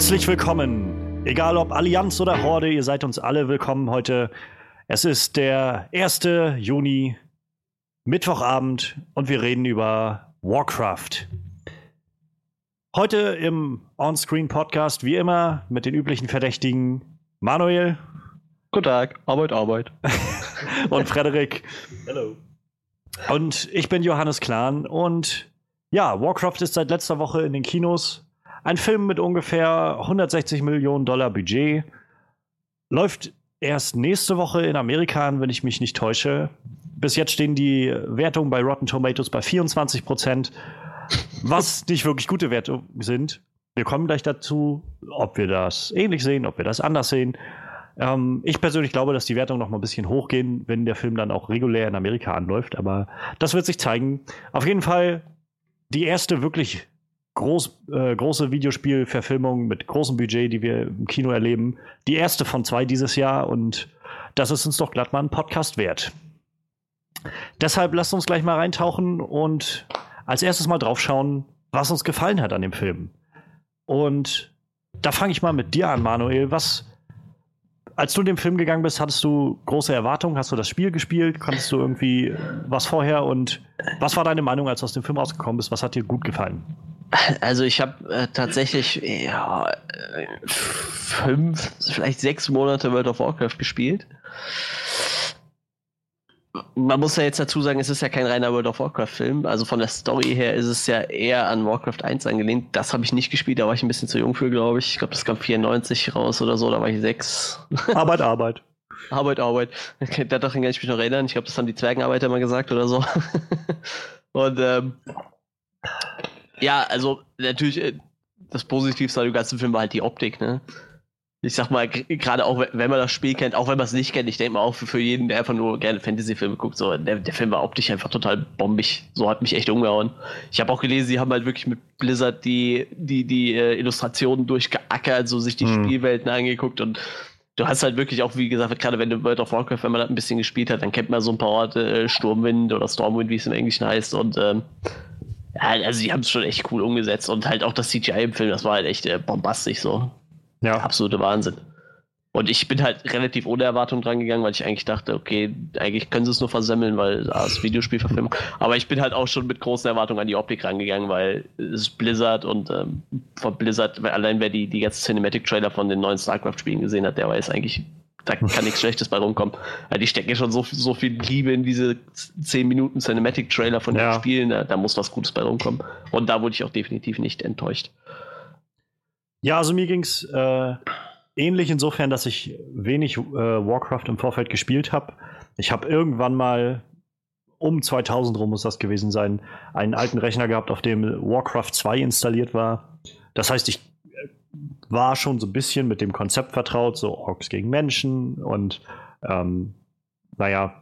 Herzlich willkommen. Egal ob Allianz oder Horde, ihr seid uns alle willkommen heute. Es ist der 1. Juni, Mittwochabend und wir reden über Warcraft. Heute im On-Screen-Podcast, wie immer, mit den üblichen Verdächtigen Manuel. Guten Tag, Arbeit, Arbeit. und Frederik. Hallo. Und ich bin Johannes Klahn und ja, Warcraft ist seit letzter Woche in den Kinos. Ein Film mit ungefähr 160 Millionen Dollar Budget. Läuft erst nächste Woche in Amerika an, wenn ich mich nicht täusche. Bis jetzt stehen die Wertungen bei Rotten Tomatoes bei 24 Prozent, was nicht wirklich gute Wertungen sind. Wir kommen gleich dazu, ob wir das ähnlich sehen, ob wir das anders sehen. Ähm, ich persönlich glaube, dass die Wertungen noch mal ein bisschen hochgehen, wenn der Film dann auch regulär in Amerika anläuft, aber das wird sich zeigen. Auf jeden Fall die erste wirklich groß, äh, große Videospielverfilmung mit großem Budget, die wir im Kino erleben. Die erste von zwei dieses Jahr und das ist uns doch glatt mal ein Podcast wert. Deshalb lasst uns gleich mal reintauchen und als erstes mal draufschauen, was uns gefallen hat an dem Film. Und da fange ich mal mit dir an, Manuel. Was, als du in den Film gegangen bist, hattest du große Erwartungen? Hast du das Spiel gespielt? Kanntest du irgendwie was vorher? Und was war deine Meinung, als du aus dem Film rausgekommen bist? Was hat dir gut gefallen? Also ich habe äh, tatsächlich ja, fünf, vielleicht sechs Monate World of Warcraft gespielt. Man muss ja jetzt dazu sagen, es ist ja kein reiner World of Warcraft-Film. Also von der Story her ist es ja eher an Warcraft 1 angelehnt. Das habe ich nicht gespielt, da war ich ein bisschen zu jung für, glaube ich. Ich glaube, das kam 94 raus oder so, da war ich sechs. Arbeit, Arbeit. Arbeit, Arbeit. Daran kann ich mich noch erinnern. Ich glaube, das haben die Zwergenarbeiter mal gesagt oder so. Und ähm, ja, also natürlich, äh, das Positivste an dem ganzen Film war halt die Optik, ne? Ich sag mal, gerade auch wenn man das Spiel kennt, auch wenn man es nicht kennt, ich denke mal auch für, für jeden, der einfach nur gerne Fantasy-Filme guckt, so, der, der Film war optisch einfach total bombig. So hat mich echt umgehauen. Ich habe auch gelesen, sie haben halt wirklich mit Blizzard die, die, die äh, Illustrationen durchgeackert, so sich die hm. Spielwelten angeguckt und du hast halt wirklich auch, wie gesagt, gerade wenn du World of Warcraft, wenn man das ein bisschen gespielt hat, dann kennt man so ein paar Orte, äh, Sturmwind oder Stormwind, wie es im Englischen heißt und ähm, ja, also die haben es schon echt cool umgesetzt und halt auch das CGI im Film, das war halt echt äh, bombastisch so. Ja. Absolute Wahnsinn. Und ich bin halt relativ ohne Erwartung dran gegangen, weil ich eigentlich dachte, okay, eigentlich können sie es nur versemmeln, weil das Videospielverfilmung. Aber ich bin halt auch schon mit großen Erwartungen an die Optik rangegangen, weil es ist Blizzard und ähm, von Blizzard, allein wer die, die ganzen Cinematic-Trailer von den neuen StarCraft-Spielen gesehen hat, der weiß eigentlich, da kann nichts Schlechtes bei rumkommen. Weil die stecken ja schon so, so viel Liebe in diese 10 Minuten Cinematic-Trailer von ja. den Spielen, da, da, muss was Gutes bei rumkommen. Und da wurde ich auch definitiv nicht enttäuscht. Ja, also mir ging es äh, ähnlich insofern, dass ich wenig äh, Warcraft im Vorfeld gespielt habe. Ich habe irgendwann mal um 2000 rum muss das gewesen sein, einen alten Rechner gehabt, auf dem Warcraft 2 installiert war. Das heißt, ich war schon so ein bisschen mit dem Konzept vertraut, so Orks gegen Menschen und ähm, naja,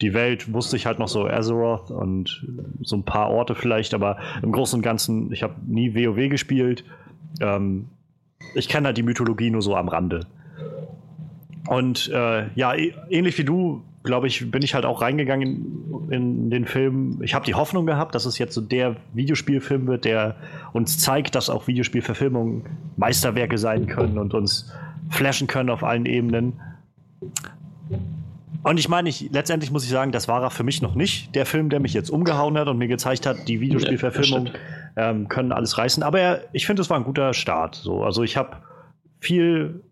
die Welt wusste ich halt noch so Azeroth und so ein paar Orte vielleicht, aber im Großen und Ganzen, ich habe nie WoW gespielt. Ähm, ich kenne halt die Mythologie nur so am Rande. Und äh, ja, ähnlich wie du glaube ich, bin ich halt auch reingegangen in, in den Film. Ich habe die Hoffnung gehabt, dass es jetzt so der Videospielfilm wird, der uns zeigt, dass auch Videospielverfilmungen Meisterwerke sein können und uns flashen können auf allen Ebenen. Und ich meine, ich, letztendlich muss ich sagen, das war er für mich noch nicht. Der Film, der mich jetzt umgehauen hat und mir gezeigt hat, die Videospielverfilmungen ähm, können alles reißen. Aber er, ich finde, es war ein guter Start. So. Also ich habe viel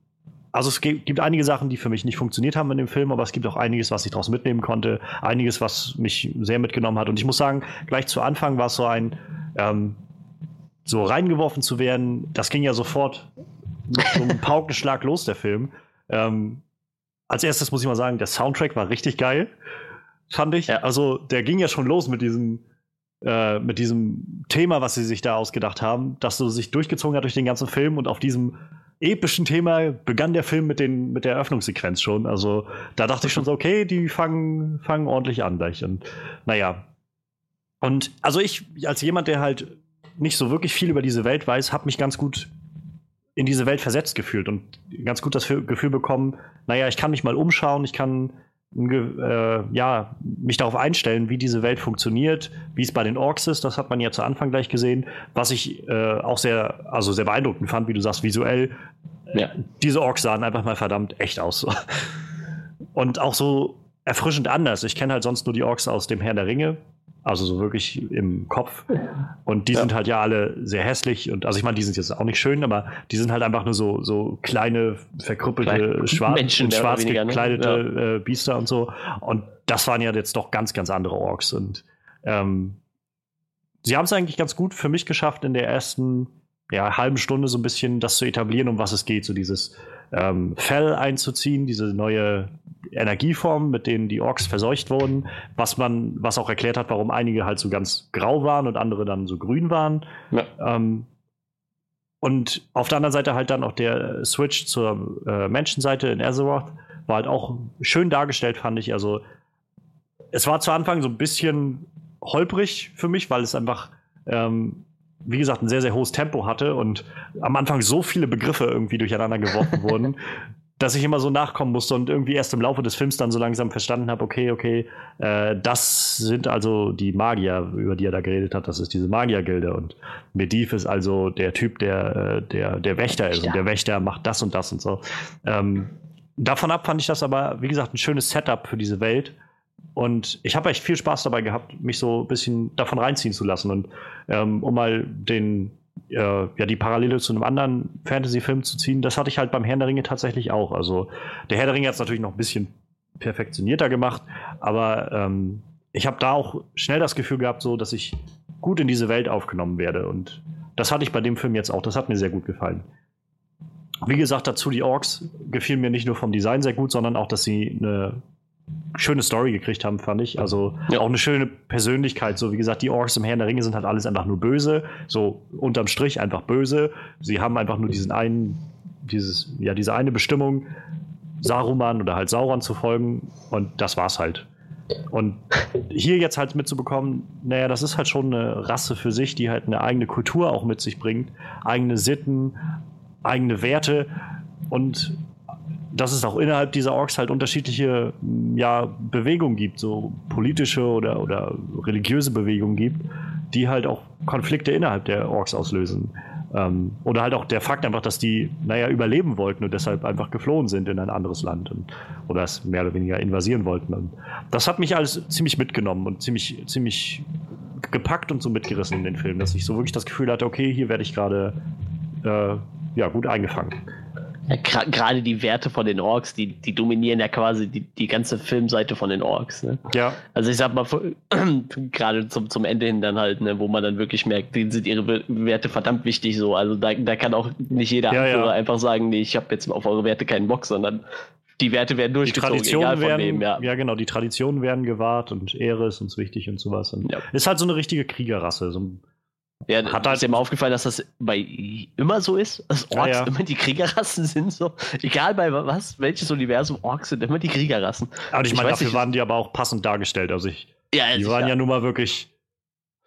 also es gibt einige Sachen, die für mich nicht funktioniert haben in dem Film, aber es gibt auch einiges, was ich daraus mitnehmen konnte, einiges, was mich sehr mitgenommen hat. Und ich muss sagen, gleich zu Anfang war es so ein, ähm, so reingeworfen zu werden, das ging ja sofort mit so einem Paukenschlag los, der Film. Ähm, als erstes muss ich mal sagen, der Soundtrack war richtig geil, fand ich. Ja. Also der ging ja schon los mit diesem, äh, mit diesem Thema, was sie sich da ausgedacht haben, das so sich durchgezogen hat durch den ganzen Film und auf diesem epischen Thema begann der Film mit, den, mit der Eröffnungssequenz schon. Also da dachte ich schon so, okay, die fangen, fangen ordentlich an gleich. Und naja. Und also ich, als jemand, der halt nicht so wirklich viel über diese Welt weiß, habe mich ganz gut in diese Welt versetzt gefühlt und ganz gut das Gefühl bekommen, naja, ich kann mich mal umschauen, ich kann äh, ja, mich darauf einstellen, wie diese Welt funktioniert, wie es bei den Orks ist. Das hat man ja zu Anfang gleich gesehen. Was ich äh, auch sehr, also sehr beeindruckend fand, wie du sagst, visuell. Ja. Diese Orks sahen einfach mal verdammt echt aus. Und auch so erfrischend anders. Ich kenne halt sonst nur die Orks aus dem Herr der Ringe. Also so wirklich im Kopf. Und die ja. sind halt ja alle sehr hässlich. Und also ich meine, die sind jetzt auch nicht schön, aber die sind halt einfach nur so, so kleine, verkrüppelte, schwarz, Menschen, schwarz weniger, ne? gekleidete ne? ja. äh, Biester und so. Und das waren ja jetzt doch ganz, ganz andere Orks. Und ähm, sie haben es eigentlich ganz gut für mich geschafft, in der ersten ja, halben Stunde so ein bisschen das zu etablieren, um was es geht. So dieses ähm, Fell einzuziehen, diese neue Energieform, mit denen die Orks verseucht wurden, was man, was auch erklärt hat, warum einige halt so ganz grau waren und andere dann so grün waren. Ja. Ähm, und auf der anderen Seite halt dann auch der Switch zur äh, Menschenseite in Azeroth war halt auch schön dargestellt, fand ich. Also es war zu Anfang so ein bisschen holprig für mich, weil es einfach ähm, wie gesagt, ein sehr, sehr hohes Tempo hatte und am Anfang so viele Begriffe irgendwie durcheinander geworfen wurden, dass ich immer so nachkommen musste und irgendwie erst im Laufe des Films dann so langsam verstanden habe, okay, okay, äh, das sind also die Magier, über die er da geredet hat, das ist diese Magiergilde und Medivh ist also der Typ, der, äh, der, der Wächter ist ja. und der Wächter macht das und das und so. Ähm, davon ab fand ich das aber, wie gesagt, ein schönes Setup für diese Welt und ich habe echt viel Spaß dabei gehabt, mich so ein bisschen davon reinziehen zu lassen. Und ähm, um mal den, äh, ja, die Parallele zu einem anderen Fantasy-Film zu ziehen, das hatte ich halt beim Herrn der Ringe tatsächlich auch. Also der Herr der Ringe hat es natürlich noch ein bisschen perfektionierter gemacht, aber ähm, ich habe da auch schnell das Gefühl gehabt, so dass ich gut in diese Welt aufgenommen werde. Und das hatte ich bei dem Film jetzt auch. Das hat mir sehr gut gefallen. Wie gesagt, dazu die Orks gefielen mir nicht nur vom Design sehr gut, sondern auch, dass sie eine schöne Story gekriegt haben, fand ich. Also ja. auch eine schöne Persönlichkeit. So wie gesagt, die Orks im Herrn der Ringe sind halt alles einfach nur böse. So unterm Strich einfach böse. Sie haben einfach nur diesen einen, dieses, ja, diese eine Bestimmung, Saruman oder halt Sauron zu folgen. Und das war's halt. Und hier jetzt halt mitzubekommen, naja, das ist halt schon eine Rasse für sich, die halt eine eigene Kultur auch mit sich bringt, eigene Sitten, eigene Werte und dass es auch innerhalb dieser Orks halt unterschiedliche ja, Bewegungen gibt, so politische oder, oder religiöse Bewegungen gibt, die halt auch Konflikte innerhalb der Orks auslösen. Ähm, oder halt auch der Fakt einfach, dass die, naja, überleben wollten und deshalb einfach geflohen sind in ein anderes Land und, oder es mehr oder weniger invasieren wollten. Und das hat mich alles ziemlich mitgenommen und ziemlich, ziemlich gepackt und so mitgerissen in den Film, dass ich so wirklich das Gefühl hatte, okay, hier werde ich gerade äh, ja, gut eingefangen. Ja, Gerade die Werte von den Orks, die, die dominieren ja quasi die, die ganze Filmseite von den Orks. Ne? Ja. Also ich sag mal, gerade zum, zum Ende hin dann halt, ne, wo man dann wirklich merkt, denen sind ihre Werte verdammt wichtig so. Also da, da kann auch nicht jeder ja, ja. einfach sagen, nee, ich habe jetzt auf eure Werte keinen Bock, sondern die Werte werden durchgezogen, die Traditionen werden, wem, ja. ja. genau, die Traditionen werden gewahrt und Ehre ist uns wichtig und sowas. Und ja. Ist halt so eine richtige Kriegerrasse, so ein ja, hat halt ist mal aufgefallen, dass das bei immer so ist, dass Orks ja, ja. immer die Kriegerrassen sind, so egal bei was, welches Universum Orks sind immer die Kriegerrassen. Aber ich, ich meine, dafür nicht, waren die aber auch passend dargestellt. Also ich, ja, die waren ja nun mal wirklich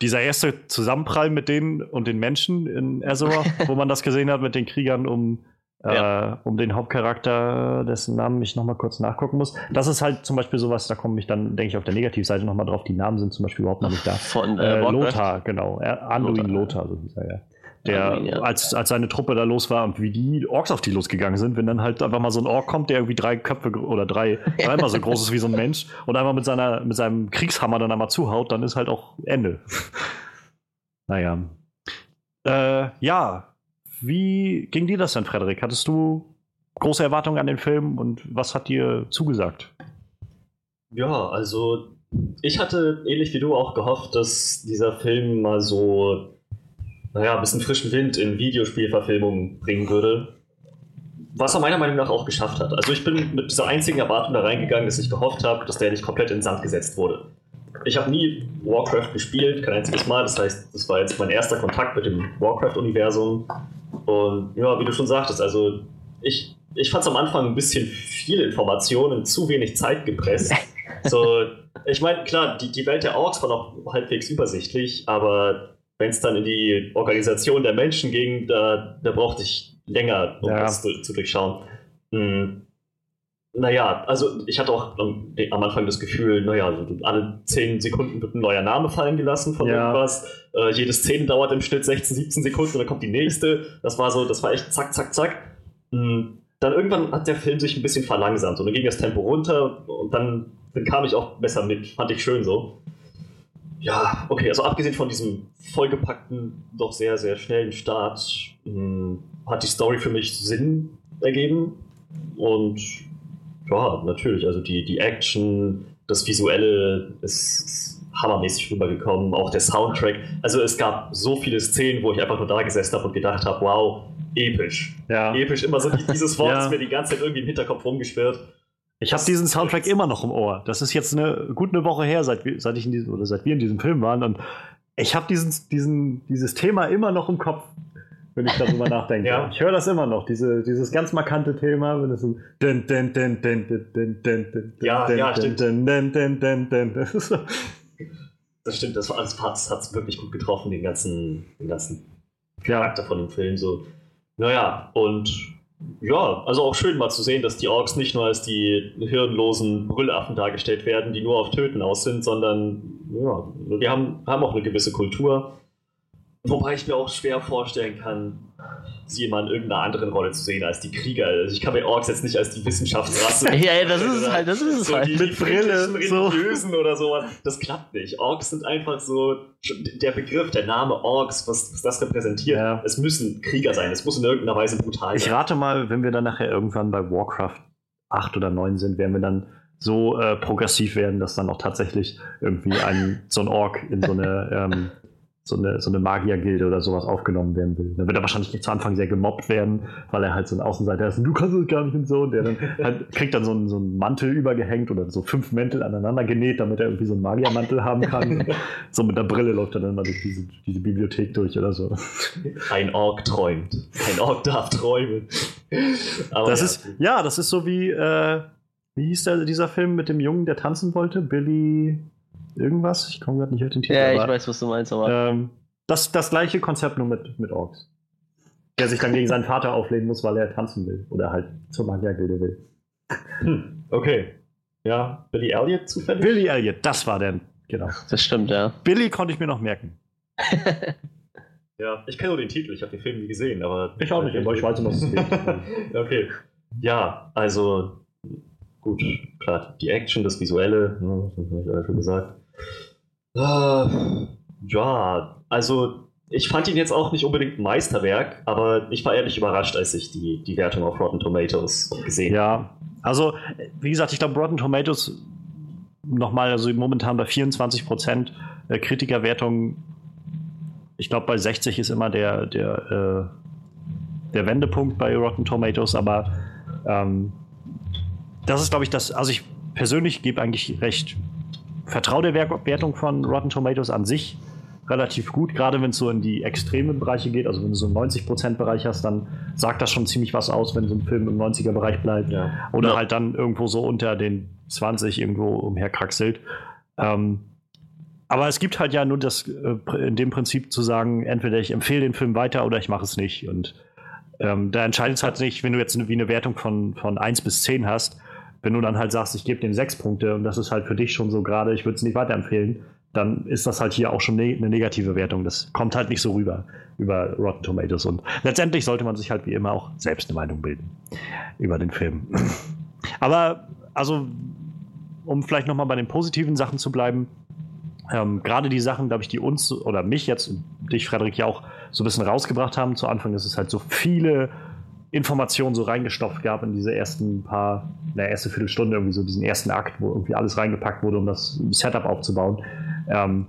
dieser erste Zusammenprall mit denen und den Menschen in Azeroth, wo man das gesehen hat mit den Kriegern um ja. äh, um den Hauptcharakter, dessen Namen ich nochmal kurz nachgucken muss. Das ist halt zum Beispiel sowas, da komme ich dann, denke ich, auf der Negativseite nochmal drauf. Die Namen sind zum Beispiel überhaupt noch nicht da. Von äh, äh, Lothar, genau. Anduin Lothar, so hieß er ja. Der, ja. als, als seine Truppe da los war und wie die Orks auf die losgegangen sind, wenn dann halt einfach mal so ein Ork kommt, der irgendwie drei Köpfe oder drei, dreimal so groß ist wie so ein Mensch und einfach mit, seiner, mit seinem Kriegshammer dann einmal zuhaut, dann ist halt auch Ende. naja. Äh, ja, wie ging dir das denn, Frederik? Hattest du große Erwartungen an den Film und was hat dir zugesagt? Ja, also ich hatte ähnlich wie du auch gehofft, dass dieser Film mal so, naja, ein bisschen frischen Wind in Videospielverfilmungen bringen würde. Was er meiner Meinung nach auch geschafft hat. Also ich bin mit dieser einzigen Erwartung da reingegangen, dass ich gehofft habe, dass der nicht komplett in den Sand gesetzt wurde. Ich habe nie Warcraft gespielt, kein einziges Mal. Das heißt, das war jetzt mein erster Kontakt mit dem Warcraft-Universum. Und ja, wie du schon sagtest, also ich, ich fand es am Anfang ein bisschen viel Information und zu wenig Zeit gepresst. so, ich meine, klar, die, die Welt der Orks war noch halbwegs übersichtlich, aber wenn es dann in die Organisation der Menschen ging, da, da brauchte ich länger, um ja. das zu, zu durchschauen. Hm. Naja, also ich hatte auch am, Anfang das Gefühl, naja, alle 10 Sekunden wird ein neuer Name fallen gelassen von ja. irgendwas. Äh, jede Szene dauert im Schnitt 16, 17 Sekunden und dann kommt die nächste. Das war so, das war echt zack, zack, zack. Mhm. Dann irgendwann hat der Film sich ein bisschen verlangsamt und dann ging das Tempo runter und dann, dann kam ich auch besser mit. Fand ich schön so. Ja, okay, also abgesehen von diesem vollgepackten, doch sehr, sehr schnellen Start, mh, hm, hat die Story für mich Sinn ergeben und ja, natürlich. Also die, die Action, das Visuelle ist, hammermäßig rübergekommen. Auch der Soundtrack. Also es gab so viele Szenen, wo ich einfach nur da gesessen habe und gedacht habe, wow, episch. Ja. Episch, immer so dieses Wort ja. ist mir die ganze Zeit irgendwie im Hinterkopf rumgeschwirrt. Ich habe diesen Soundtrack immer noch im Ohr. Das ist jetzt eine gut eine Woche her, seit, seit ich in diesem, oder seit wir in diesem Film waren. Und ich habe diesen, diesen, dieses Thema immer noch im Kopf wenn ich darüber nachdenke. Ja. Ich höre das immer noch, diese, dieses ganz markante Thema, wenn es so ja, ja, stimmt. Das stimmt, das, das hat es wirklich gut getroffen, den ganzen, den ganzen Charakter von dem Film. So. Naja, und ja, also auch schön mal zu sehen, dass die Orks nicht nur als die hirnlosen Brüllaffen dargestellt werden, die nur auf Töten aus sind, sondern ja, die haben, haben auch eine gewisse Kultur Wobei ich mir auch schwer vorstellen kann, sie immer in irgendeiner anderen Rolle zu sehen als die Krieger. Also ich kann mir Orks jetzt nicht als die Wissenschaftsrasse. ja, ja, das ist es halt, das ist es so halt. Die, Mit die Brille. Religiösen so. oder sowas. Das klappt nicht. Orks sind einfach so, der Begriff, der Name Orks, was, was das repräsentiert, ja. es müssen Krieger sein. Es muss in irgendeiner Weise brutal sein. Ich rate mal, wenn wir dann nachher irgendwann bei Warcraft 8 oder 9 sind, werden wir dann so äh, progressiv werden, dass dann auch tatsächlich irgendwie ein, so ein Ork in so eine ähm, so eine, so eine Magiergilde oder sowas aufgenommen werden will. Dann wird er wahrscheinlich zu Anfang sehr gemobbt werden, weil er halt so ein Außenseiter ist und du kannst es gar nicht und so. Und der dann halt, kriegt dann so einen, so einen Mantel übergehängt oder so fünf Mäntel aneinander genäht, damit er irgendwie so einen Magiermantel haben kann. so mit der Brille läuft er dann mal durch diese, diese Bibliothek durch oder so. Ein Ork träumt. Ein Ork darf träumen. Aber das ja. ist, ja, das ist so wie, äh, wie hieß der, dieser Film mit dem Jungen, der tanzen wollte? Billy irgendwas. Ich komme gerade nicht auf den Titel. Ja, ich weiß, was du meinst, aber. Ähm, das, das gleiche Konzept nur mit, mit Orks. Der sich dann gegen seinen Vater auflehnen muss, weil er tanzen will. Oder halt zur Magiergilde will. Hm, okay. Ja, Billy Elliot zufällig? Billy Elliot, das war der. Genau. Das stimmt, ja. Billy konnte ich mir noch merken. ja, ich kenne nur den Titel, ich habe den Film nie gesehen, aber. Ich auch nicht, aber ich weiß nicht, was es geht. okay. Ja, also gut, klar, die Action, das Visuelle, ne, das habe ich alle schon gesagt. Äh, ja, also ich fand ihn jetzt auch nicht unbedingt ein Meisterwerk, aber ich war ehrlich überrascht, als ich die, die Wertung auf Rotten Tomatoes gesehen habe. Ja, also wie gesagt, ich glaube, Rotten Tomatoes nochmal, also momentan bei 24 Prozent äh, Kritikerwertung. Ich glaube, bei 60 ist immer der, der, äh, der Wendepunkt bei Rotten Tomatoes, aber ähm, das ist, glaube ich, das. Also ich persönlich gebe eigentlich recht vertraue der Wertung von Rotten Tomatoes an sich relativ gut, gerade wenn es so in die extremen Bereiche geht. Also wenn du so einen 90%-Bereich hast, dann sagt das schon ziemlich was aus, wenn so ein Film im 90er-Bereich bleibt. Ja. Oder ja. halt dann irgendwo so unter den 20 irgendwo umherkraxelt. Ähm, aber es gibt halt ja nur das äh, in dem Prinzip zu sagen, entweder ich empfehle den Film weiter oder ich mache es nicht. Und ähm, da entscheidet es halt nicht, wenn du jetzt wie eine Wertung von, von 1 bis 10 hast, wenn du dann halt sagst, ich gebe dem sechs Punkte und das ist halt für dich schon so gerade, ich würde es nicht weiterempfehlen, dann ist das halt hier auch schon ne eine negative Wertung. Das kommt halt nicht so rüber über Rotten Tomatoes. Und letztendlich sollte man sich halt wie immer auch selbst eine Meinung bilden über den Film. Aber also, um vielleicht nochmal bei den positiven Sachen zu bleiben, ähm, gerade die Sachen, glaube ich, die uns oder mich jetzt, dich, Frederik, ja auch so ein bisschen rausgebracht haben zu Anfang, dass es halt so viele Informationen so reingestopft gab in diese ersten paar, in der erste Viertelstunde irgendwie so diesen ersten Akt, wo irgendwie alles reingepackt wurde, um das Setup aufzubauen. Ähm,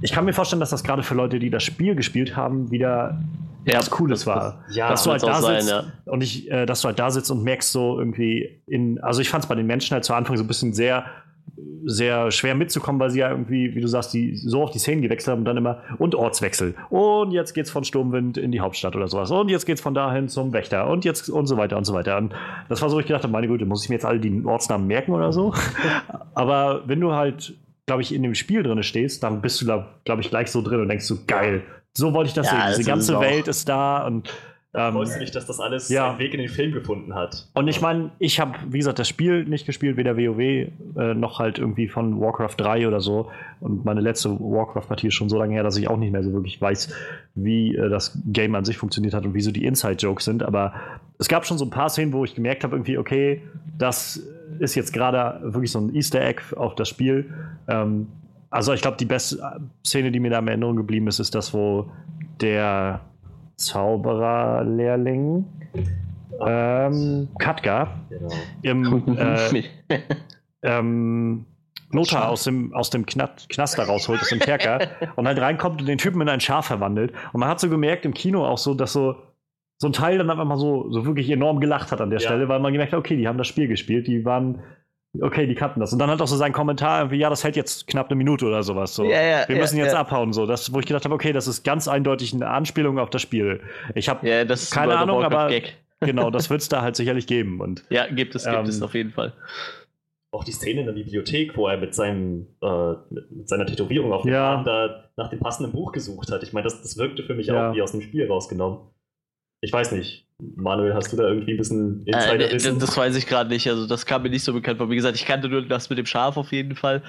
ich kann mir vorstellen, dass das gerade für Leute, die das Spiel gespielt haben, wieder ja, was Cooles war. Ja, dass du halt da sein, sitzt ja. und ich, äh, dass du halt da sitzt und merkst so irgendwie in, also ich fand es bei den Menschen halt zu Anfang so ein bisschen sehr sehr schwer mitzukommen, weil sie ja irgendwie, wie du sagst, die so auf die Szenen gewechselt haben und dann immer und Ortswechsel. Und jetzt geht's von Sturmwind in die Hauptstadt oder sowas. Und jetzt geht's von dahin zum Wächter und jetzt und so weiter und so weiter. Und das war so, ich gedacht habe, meine Güte, muss ich mir jetzt alle die Ortsnamen merken oder so? Aber wenn du halt, glaube ich, in dem Spiel drin stehst, dann bist du da, glaube ich, gleich so drin und denkst so, geil, so wollte ich das ja, sehen. Diese ganze Welt ist da und ähm, freust du dich, dass das alles ja. seinen Weg in den Film gefunden hat. Und ich meine, ich habe, wie gesagt, das Spiel nicht gespielt, weder WoW äh, noch halt irgendwie von Warcraft 3 oder so. Und meine letzte Warcraft-Partie ist schon so lange her, dass ich auch nicht mehr so wirklich weiß, wie äh, das Game an sich funktioniert hat und wie so die Inside-Jokes sind. Aber es gab schon so ein paar Szenen, wo ich gemerkt habe, irgendwie, okay, das ist jetzt gerade wirklich so ein Easter Egg auf das Spiel. Ähm, also ich glaube, die beste Szene, die mir da in Erinnerung geblieben ist, ist das, wo der Zaubererlehrling ähm, Katka genau. im äh, ähm, Lothar aus dem, aus dem Knast, Knaster rausholt, aus dem Kerker und halt reinkommt und den Typen in ein Schaf verwandelt. Und man hat so gemerkt im Kino auch so, dass so, so ein Teil dann einfach mal so, so wirklich enorm gelacht hat an der ja. Stelle, weil man gemerkt hat, okay, die haben das Spiel gespielt, die waren okay, die kannten das. Und dann hat auch so sein Kommentar wie, ja, das hält jetzt knapp eine Minute oder sowas. So. Ja, ja, Wir müssen ja, jetzt abhauen. So. Das, wo ich gedacht habe, okay, das ist ganz eindeutig eine Anspielung auf das Spiel. Ich habe keine Ahnung, aber genau, das wird es da halt sicherlich geben. Und, ja, gibt es, gibt ähm, es auf jeden Fall. Auch die Szene in der Bibliothek, wo er mit, seinem, äh, mit seiner Tätowierung auf dem Arm da nach dem passenden Buch gesucht hat. Ich meine, das, das wirkte für mich auch wie aus dem Spiel rausgenommen. Ich weiß nicht. Manuel, hast du da irgendwie ein bisschen Insiderwissen? Äh, das, das weiß ich gerade nicht. Also das kam mir nicht so bekannt vor. Wie gesagt, ich kannte nur das mit dem Schaf auf jeden Fall.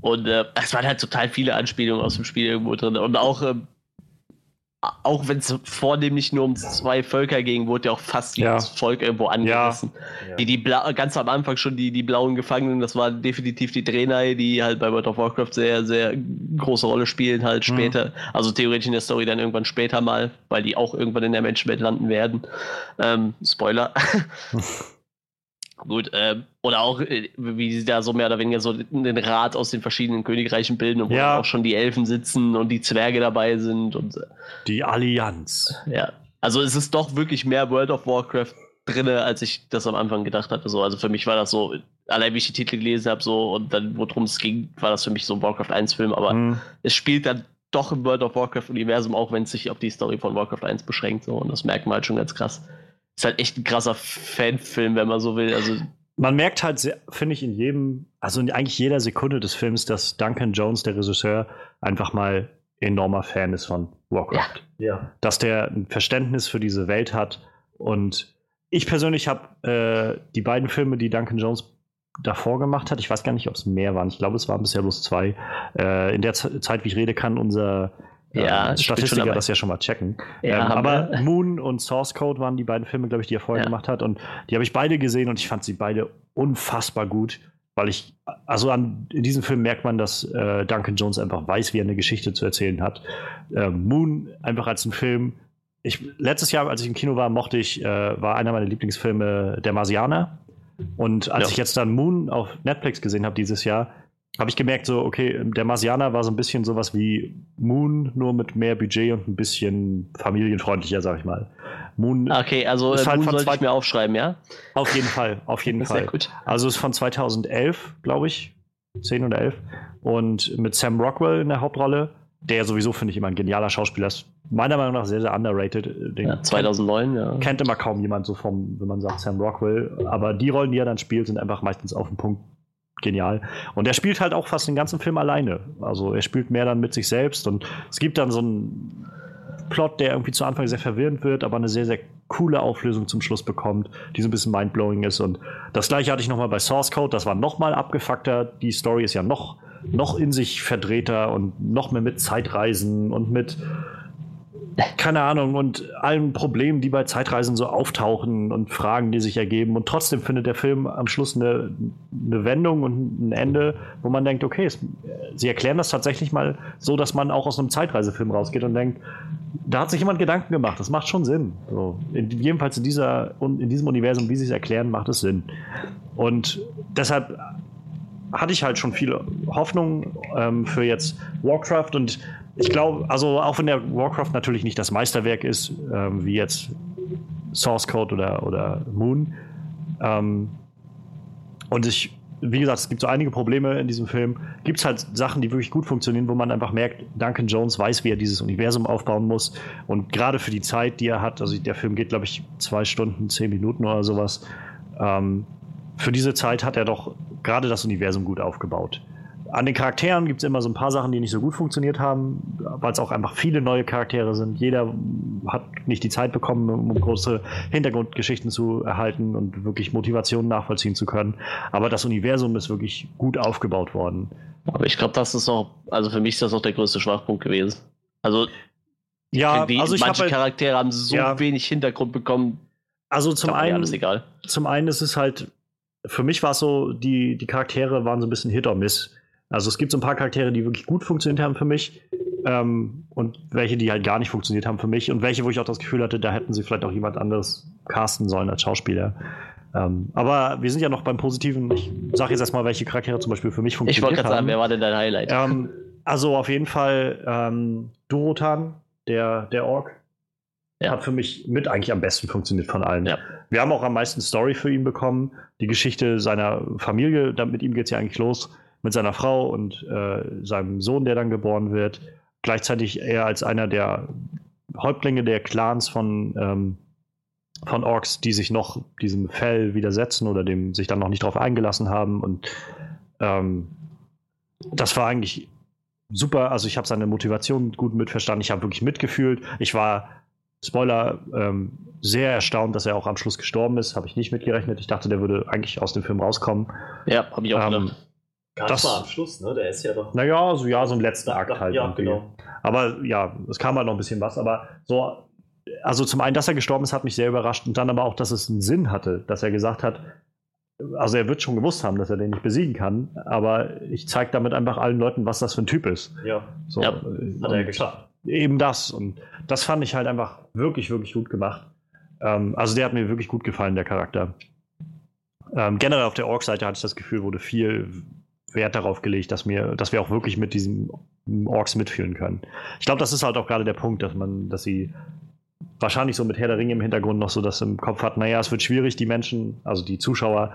Und äh, es waren halt total viele Anspielungen aus dem Spiel irgendwo drin. Und auch äh, auch wenn es vornehmlich nur um zwei Völker ging, wurde ja auch fast ja. jedes Volk irgendwo angerissen. Ja. Die, die ganz am Anfang schon die, die blauen Gefangenen, das waren definitiv die Draenei, die halt bei World of Warcraft sehr, sehr große Rolle spielen, halt mhm. später. Also theoretisch in der Story dann irgendwann später mal, weil die auch irgendwann in der Menschenwelt landen werden. Ähm, Spoiler. Gut, äh, oder auch, äh, wie sie da so mehr oder weniger so den Rat aus den verschiedenen Königreichen bilden und wo ja. auch schon die Elfen sitzen und die Zwerge dabei sind und. Äh, die Allianz. Ja. Also es ist doch wirklich mehr World of Warcraft drin, als ich das am Anfang gedacht hatte. So, also für mich war das so, allein wie ich die Titel gelesen habe, so und dann, worum es ging, war das für mich so ein Warcraft 1-Film, aber mhm. es spielt dann doch im World of Warcraft-Universum, auch wenn es sich auf die Story von Warcraft 1 beschränkt. So, und das merkt man halt schon ganz krass ist halt echt ein krasser Fanfilm, wenn man so will. Also man merkt halt, finde ich, in jedem, also in eigentlich jeder Sekunde des Films, dass Duncan Jones, der Regisseur, einfach mal enormer Fan ist von Warcraft. Ja. ja. Dass der ein Verständnis für diese Welt hat. Und ich persönlich habe äh, die beiden Filme, die Duncan Jones davor gemacht hat, ich weiß gar nicht, ob es mehr waren. Ich glaube, es waren bisher bloß zwei. Äh, in der Z Zeit, wie ich rede, kann unser ja, ähm, Statistiker das ja schon mal checken. Ja, ähm, aber wir. Moon und Source Code waren die beiden Filme, glaube ich, die er vorher ja. gemacht hat. Und die habe ich beide gesehen und ich fand sie beide unfassbar gut. Weil ich, also an, in diesem Film merkt man, dass äh, Duncan Jones einfach weiß, wie er eine Geschichte zu erzählen hat. Ähm, Moon einfach als ein Film. Ich, letztes Jahr, als ich im Kino war, mochte ich, äh, war einer meiner Lieblingsfilme Der Marsianer. Und als ja. ich jetzt dann Moon auf Netflix gesehen habe dieses Jahr, habe ich gemerkt, so, okay, der Marsianer war so ein bisschen sowas wie Moon, nur mit mehr Budget und ein bisschen familienfreundlicher, sag ich mal. Moon okay, also ist halt Moon sollte ich mir aufschreiben, ja? Auf jeden Fall, auf jeden Fall. Sehr gut. Also ist von 2011, glaube ich, 10 oder 11 und mit Sam Rockwell in der Hauptrolle, der sowieso, finde ich, immer ein genialer Schauspieler ist. Meiner Meinung nach sehr, sehr underrated. Den ja, 2009, kennt, ja. Kennt immer kaum jemand so vom, wenn man sagt Sam Rockwell. Aber die Rollen, die er dann spielt, sind einfach meistens auf den Punkt genial. Und er spielt halt auch fast den ganzen Film alleine. Also er spielt mehr dann mit sich selbst und es gibt dann so einen Plot, der irgendwie zu Anfang sehr verwirrend wird, aber eine sehr, sehr coole Auflösung zum Schluss bekommt, die so ein bisschen mindblowing ist. Und das gleiche hatte ich nochmal bei Source Code, das war nochmal abgefuckter. Die Story ist ja noch, noch in sich verdrehter und noch mehr mit Zeitreisen und mit keine Ahnung, und allen Problemen, die bei Zeitreisen so auftauchen und Fragen, die sich ergeben. Und trotzdem findet der Film am Schluss eine, eine Wendung und ein Ende, wo man denkt, okay, es, sie erklären das tatsächlich mal so, dass man auch aus einem Zeitreisefilm rausgeht und denkt, da hat sich jemand Gedanken gemacht, das macht schon Sinn. So, in, jedenfalls in, dieser, in diesem Universum, wie sie es erklären, macht es Sinn. Und deshalb hatte ich halt schon viele Hoffnungen ähm, für jetzt Warcraft und ich glaube, also auch wenn der Warcraft natürlich nicht das Meisterwerk ist, ähm, wie jetzt Source Code oder, oder Moon. Ähm, und ich, wie gesagt, es gibt so einige Probleme in diesem Film. Gibt es halt Sachen, die wirklich gut funktionieren, wo man einfach merkt, Duncan Jones weiß, wie er dieses Universum aufbauen muss. Und gerade für die Zeit, die er hat, also der Film geht, glaube ich, zwei Stunden, zehn Minuten oder sowas. Ähm, für diese Zeit hat er doch gerade das Universum gut aufgebaut an den Charakteren gibt es immer so ein paar Sachen, die nicht so gut funktioniert haben, weil es auch einfach viele neue Charaktere sind. Jeder hat nicht die Zeit bekommen, um große Hintergrundgeschichten zu erhalten und wirklich Motivationen nachvollziehen zu können. Aber das Universum ist wirklich gut aufgebaut worden. Aber ich glaube, das ist auch, also für mich ist das auch der größte Schwachpunkt gewesen. Also, Ja, die, also ich manche habe halt, Charaktere haben so Ja. wenig Hintergrund bekommen, also zum mir einen zum einen ist es halt, für mich war es so, die, die Charaktere waren so ein bisschen Hit or Miss. Also es gibt so ein paar Charaktere, die wirklich gut funktioniert haben für mich ähm, und welche, die halt gar nicht funktioniert haben für mich und welche, wo ich auch das Gefühl hatte, da hätten sie vielleicht auch jemand anderes casten sollen als Schauspieler. Ähm, aber wir sind ja noch beim Positiven. Ich sage jetzt erstmal, welche Charaktere zum Beispiel für mich Ich funktioniert wollte gerade sagen, haben. wer war denn dein Highlight? ähm, also auf jeden Fall ähm, Dorotan, der, der Ork, Ja. hat für mich mit eigentlich am besten funktioniert von allen. Ja. Wir haben auch am meisten Story für ihn bekommen. Die Geschichte seiner Familie, mit ihm geht es ja eigentlich los, mit seiner Frau und äh, seinem Sohn, der dann geboren wird. Gleichzeitig er als einer der Häuptlinge der Clans von, ähm, von Orks, die sich noch diesem Fell widersetzen oder dem sich dann noch nicht darauf eingelassen haben. Und ähm, das war eigentlich super. Also ich habe seine Motivation gut mitverstanden. Ich habe wirklich mitgefühlt. Ich war, Spoiler, ähm, sehr erstaunt, dass er auch am Schluss gestorben ist. Habe ich nicht mitgerechnet. Ich dachte, der würde eigentlich aus dem Film rauskommen. ja, habe ich auch Ähm, gedacht. Gar Das- war am Schluss, ne? Der ist ja doch. naja, so ja, so im letzten Akt halt. ja, irgendwie. genau. Aber ja, es kam halt noch ein bisschen was. Aber so, also zum einen, dass er gestorben ist, hat mich sehr überrascht. Und dann aber auch, dass es einen Sinn hatte, dass er gesagt hat, also er wird schon gewusst haben, dass er den nicht besiegen kann. Aber ich zeige damit einfach allen Leuten, was das für ein Typ ist. Ja, So, Ja, äh, hat er geschafft. Eben das. Und das fand ich halt einfach wirklich, wirklich gut gemacht. Ähm, also der hat mir wirklich gut gefallen, der Charakter. Ähm, generell auf der Ork-Seite hatte ich das Gefühl, wurde viel Wert darauf gelegt, dass, mir, dass wir auch wirklich mit diesen Orks mitfühlen können. Ich glaube, das ist halt auch gerade der Punkt, dass man, dass sie wahrscheinlich so mit Herr der Ringe im Hintergrund noch so das im Kopf hat, naja, es wird schwierig, die Menschen, also die Zuschauer,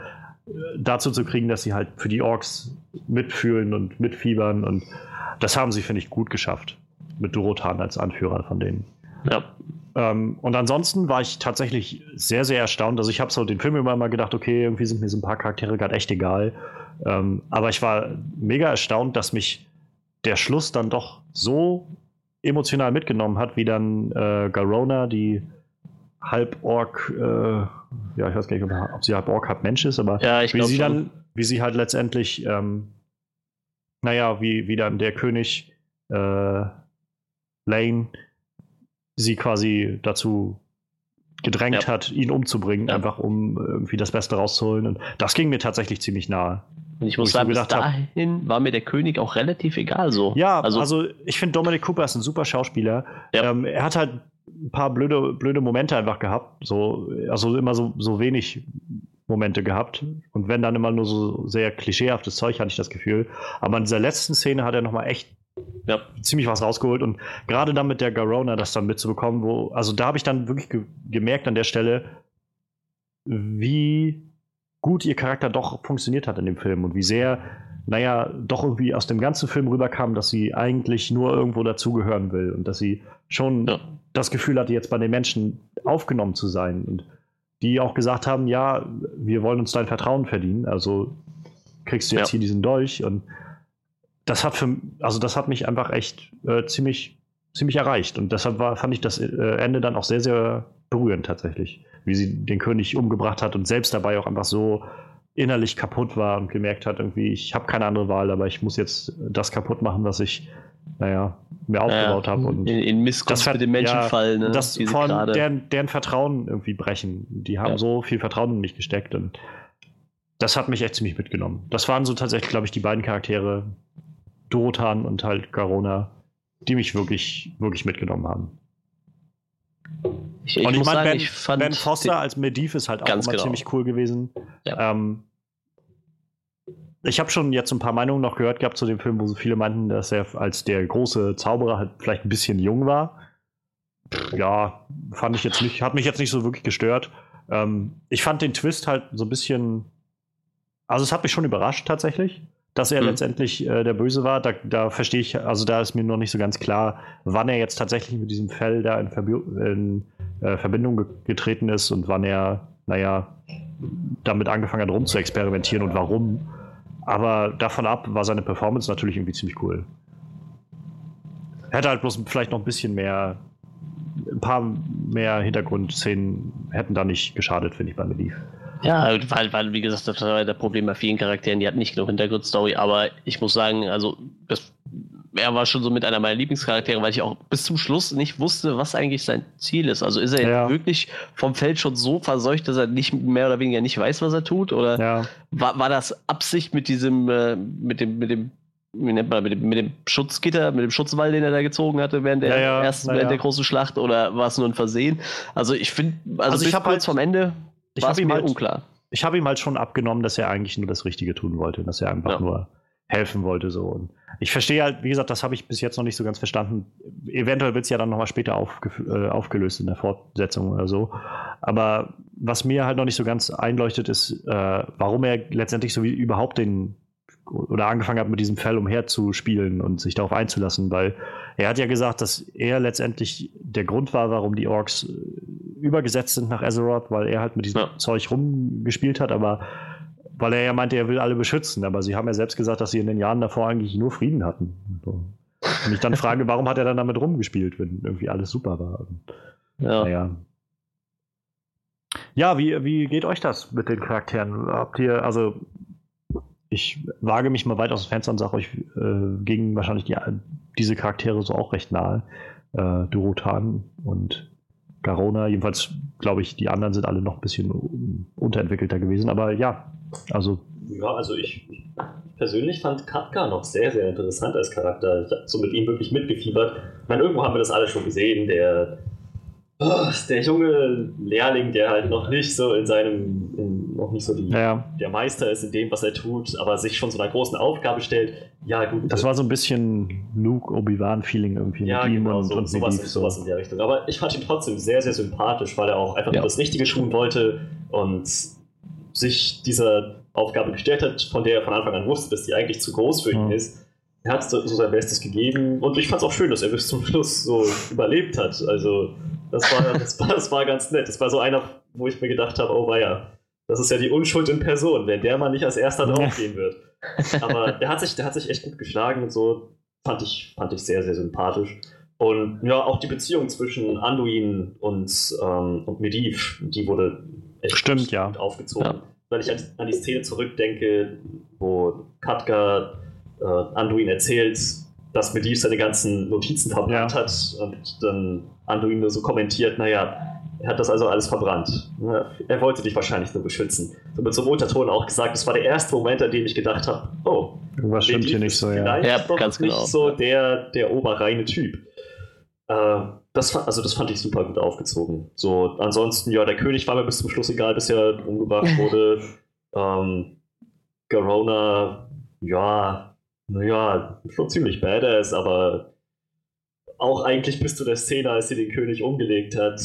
äh, dazu zu kriegen, dass sie halt für die Orks mitfühlen und mitfiebern. Und das haben sie, finde ich, gut geschafft. Mit Dorotan als Anführer von denen. Ja. Ähm, und ansonsten war ich tatsächlich sehr, sehr erstaunt. Also ich habe so den Film immer mal gedacht, okay, irgendwie sind mir so ein paar Charaktere gerade echt egal. Ähm, aber ich war mega erstaunt, dass mich der Schluss dann doch so emotional mitgenommen hat, wie dann äh, Garona, die Halb-Ork, äh, ja, ich weiß gar nicht, ob, sie Halb-Ork, Halb-Mensch ist, aber Ja, wie sie schon. dann, wie sie halt letztendlich, ähm, naja, wie, wie dann der König äh, Lane sie quasi dazu gedrängt Ja. hat, ihn umzubringen, Ja. einfach um irgendwie das Beste rauszuholen. Und das ging mir tatsächlich ziemlich nahe. Und ich muss ich sagen, bis gedacht hab- dahin war mir der König auch relativ egal so. Ja, also, also, ich finde Dominic Cooper ist ein super Schauspieler. Ja. Ähm, er hat halt ein paar blöde, blöde Momente einfach gehabt. So, also immer so, so wenig Momente gehabt. Und wenn dann immer nur so sehr klischeehaftes Zeug, hatte ich das Gefühl. Aber in dieser letzten Szene hat er nochmal echt ja, ziemlich was rausgeholt. Und gerade dann mit der Garona das dann mitzubekommen, wo, also da habe ich dann wirklich ge gemerkt an der Stelle, wie gut ihr Charakter doch funktioniert hat in dem Film und wie sehr, naja, doch irgendwie aus dem ganzen Film rüberkam, dass sie eigentlich nur irgendwo dazugehören will und dass sie schon Ja. das Gefühl hatte, jetzt bei den Menschen aufgenommen zu sein und die auch gesagt haben, ja, wir wollen uns dein Vertrauen verdienen, also kriegst du jetzt Ja. hier diesen Dolch und das hat für, also das hat mich einfach echt äh, ziemlich, ziemlich erreicht und deshalb war, fand ich das äh, Ende dann auch sehr, sehr berührend tatsächlich, wie sie den König umgebracht hat und selbst dabei auch einfach so innerlich kaputt war und gemerkt hat, irgendwie, ich habe keine andere Wahl, aber ich muss jetzt das kaputt machen, was ich, naja, mir aufgebaut habe und in, in Missgunst mit dem Menschen ja, fallen, ne? das vor deren, deren Vertrauen irgendwie brechen. Die haben Ja. so viel Vertrauen in mich gesteckt und das hat mich echt ziemlich mitgenommen. Das waren so tatsächlich, glaube ich, die beiden Charaktere, Dorotan und halt Garona, die mich wirklich, wirklich mitgenommen haben. Ich, ich und ich meine, Ben, ich fand ben Foster als Medivh ist halt auch immer genau. ziemlich cool gewesen. Ja. Ähm, ich habe schon jetzt ein paar Meinungen noch gehört gehabt zu dem Film, wo so viele meinten, dass er als der große Zauberer halt vielleicht ein bisschen jung war. Ja, fand ich jetzt nicht, hat mich jetzt nicht so wirklich gestört. Ähm, ich fand den Twist halt so ein bisschen, also es hat mich schon überrascht tatsächlich, dass er Mhm. letztendlich äh, der Böse war. Da, da verstehe ich, also da ist mir noch nicht so ganz klar, wann er jetzt tatsächlich mit diesem Fell da in, Verbi in äh, Verbindung ge getreten ist und wann er, naja, damit angefangen hat, rum zu experimentieren und warum. Aber davon ab war seine Performance natürlich irgendwie ziemlich cool. Hätte halt bloß vielleicht noch ein bisschen mehr, ein paar mehr Hintergrundszenen hätten da nicht geschadet, finde ich, bei Medivh. Ja, weil, weil, wie gesagt, das war das Problem bei vielen Charakteren, die hatten nicht genug Hintergrundstory, aber ich muss sagen, also das, er war schon so mit einer meiner Lieblingscharaktere, weil ich auch bis zum Schluss nicht wusste, was eigentlich sein Ziel ist. Also ist er ja. wirklich vom Feld schon so verseucht, dass er nicht mehr oder weniger nicht weiß, was er tut? Oder ja. war, war das Absicht mit diesem, äh, mit dem, mit dem wie nennt man, mit dem, mit dem Schutzgitter, mit dem Schutzwall, den er da gezogen hatte während der ja, ersten, während der großen Schlacht, oder war es nur ein Versehen? Also ich finde, also, also ich habe halt vom Ende ich war ihm halt, unklar. Ich habe ihm halt schon abgenommen, dass er eigentlich nur das Richtige tun wollte, dass er einfach ja. nur helfen wollte so. Und ich verstehe halt, wie gesagt, das habe ich bis jetzt noch nicht so ganz verstanden. Eventuell wird es ja dann nochmal später äh, aufgelöst in der Fortsetzung oder so. Aber was mir halt noch nicht so ganz einleuchtet, ist, äh, warum er letztendlich so wie überhaupt den oder angefangen hat, mit diesem Fell umherzuspielen und sich darauf einzulassen, weil er hat ja gesagt, dass er letztendlich der Grund war, warum die Orks übergesetzt sind nach Azeroth, weil er halt mit diesem ja. Zeug rumgespielt hat, aber weil er ja meinte, er will alle beschützen, aber sie haben ja selbst gesagt, dass sie in den Jahren davor eigentlich nur Frieden hatten. Und ich dann frage, warum hat er dann damit rumgespielt, wenn irgendwie alles super war? Und, ja. Naja. Ja, wie, wie geht euch das mit den Charakteren? Habt ihr, also ich wage mich mal weit aus dem Fenster und sage euch, äh, gingen wahrscheinlich die, diese Charaktere so auch recht nahe. Äh, Durotan und Garona. Jedenfalls glaube ich, die anderen sind alle noch ein bisschen unterentwickelter gewesen. Aber ja, also. Ja, also ich, ich persönlich fand Katka noch sehr, sehr interessant als Charakter. Ich habe so mit ihm wirklich mitgefiebert. Ich meine, irgendwo haben wir das alle schon gesehen. Der, oh, der junge Lehrling, der halt noch nicht so in seinem, in, noch nicht so die, ja. der Meister ist in dem, was er tut, aber sich schon so einer großen Aufgabe stellt. Ja, gut. Das war so ein bisschen Luke Obi-Wan-Feeling irgendwie ja, mit ihm genau, und, so, und sowas, so. sowas in der Richtung. Aber ich fand ihn trotzdem sehr, sehr sympathisch, weil er auch einfach ja. nur das Richtige tun wollte und sich dieser Aufgabe gestellt hat, von der er von Anfang an wusste, dass die eigentlich zu groß für ihn mhm. ist. Er hat so sein Bestes gegeben und ich fand es auch schön, dass er bis zum Schluss so überlebt hat. Also das war, das war, das war ganz nett. Das war so einer, wo ich mir gedacht habe, oh weia, das ist ja die Unschuld in Person, wenn der mal nicht als erster draufgehen wird. Aber der hat sich, der hat sich echt gut geschlagen und so. Fand ich, fand ich sehr, sehr sympathisch. Und ja, auch die Beziehung zwischen Anduin und, ähm, und Medivh, die wurde echt Stimmt, gut, ja. aufgezogen. Ja. Wenn ich an, an, die Szene zurückdenke, wo Katka äh, Anduin erzählt, dass Medivh seine ganzen Notizen verbrannt ja. hat und dann Anduin nur so kommentiert, naja, er hat das also alles verbrannt. Er wollte dich wahrscheinlich nur beschützen. So mit so einem Unterton auch gesagt, das war der erste Moment, an dem ich gedacht habe, oh, irgendwas stimmt hier nicht so, ja. Ja, ganz genau. nicht so der, der oberreine Typ. Äh, das, also das fand ich super gut aufgezogen. So, ansonsten, ja, der König war mir bis zum Schluss egal, bis er umgebracht wurde. ähm, Garona, ja, naja, schon ziemlich badass, aber auch eigentlich bis zu der Szene, als sie den König umgelegt hat,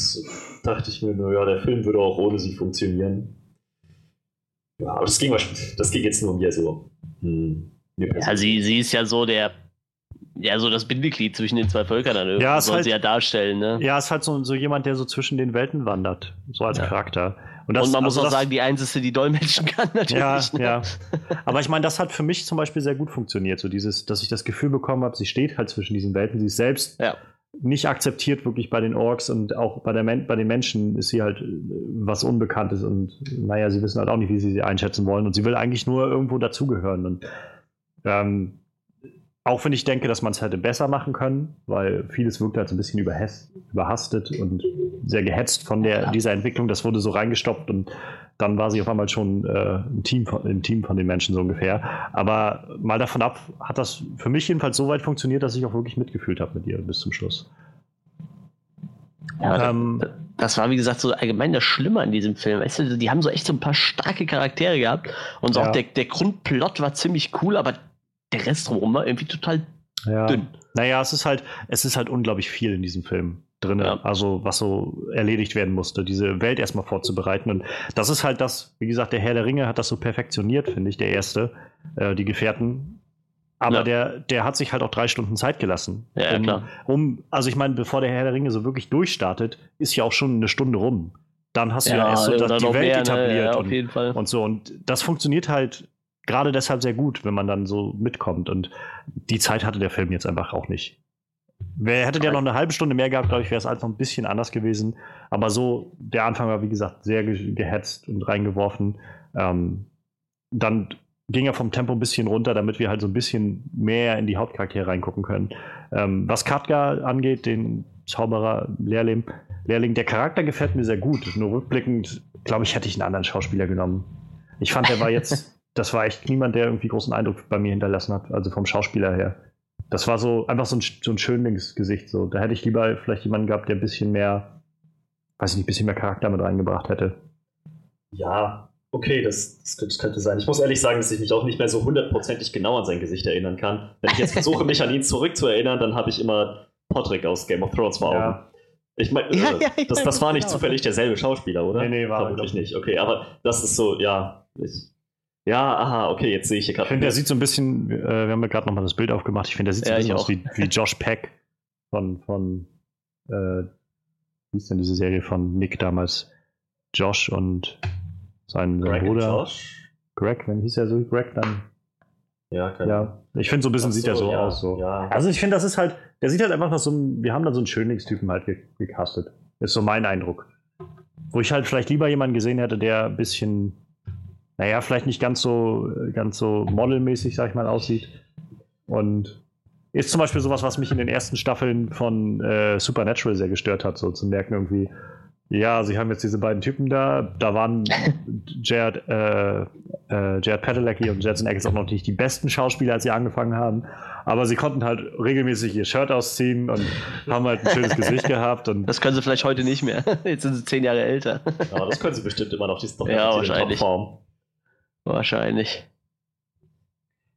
dachte ich mir, naja, der Film würde auch ohne sie funktionieren. Ja, aber das ging, das ging jetzt nur um so. Hm, ja, sie, sie ist ja so der ja, so das Bindeglied zwischen den zwei Völkern dann irgendwie ja, soll halt, sie ja darstellen, ne? Ja, ist halt so, so jemand, der so zwischen den Welten wandert, so als ja. Charakter. Und, das, und man also muss auch sagen, die Einzige, die dolmetschen kann, natürlich. Ja, ne? ja. Aber ich meine, das hat für mich zum Beispiel sehr gut funktioniert, so dieses, dass ich das Gefühl bekommen habe, sie steht halt zwischen diesen Welten, sie ist selbst ja. Nicht akzeptiert wirklich bei den Orks und auch bei, der bei den Menschen ist sie halt äh, was Unbekanntes und naja, sie wissen halt auch nicht, wie sie sie einschätzen wollen und sie will eigentlich nur irgendwo dazugehören und ähm, auch wenn ich denke, dass man es hätte besser machen können, weil vieles wirkt halt so ein bisschen überhastet und sehr gehetzt von der, dieser Entwicklung. Das wurde so reingestoppt und dann war sie auf einmal schon äh, ein, Team von, ein Team von den Menschen so ungefähr. Aber mal davon ab, hat das für mich jedenfalls so weit funktioniert, dass ich auch wirklich mitgefühlt habe mit ihr bis zum Schluss. Ja, ähm, das, das, war, wie gesagt, so allgemein das Schlimme an diesem Film. Weißt du, die haben so echt so ein paar starke Charaktere gehabt und so ja. auch der, der Grundplot war ziemlich cool, aber der Rest drumherum war irgendwie total ja. dünn. Naja, es ist halt, es ist halt unglaublich viel in diesem Film drin, ja. also was so erledigt werden musste, diese Welt erstmal vorzubereiten. Und das ist halt das, wie gesagt, der Herr der Ringe hat das so perfektioniert, finde ich, der erste, äh, die Gefährten. Aber ja. der, der hat sich halt auch drei Stunden Zeit gelassen. Ja, um, klar. Um, also ich meine, bevor der Herr der Ringe so wirklich durchstartet, ist ja auch schon eine Stunde rum. Dann hast du ja, erst so die Welt mehr, ne? etabliert ne? und, und so. Und das funktioniert halt gerade deshalb sehr gut, wenn man dann so mitkommt. Und die Zeit hatte der Film jetzt einfach auch nicht. Wer hätte der noch eine halbe Stunde mehr gehabt, glaube ich, wäre es alles noch ein bisschen anders gewesen. Aber so, der Anfang war, wie gesagt, sehr ge gehetzt und reingeworfen. Ähm, dann ging er vom Tempo ein bisschen runter, damit wir halt so ein bisschen mehr in die Hauptcharaktere reingucken können. Ähm, was Katka angeht, den Zauberer, Lehrling, Lehrling, der Charakter gefällt mir sehr gut. Nur rückblickend, glaube ich, hätte ich einen anderen Schauspieler genommen. Ich fand, der war jetzt, das war echt niemand, der irgendwie großen Eindruck bei mir hinterlassen hat, also vom Schauspieler her. Das war so einfach so ein, so ein Schönlingsgesicht. So. Da hätte ich lieber vielleicht jemanden gehabt, der ein bisschen mehr, weiß ich nicht, ein bisschen mehr Charakter mit reingebracht hätte. Ja, okay, das, das, könnte sein. Ich muss ehrlich sagen, dass ich mich auch nicht mehr so hundertprozentig genau an sein Gesicht erinnern kann. Wenn ich jetzt versuche, mich an ihn zurückzuerinnern, dann habe ich immer Podrick aus Game of Thrones vor Augen. Ja. Ich meine, ja, äh, ja, das, das war nicht genau. zufällig derselbe Schauspieler, oder? Nee, nee, war Vermutlich nicht. Okay, aber das ist so, ja. Ich, ja, aha, okay, jetzt sehe ich hier gerade. Ich finde, der sieht so ein bisschen, äh, wir haben ja gerade nochmal das Bild aufgemacht, ich finde, der sieht so ein bisschen aus wie, wie Josh Peck von, von äh, wie ist denn diese Serie von Nick damals? Josh und sein, sein Bruder. Josh? Greg, wenn hieß er so Greg, dann. Ja, keine ja. Ich finde, so ein bisschen so, sieht er so ja, aus. So. Ja. Also ich finde, das ist halt, der sieht halt einfach noch so ein, wir haben da so einen Schönlingstypen halt gecastet. Ist so mein Eindruck. Wo ich halt vielleicht lieber jemanden gesehen hätte, der ein bisschen, naja, vielleicht nicht ganz so, ganz so modelmäßig, sag ich mal, aussieht. Und ist zum Beispiel sowas, was mich in den ersten Staffeln von äh, Supernatural sehr gestört hat, so zu merken irgendwie, ja, sie haben jetzt diese beiden Typen da. Da waren Jared, äh, äh, Jared Padalecki und Jetson Eccles auch noch nicht die besten Schauspieler, als sie angefangen haben. Aber sie konnten halt regelmäßig ihr Shirt ausziehen und haben halt ein schönes Gesicht gehabt. Und das können sie vielleicht heute nicht mehr. Jetzt sind sie zehn Jahre älter. Aber das können sie bestimmt immer noch. Die ist doch ja, wahrscheinlich. Wahrscheinlich.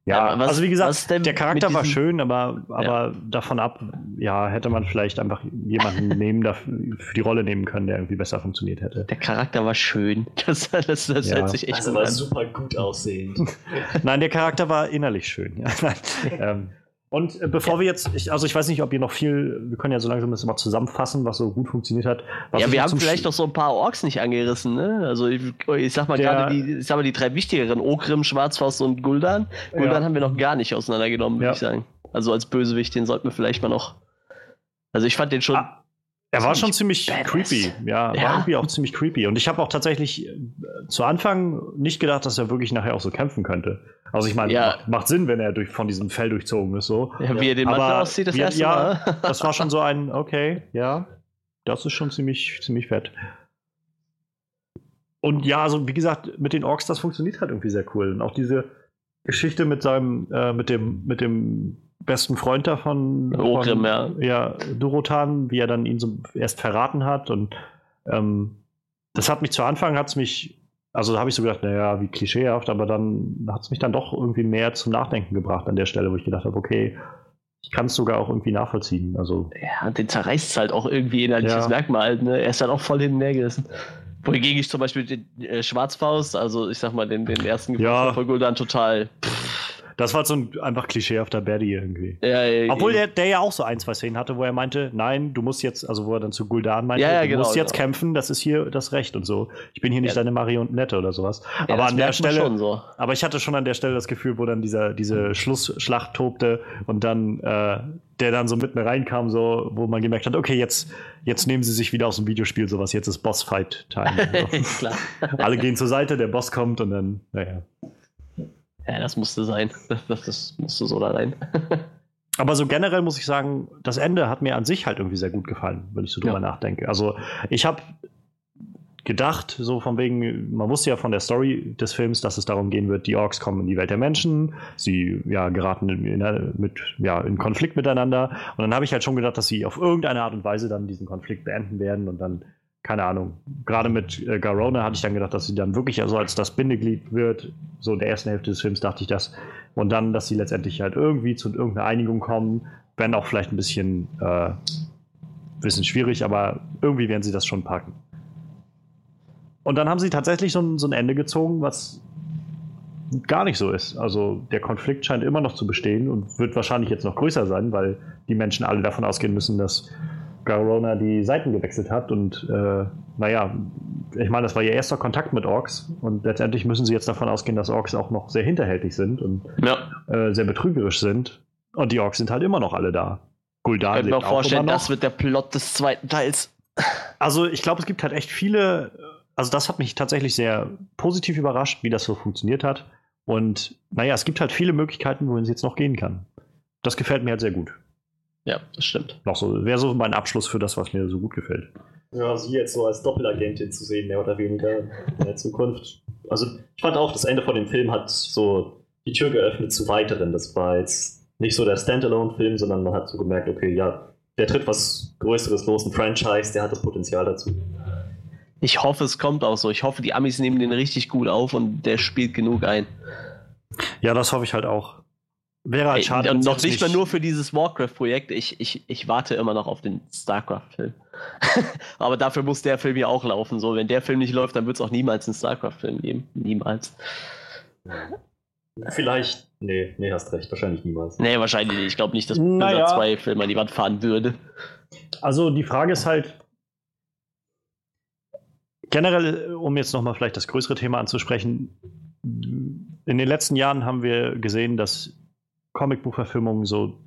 Ja, was, also wie gesagt, der Charakter war schön, aber, aber ja. davon ab, ja, hätte man vielleicht einfach jemanden nehmen, dafür, für die Rolle nehmen können, der irgendwie besser funktioniert hätte. Der Charakter war schön. Das, das, das ja. hört sich echt also gut war an. super gut aussehend. Nein, der Charakter war innerlich schön. Ja. ähm, und äh, bevor ja. wir jetzt, ich, also ich weiß nicht, ob ihr noch viel, wir können ja so langsam das mal zusammenfassen, was so gut funktioniert hat. ja, wir haben vielleicht noch so ein paar Orks nicht angerissen, ne? Also ich, ich sag mal gerade die, ich sag mal die drei wichtigeren, Okrim, Schwarzfaust und Guldan. Guldan ja. haben wir noch gar nicht auseinandergenommen, würde ja. ich sagen. Also als Bösewicht, den sollten wir vielleicht mal noch. Also ich fand den schon. Ah, er war schon ziemlich badass. creepy, ja, ja, war irgendwie auch ziemlich creepy. Und ich habe auch tatsächlich äh, zu Anfang nicht gedacht, dass er wirklich nachher auch so kämpfen könnte. Also ich meine, ja. macht, macht, Sinn, wenn er durch, von diesem Fell durchzogen ist. So. Ja, wie er den Mantel aussieht, das erste ja, Mal. das war schon so ein, okay, ja, das ist schon ziemlich, ziemlich fett. Und ja, also wie gesagt, mit den Orks, das funktioniert halt irgendwie sehr cool. Und auch diese Geschichte mit seinem, äh, mit dem, mit dem besten Freund davon. Ogrim, ja. Ja, Durotan, wie er dann ihn so erst verraten hat. Und ähm, das hat mich zu Anfang, hat es mich, also da habe ich so gedacht, naja, wie klischeehaft, aber dann hat es mich dann doch irgendwie mehr zum Nachdenken gebracht an der Stelle, wo ich gedacht habe, okay, ich kann es sogar auch irgendwie nachvollziehen. Also, ja, den zerreißt es halt auch irgendwie innerliches ja. Merkmal. Ne? Er ist halt auch voll hinten hergerissen. Wohingegen ich zum Beispiel den äh, Schwarzfaust, also ich sag mal den, den ersten ja. von Guldan total. Pff, das war so ein einfach klischeehafter Baddie irgendwie. Ja, ja, Obwohl der, der ja auch so ein, zwei Szenen hatte, wo er meinte, nein, du musst jetzt, also wo er dann zu Guldan meinte, ja, du genau, musst jetzt genau. kämpfen, das ist hier das Recht und so. Ich bin hier nicht deine Marionette oder sowas. aber an der Stelle, so. aber ich hatte schon an der Stelle das Gefühl, wo dann dieser, diese Schlussschlacht tobte und dann äh, der dann so mitten reinkam, so, wo man gemerkt hat, okay, jetzt, jetzt nehmen sie sich wieder aus dem Videospiel sowas, jetzt ist Bossfight-Time. Alle gehen zur Seite, der Boss kommt und dann, naja. Ja, das musste sein. Das, das musste so da rein. Aber so generell muss ich sagen, das Ende hat mir an sich halt irgendwie sehr gut gefallen, wenn ich so drüber ja. nachdenke. Also ich habe gedacht, so von wegen, man wusste ja von der Story des Films, dass es darum gehen wird, die Orks kommen in die Welt der Menschen, sie ja geraten in, in, mit, ja, in Konflikt miteinander. Und dann habe ich halt schon gedacht, dass sie auf irgendeine Art und Weise dann diesen Konflikt beenden werden und dann keine Ahnung. Gerade mit äh, Garona hatte ich dann gedacht, dass sie dann wirklich also als das Bindeglied wird. So in der ersten Hälfte des Films dachte ich das. Und dann, dass sie letztendlich halt irgendwie zu irgendeiner Einigung kommen, wenn auch vielleicht ein bisschen, äh, bisschen schwierig, aber irgendwie werden sie das schon packen. Und dann haben sie tatsächlich so so ein Ende gezogen, was gar nicht so ist. Also der Konflikt scheint immer noch zu bestehen und wird wahrscheinlich jetzt noch größer sein, weil die Menschen alle davon ausgehen müssen, dass Garona die Seiten gewechselt hat. Und äh, naja, ich meine, das war ihr erster Kontakt mit Orks. Und letztendlich müssen sie jetzt davon ausgehen, dass Orks auch noch sehr hinterhältig sind und Ja. äh, sehr betrügerisch sind. Und die Orks sind halt immer noch alle da. Gul'dan Ich könnte mir vorstellen, das wird der Plot des zweiten Teils. Also ich glaube, es gibt halt echt viele, also das hat mich tatsächlich sehr positiv überrascht, wie das so funktioniert hat. Und naja, es gibt halt viele Möglichkeiten, wohin es jetzt noch gehen kann. Das gefällt mir halt sehr gut. Ja, das stimmt. Noch so, wäre so mein Abschluss für das, was mir so gut gefällt. Ja, sie jetzt so als Doppelagentin zu sehen, mehr oder weniger in der Zukunft. Also, ich fand auch, das Ende von dem Film hat so die Tür geöffnet zu weiteren. Das war jetzt nicht so der Standalone-Film, sondern man hat so gemerkt, okay, ja, der tritt was Größeres los, ein Franchise, der hat das Potenzial dazu. Ich hoffe, es kommt auch so. Ich hoffe, die Amis nehmen den richtig gut auf und der spielt genug ein. Ja, das hoffe ich halt auch. Wäre halt Ey, schade. und noch nicht mal nur für dieses Warcraft-Projekt. Ich, ich, ich warte immer noch auf den StarCraft-Film. Aber dafür muss der Film ja auch laufen. So, wenn der Film nicht läuft, dann wird es auch niemals einen StarCraft-Film geben. Niemals. Vielleicht, nee, nee, hast recht, wahrscheinlich niemals. Nee, wahrscheinlich nicht. Ich glaube nicht, dass Naja. Blizzard 2 Film an die Wand fahren würde. Also die Frage ist halt, generell, um jetzt nochmal vielleicht das größere Thema anzusprechen, in den letzten Jahren haben wir gesehen, dass Comicbuchverfilmungen so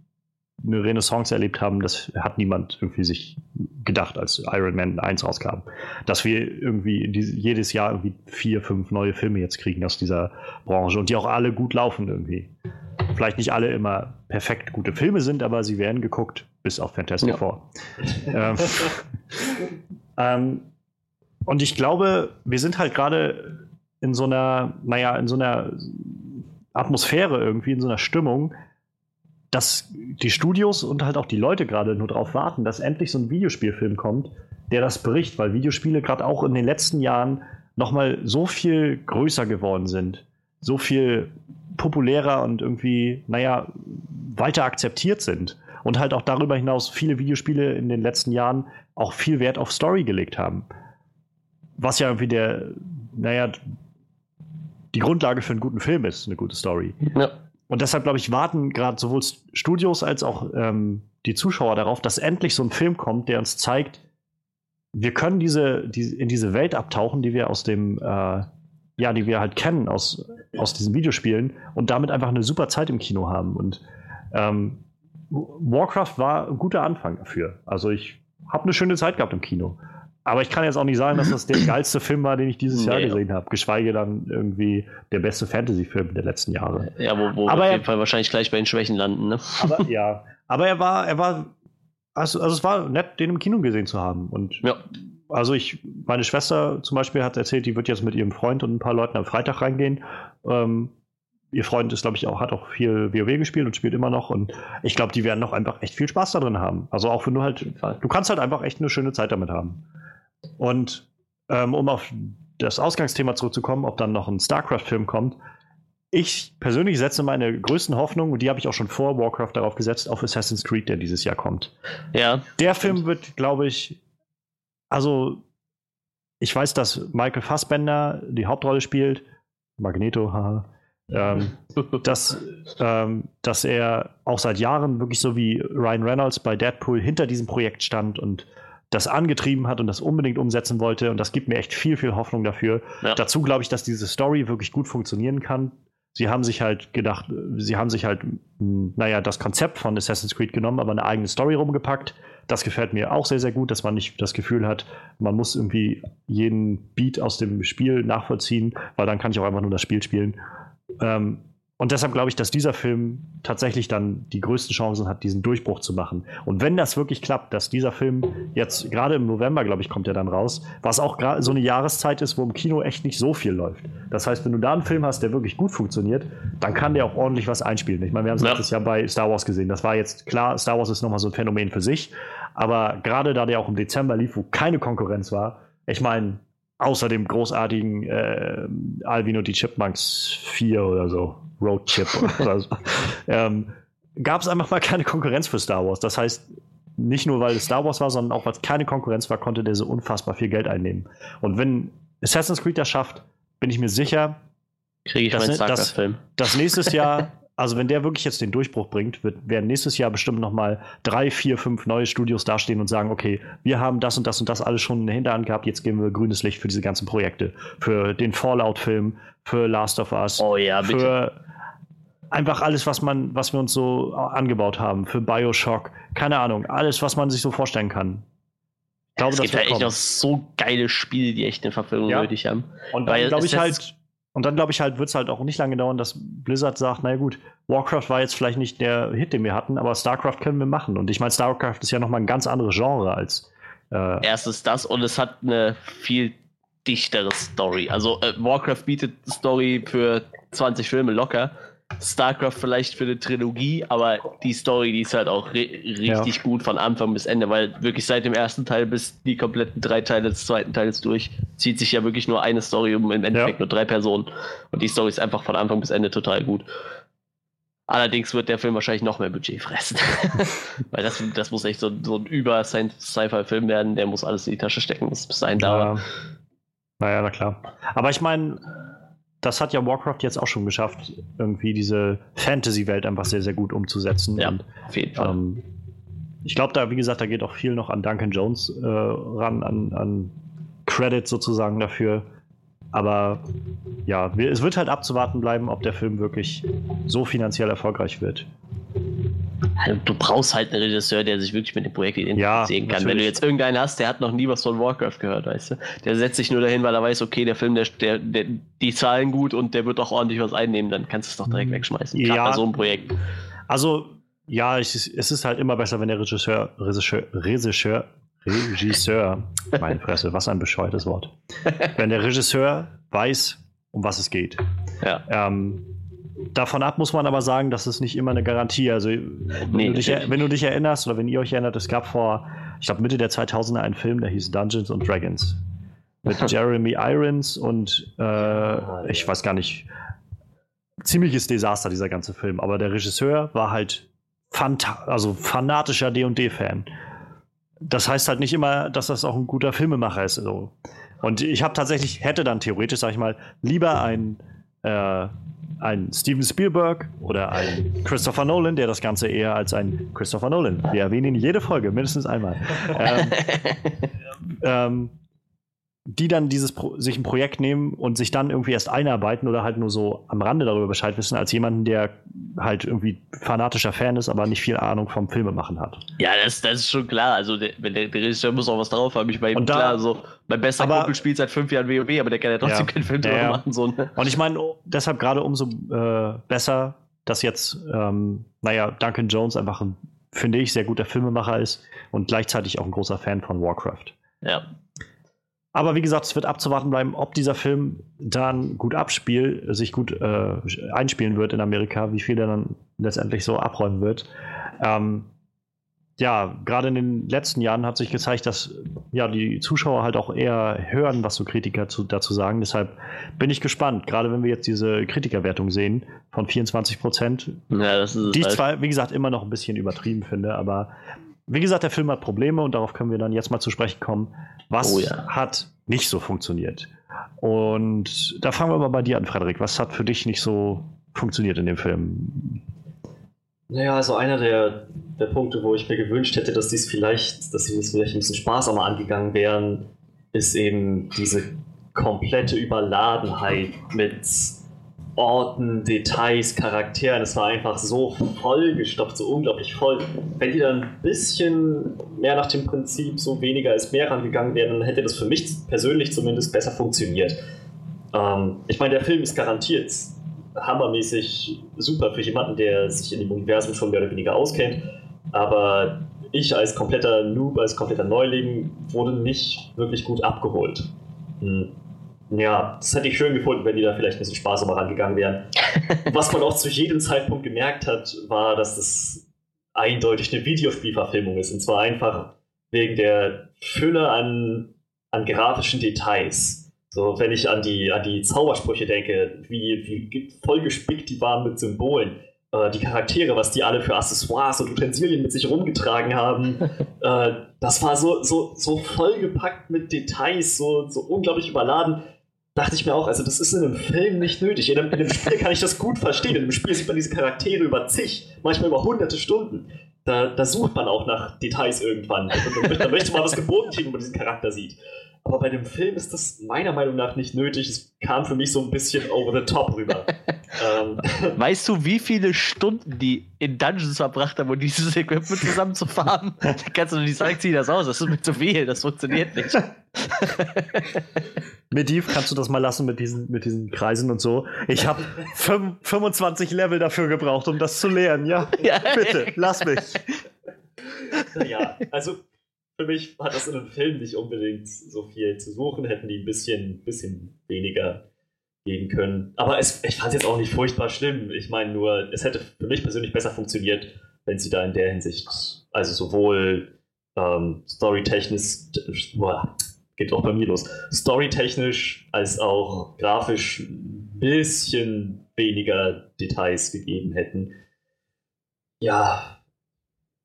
eine Renaissance erlebt haben, das hat niemand irgendwie sich gedacht, als Iron Man 1 rauskam. Dass wir irgendwie jedes Jahr irgendwie vier, fünf neue Filme jetzt kriegen aus dieser Branche und die auch alle gut laufen irgendwie. Vielleicht nicht alle immer perfekt gute Filme sind, aber sie werden geguckt, bis auf Fantastic Ja. Four. ähm, ähm, und ich glaube, wir sind halt gerade in so einer, naja, in so einer Atmosphäre irgendwie, in so einer Stimmung, dass die Studios und halt auch die Leute gerade nur darauf warten, dass endlich so ein Videospielfilm kommt, der das bricht, weil Videospiele gerade auch in den letzten Jahren nochmal so viel größer geworden sind, so viel populärer und irgendwie, naja, weiter akzeptiert sind. Und halt auch darüber hinaus viele Videospiele in den letzten Jahren auch viel Wert auf Story gelegt haben. Was ja irgendwie der, naja, die Grundlage für einen guten Film ist, eine gute Story. Ja. Und deshalb, glaube ich, warten gerade sowohl Studios als auch ähm, die Zuschauer darauf, dass endlich so ein Film kommt, der uns zeigt, wir können diese, die, in diese Welt abtauchen, die wir aus dem, äh, ja, die wir halt kennen aus, aus diesen Videospielen und damit einfach eine super Zeit im Kino haben. Und ähm, Warcraft war ein guter Anfang dafür. Also ich habe eine schöne Zeit gehabt im Kino. Aber ich kann jetzt auch nicht sagen, dass das der geilste Film war, den ich dieses Jahr Nee. gesehen habe. Geschweige dann irgendwie der beste Fantasy-Film der letzten Jahre. Ja, wo, wo Aber wir auf er- jeden Fall wahrscheinlich gleich bei den Schwächen landen, ne? Aber ja, aber er war, er war, also, also es war nett, den im Kino gesehen zu haben. Und Ja. also ich, meine Schwester zum Beispiel hat erzählt, die wird jetzt mit ihrem Freund und ein paar Leuten am Freitag reingehen. Ähm, ihr Freund ist, glaube ich, auch, hat auch viel WoW gespielt und spielt immer noch. Und ich glaube, die werden noch einfach echt viel Spaß darin haben. Also auch wenn du halt, du kannst halt einfach echt eine schöne Zeit damit haben. Und ähm, um auf das Ausgangsthema zurückzukommen, ob dann noch ein StarCraft-Film kommt, ich persönlich setze meine größten Hoffnungen, und die habe ich auch schon vor Warcraft darauf gesetzt, auf Assassin's Creed, der dieses Jahr kommt. Ja, Der Film wird, glaube ich, also ich weiß, dass Michael Fassbender die Hauptrolle spielt, Magneto, haha. Ähm, dass, ähm, dass er auch seit Jahren wirklich so wie Ryan Reynolds bei Deadpool hinter diesem Projekt stand und das angetrieben hat und das unbedingt umsetzen wollte. Und das gibt mir echt viel, viel Hoffnung dafür. Ja. Dazu glaube ich, dass diese Story wirklich gut funktionieren kann. Sie haben sich halt gedacht, sie haben sich halt, mh, naja, das Konzept von Assassin's Creed genommen, aber eine eigene Story rumgepackt. Das gefällt mir auch sehr, sehr gut, dass man nicht das Gefühl hat, man muss irgendwie jeden Beat aus dem Spiel nachvollziehen, weil dann kann ich auch einfach nur das Spiel spielen. Ähm, und deshalb glaube ich, dass dieser Film tatsächlich dann die größten Chancen hat, diesen Durchbruch zu machen. Und wenn das wirklich klappt, dass dieser Film jetzt gerade im November, glaube ich, kommt er dann raus, was auch gerade so eine Jahreszeit ist, wo im Kino echt nicht so viel läuft. Das heißt, wenn du da einen Film hast, der wirklich gut funktioniert, dann kann der auch ordentlich was einspielen. Ich meine, wir haben es Ja. letztes Jahr bei Star Wars gesehen. Das war jetzt klar, Star Wars ist nochmal so ein Phänomen für sich. Aber gerade da der auch im Dezember lief, wo keine Konkurrenz war, ich meine, außer dem großartigen äh, Alvin und die Chipmunks 4 oder so, Road Chip oder so, ähm, gab es einfach mal keine Konkurrenz für Star Wars. Das heißt, nicht nur weil es Star Wars war, sondern auch weil es keine Konkurrenz war, konnte der so unfassbar viel Geld einnehmen. Und wenn Assassin's Creed das schafft, bin ich mir sicher, kriege ich Das- meinen das- StarCraft-Film. dass nächstes Jahr also wenn der wirklich jetzt den Durchbruch bringt, wird, werden nächstes Jahr bestimmt noch mal drei, vier, fünf neue Studios dastehen und sagen, okay, wir haben das und das und das alles schon in der Hinterhand gehabt, jetzt geben wir grünes Licht für diese ganzen Projekte. Für den Fallout-Film, für Last of Us, Oh ja, bitte. für einfach alles, was man, was wir uns so angebaut haben, für Bioshock, keine Ahnung, alles, was man sich so vorstellen kann. Ich glaube, es das gibt wird halt echt noch so geile Spiele, die echt eine Verfilmung Ja. nötig haben. Und dann glaube es ich halt, und dann glaube ich halt, wird es halt auch nicht lange dauern, dass Blizzard sagt, na gut, Warcraft war jetzt vielleicht nicht der Hit, den wir hatten, aber StarCraft können wir machen. Und ich meine, StarCraft ist ja nochmal ein ganz anderes Genre als äh, Erstens das und es hat eine viel dichtere Story. Also äh, Warcraft bietet Story für 20 Filme locker. StarCraft vielleicht für eine Trilogie, aber die Story, die ist halt auch ri richtig gut von Anfang bis Ende, weil wirklich seit dem ersten Teil bis die kompletten drei Teile des zweiten Teils durch zieht sich ja wirklich nur eine Story um im Endeffekt Ja. nur drei Personen. Und die Story ist einfach von Anfang bis Ende total gut. Allerdings wird der Film wahrscheinlich noch mehr Budget fressen. Weil das, das muss echt so, so ein Über-Sci-Fi-Film werden, der muss alles in die Tasche stecken, das bis dahin dauert. Ja. Naja, na klar. Aber ich meine, das hat ja Warcraft jetzt auch schon geschafft, irgendwie diese Fantasy-Welt einfach sehr, sehr gut umzusetzen. Ja, Und, auf jeden Fall. ähm, ich glaube, da, wie gesagt, da geht auch viel noch an Duncan Jones äh, ran, an, an Credit sozusagen dafür. Aber ja, es wird halt abzuwarten bleiben, ob der Film wirklich so finanziell erfolgreich wird. Also, du brauchst halt einen Regisseur, der sich wirklich mit dem Projekt identifizieren kann. Wenn du jetzt irgendeinen hast, der hat noch nie was von Warcraft gehört, weißt du? Der setzt sich nur dahin, weil er weiß, okay, der Film, der, der, der die zahlen gut und der wird auch ordentlich was einnehmen, dann kannst du es doch direkt wegschmeißen. Gerade Ja. bei so einem Projekt. Also, ja, ich, es ist halt immer besser, wenn der Regisseur, Regisseur, Regisseur, Regisseur, meine Fresse, was ein bescheuertes Wort. Wenn der Regisseur weiß, um was es geht. Ja. Ähm, davon ab muss man aber sagen, das ist nicht immer eine Garantie. Also, wenn, Nee, du dich, wenn du dich erinnerst oder wenn ihr euch erinnert, es gab vor, ich glaube, Mitte der 2000er einen Film, der hieß Dungeons and Dragons. Mit Jeremy Irons und äh, ich weiß gar nicht, ziemliches Desaster, dieser ganze Film. Aber der Regisseur war halt fanta also fanatischer D&D-Fan. Das heißt halt nicht immer, dass das auch ein guter Filmemacher ist. So. Und ich habe tatsächlich, hätte dann theoretisch, sag ich mal, lieber ein, äh, ein Steven Spielberg oder ein Christopher Nolan, der das Ganze eher als ein Christopher Nolan. Wir erwähnen ihn jede Folge, mindestens einmal. Ähm, ähm, die dann dieses Pro sich ein Projekt nehmen und sich dann irgendwie erst einarbeiten oder halt nur so am Rande darüber Bescheid wissen, als jemanden, der halt irgendwie fanatischer Fan ist, aber nicht viel Ahnung vom Filmemachen hat. Ja, das, das ist schon klar. Also, der, wenn der, der Regisseur muss auch was drauf haben. Ich meine, Und da- klar, so, mein bester Aber- Kumpel spielt seit fünf Jahren WoW, aber der kann ja trotzdem Ja. keinen Film drüber ja. machen. So, ne? Und ich meine, oh, deshalb gerade umso äh, besser, dass jetzt, ähm, naja, Duncan Jones einfach ein, finde ich, sehr guter Filmemacher ist und gleichzeitig auch ein großer Fan von Warcraft. Ja. Aber wie gesagt, es wird abzuwarten bleiben, ob dieser Film dann gut abspielt, sich gut äh, einspielen wird in Amerika, wie viel er dann letztendlich so abräumen wird. Ähm, ja, gerade in den letzten Jahren hat sich gezeigt, dass ja die Zuschauer halt auch eher hören, was so Kritiker zu, dazu sagen. Deshalb bin ich gespannt, gerade wenn wir jetzt diese Kritikerwertung sehen von 24 Prozent, ja, die ich halt. zwar, wie gesagt, immer noch ein bisschen übertrieben finde, aber wie gesagt, der Film hat Probleme und darauf können wir dann jetzt mal zu sprechen kommen. Was Oh ja. hat nicht so funktioniert? Und da fangen wir mal bei dir an, Frederik. Was hat für dich nicht so funktioniert in dem Film? Naja, also einer der, der Punkte, wo ich mir gewünscht hätte, dass dies vielleicht, dass sie das vielleicht ein bisschen sparsamer angegangen wären, ist eben diese komplette Überladenheit mit Orten, Details, Charakteren. Es war einfach so vollgestopft, so unglaublich voll. Wenn die dann ein bisschen mehr nach dem Prinzip so weniger ist mehr rangegangen wären, dann hätte das für mich persönlich zumindest besser funktioniert. Ähm, ich meine, der Film ist garantiert hammermäßig super für jemanden, der sich in dem Universum schon mehr oder weniger auskennt. Aber ich als kompletter Noob, als kompletter Neuling wurde nicht wirklich gut abgeholt. Hm. Ja, das hätte ich schön gefunden, wenn die da vielleicht ein bisschen sparsamer rangegangen wären. Was man auch zu jedem Zeitpunkt gemerkt hat, war, dass das eindeutig eine Videospielverfilmung ist. Und zwar einfach wegen der Fülle an, an grafischen Details. So, wenn ich an die, an die Zaubersprüche denke, wie, wie vollgespickt die waren mit Symbolen. Äh, die Charaktere, was die alle für Accessoires und Utensilien mit sich rumgetragen haben. äh, das war so, so, so vollgepackt mit Details, so, so unglaublich überladen. Dachte ich mir auch, also das ist in einem Film nicht nötig. In einem, in einem Spiel kann ich das gut verstehen. In einem Spiel sieht man diese Charaktere über zig, manchmal über hunderte Stunden. Da, da sucht man auch nach Details irgendwann. Da möchte man was geboten wenn man diesen Charakter sieht. Aber bei dem Film ist das meiner Meinung nach nicht nötig. Es kam für mich so ein bisschen over the top rüber. ähm. Weißt du, wie viele Stunden die in Dungeons verbracht haben, um dieses Equipment zusammenzufahren? da kannst du nicht sagen, zieh das aus, das ist mir zu viel, das funktioniert nicht. Mediv kannst du das mal lassen mit diesen, mit diesen Kreisen und so. Ich habe 25 Level dafür gebraucht, um das zu lernen. Ja, ja. bitte, lass mich. Naja, also für mich hat das in einem Film nicht unbedingt so viel zu suchen, hätten die ein bisschen, bisschen weniger geben können. Aber es, ich fand es jetzt auch nicht furchtbar schlimm. Ich meine nur, es hätte für mich persönlich besser funktioniert, wenn sie da in der Hinsicht, also sowohl ähm, storytechnisch, geht auch bei mir los, storytechnisch als auch grafisch ein bisschen weniger Details gegeben hätten. Ja,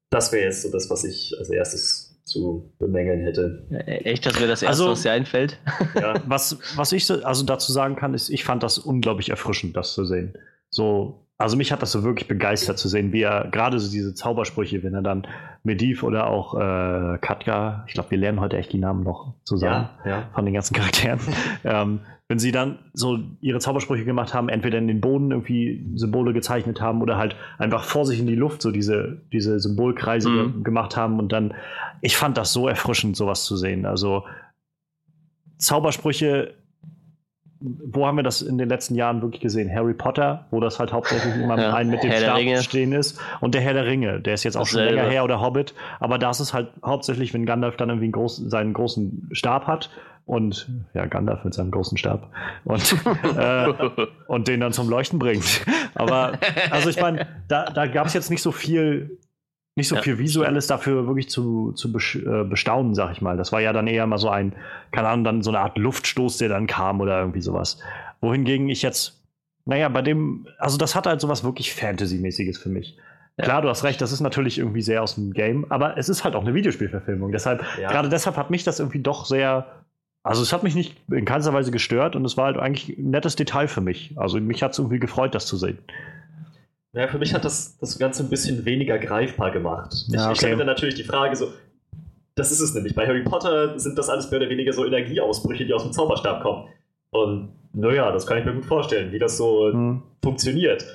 das wäre jetzt so das, was ich als erstes zu bemängeln hätte. Echt, dass mir das erste, also, was dir einfällt? Ja, was, was ich so, also dazu sagen kann, ist, ich fand das unglaublich erfrischend, das zu sehen. So, also mich hat das so wirklich begeistert zu sehen, wie er gerade so diese Zaubersprüche, wenn er dann Mediv oder auch äh, Katka, ich glaube, wir lernen heute echt die Namen noch zusammen ja, ja. von den ganzen Charakteren, ähm, wenn sie dann so ihre Zaubersprüche gemacht haben, entweder in den Boden irgendwie Symbole gezeichnet haben oder halt einfach vor sich in die Luft so diese, diese Symbolkreise mhm. gemacht haben und dann, ich fand das so erfrischend, sowas zu sehen. Also Zaubersprüche, wo haben wir das in den letzten Jahren wirklich gesehen? Harry Potter, wo das halt hauptsächlich immer ja, ein mit dem Stab stehen ist. Und der Herr der Ringe, der ist jetzt auch schon länger her, oder Hobbit. Aber da ist es halt hauptsächlich, wenn Gandalf dann irgendwie groß, seinen großen Stab hat und ja, Gandalf mit seinem großen Stab und, äh, und den dann zum Leuchten bringt. Aber also ich meine, da, da gab es jetzt nicht so viel, nicht so ja, viel Visuelles dafür wirklich zu, zu äh, bestaunen, sag ich mal. Das war ja dann eher mal so ein, keine Ahnung, dann so eine Art Luftstoß, der dann kam oder irgendwie sowas. Wohingegen ich jetzt, naja, bei dem, also das hat halt sowas wirklich Fantasy-mäßiges für mich. Klar, du hast recht, das ist natürlich irgendwie sehr aus dem Game, aber es ist halt auch eine Videospielverfilmung. Deshalb, ja. gerade deshalb hat mich das irgendwie doch sehr also es hat mich nicht in keinster Weise gestört und es war halt eigentlich ein nettes Detail für mich. Also mich hat es irgendwie gefreut, das zu sehen. Ja, für mich hat das das Ganze ein bisschen weniger greifbar gemacht. Ich, ja, okay. ich stelle mir dann natürlich die Frage so, das ist es nämlich. Bei Harry Potter sind das alles mehr oder weniger so Energieausbrüche, die aus dem Zauberstab kommen. Und naja, das kann ich mir gut vorstellen, wie das so hm. funktioniert.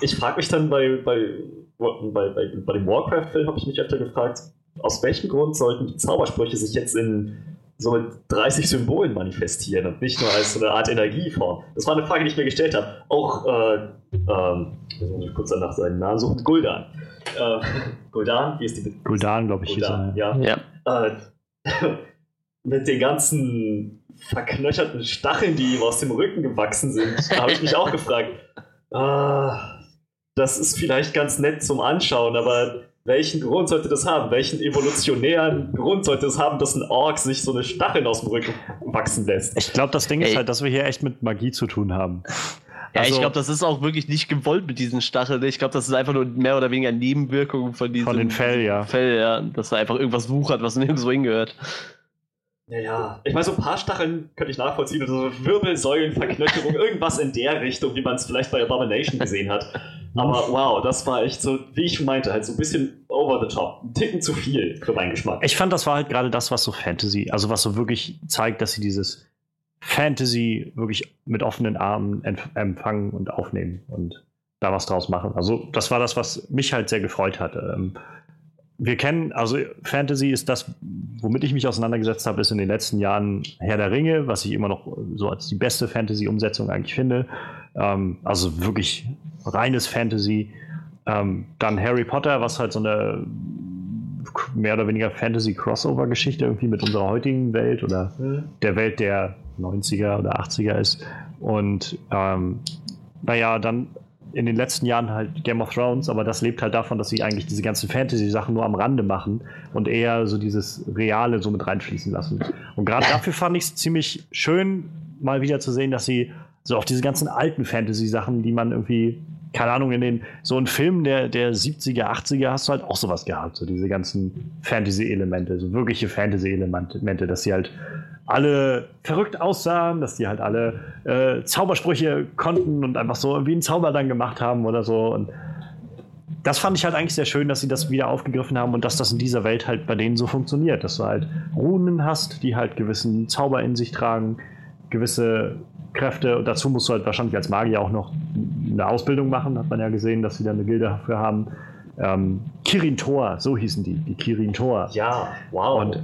Ich frage mich dann bei, bei, bei, bei, bei dem Warcraft-Film, habe ich mich öfter gefragt, aus welchem Grund sollten die Zaubersprüche sich jetzt in so mit 30 Symbolen manifestieren und nicht nur als so eine Art Energieform. Das war eine Frage, die ich mir gestellt habe. Auch, äh, ähm, jetzt muss ich kurz danach seinen Namen suchen, Guldan. Äh, Guldan, wie ist die? Guldan, glaube ich, Guldan, er. Ja. ja. Äh, mit den ganzen verknöcherten Stacheln, die ihm aus dem Rücken gewachsen sind, habe ich mich auch gefragt. Ah, das ist vielleicht ganz nett zum Anschauen, aber welchen Grund sollte das haben? Welchen evolutionären Grund sollte es haben, dass ein Ork sich so eine Stacheln aus dem Rücken wachsen lässt? Ich glaube, das Ding Ey. ist halt, dass wir hier echt mit Magie zu tun haben. Ja, also, ich glaube, das ist auch wirklich nicht gewollt mit diesen Stacheln. Ich glaube, das ist einfach nur mehr oder weniger Nebenwirkungen von diesem von den Fell, ja. Fell, ja. Dass da einfach irgendwas wuchert, was nirgendwo hingehört. Naja, ich meine, so ein paar Stacheln könnte ich nachvollziehen, also Wirbelsäulenverknöcherung, irgendwas in der Richtung, wie man es vielleicht bei Abomination gesehen hat. Aber wow, das war echt so, wie ich meinte, halt so ein bisschen over the top. Ein Ticken zu viel für meinen Geschmack. Ich fand, das war halt gerade das, was so Fantasy, also was so wirklich zeigt, dass sie dieses Fantasy wirklich mit offenen Armen empfangen und aufnehmen und da was draus machen. Also, das war das, was mich halt sehr gefreut hatte. Ähm, wir kennen, also Fantasy ist das, womit ich mich auseinandergesetzt habe, ist in den letzten Jahren Herr der Ringe, was ich immer noch so als die beste Fantasy-Umsetzung eigentlich finde. Ähm, also wirklich reines Fantasy. Ähm, dann Harry Potter, was halt so eine mehr oder weniger Fantasy-Crossover-Geschichte irgendwie mit unserer heutigen Welt oder mhm. der Welt der 90er oder 80er ist. Und ähm, naja, dann in den letzten Jahren halt Game of Thrones, aber das lebt halt davon, dass sie eigentlich diese ganzen Fantasy-Sachen nur am Rande machen und eher so dieses Reale so mit reinfließen lassen. Und gerade dafür fand ich es ziemlich schön, mal wieder zu sehen, dass sie so auch diese ganzen alten Fantasy-Sachen, die man irgendwie, keine Ahnung, in den, so einen Film der, der 70er, 80er hast du halt auch sowas gehabt, so diese ganzen Fantasy-Elemente, so wirkliche Fantasy-Elemente, dass sie halt alle verrückt aussahen, dass die halt alle äh, Zaubersprüche konnten und einfach so irgendwie einen Zauber dann gemacht haben oder so. Und das fand ich halt eigentlich sehr schön, dass sie das wieder aufgegriffen haben und dass das in dieser Welt halt bei denen so funktioniert, dass du halt Runen hast, die halt gewissen Zauber in sich tragen, gewisse Kräfte. Und dazu musst du halt wahrscheinlich als Magier auch noch eine Ausbildung machen, hat man ja gesehen, dass sie da eine Gilde dafür haben. Ähm, Kirin Tor, so hießen die, die Kirin Tor. Ja, wow. Und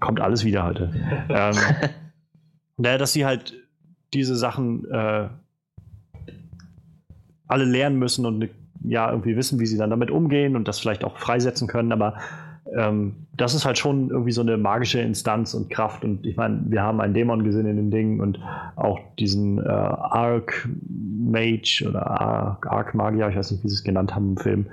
kommt alles wieder heute. ähm, naja, dass sie halt diese Sachen äh, alle lernen müssen und ja, irgendwie wissen, wie sie dann damit umgehen und das vielleicht auch freisetzen können, aber ähm, das ist halt schon irgendwie so eine magische Instanz und Kraft. Und ich meine, wir haben einen Dämon gesehen in dem Ding und auch diesen äh, Arc Mage oder Arc, Magier, ich weiß nicht, wie sie es genannt haben im Film,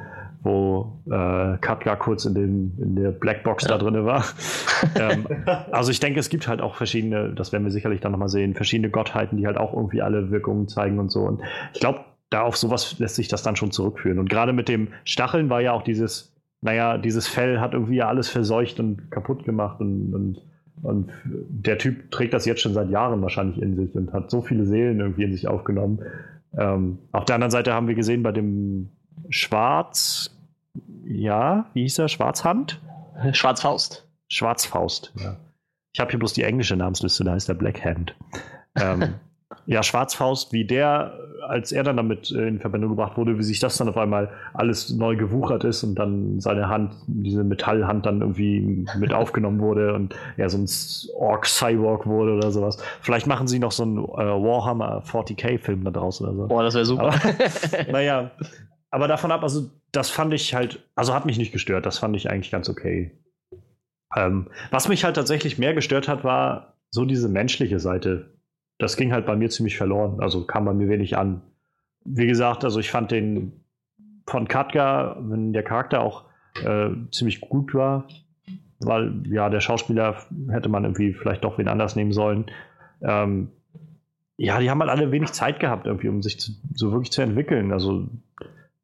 wo äh, Katka kurz in, dem, in der Blackbox ja. da drin war. ähm, also ich denke, es gibt halt auch verschiedene, das werden wir sicherlich dann nochmal sehen, verschiedene Gottheiten, die halt auch irgendwie alle Wirkungen zeigen und so. Und ich glaube, da auf sowas lässt sich das dann schon zurückführen. Und gerade mit dem Stacheln war ja auch dieses, naja, dieses Fell hat irgendwie ja alles verseucht und kaputt gemacht und, und, und der Typ trägt das jetzt schon seit Jahren wahrscheinlich in sich und hat so viele Seelen irgendwie in sich aufgenommen. Ähm, auf der anderen Seite haben wir gesehen bei dem Schwarz, ja, wie hieß er? Schwarzhand? Schwarzfaust. Schwarzfaust, ja. Ich habe hier bloß die englische Namensliste, da ist der Blackhand. ähm, ja, Schwarzfaust, wie der, als er dann damit in Verbindung gebracht wurde, wie sich das dann auf einmal alles neu gewuchert ist und dann seine Hand, diese Metallhand dann irgendwie mit aufgenommen wurde und er so ein Orc-Cyborg wurde oder sowas. Vielleicht machen sie noch so einen äh, Warhammer 40k-Film da draus oder so. Boah, das wäre super. Aber, naja, aber davon ab, also das fand ich halt, also hat mich nicht gestört, das fand ich eigentlich ganz okay. Ähm, was mich halt tatsächlich mehr gestört hat, war so diese menschliche Seite. Das ging halt bei mir ziemlich verloren, also kam bei mir wenig an. Wie gesagt, also ich fand den von Katka, wenn der Charakter auch äh, ziemlich gut war, weil ja, der Schauspieler hätte man irgendwie vielleicht doch wen anders nehmen sollen. Ähm, ja, die haben halt alle wenig Zeit gehabt, irgendwie, um sich zu, so wirklich zu entwickeln. Also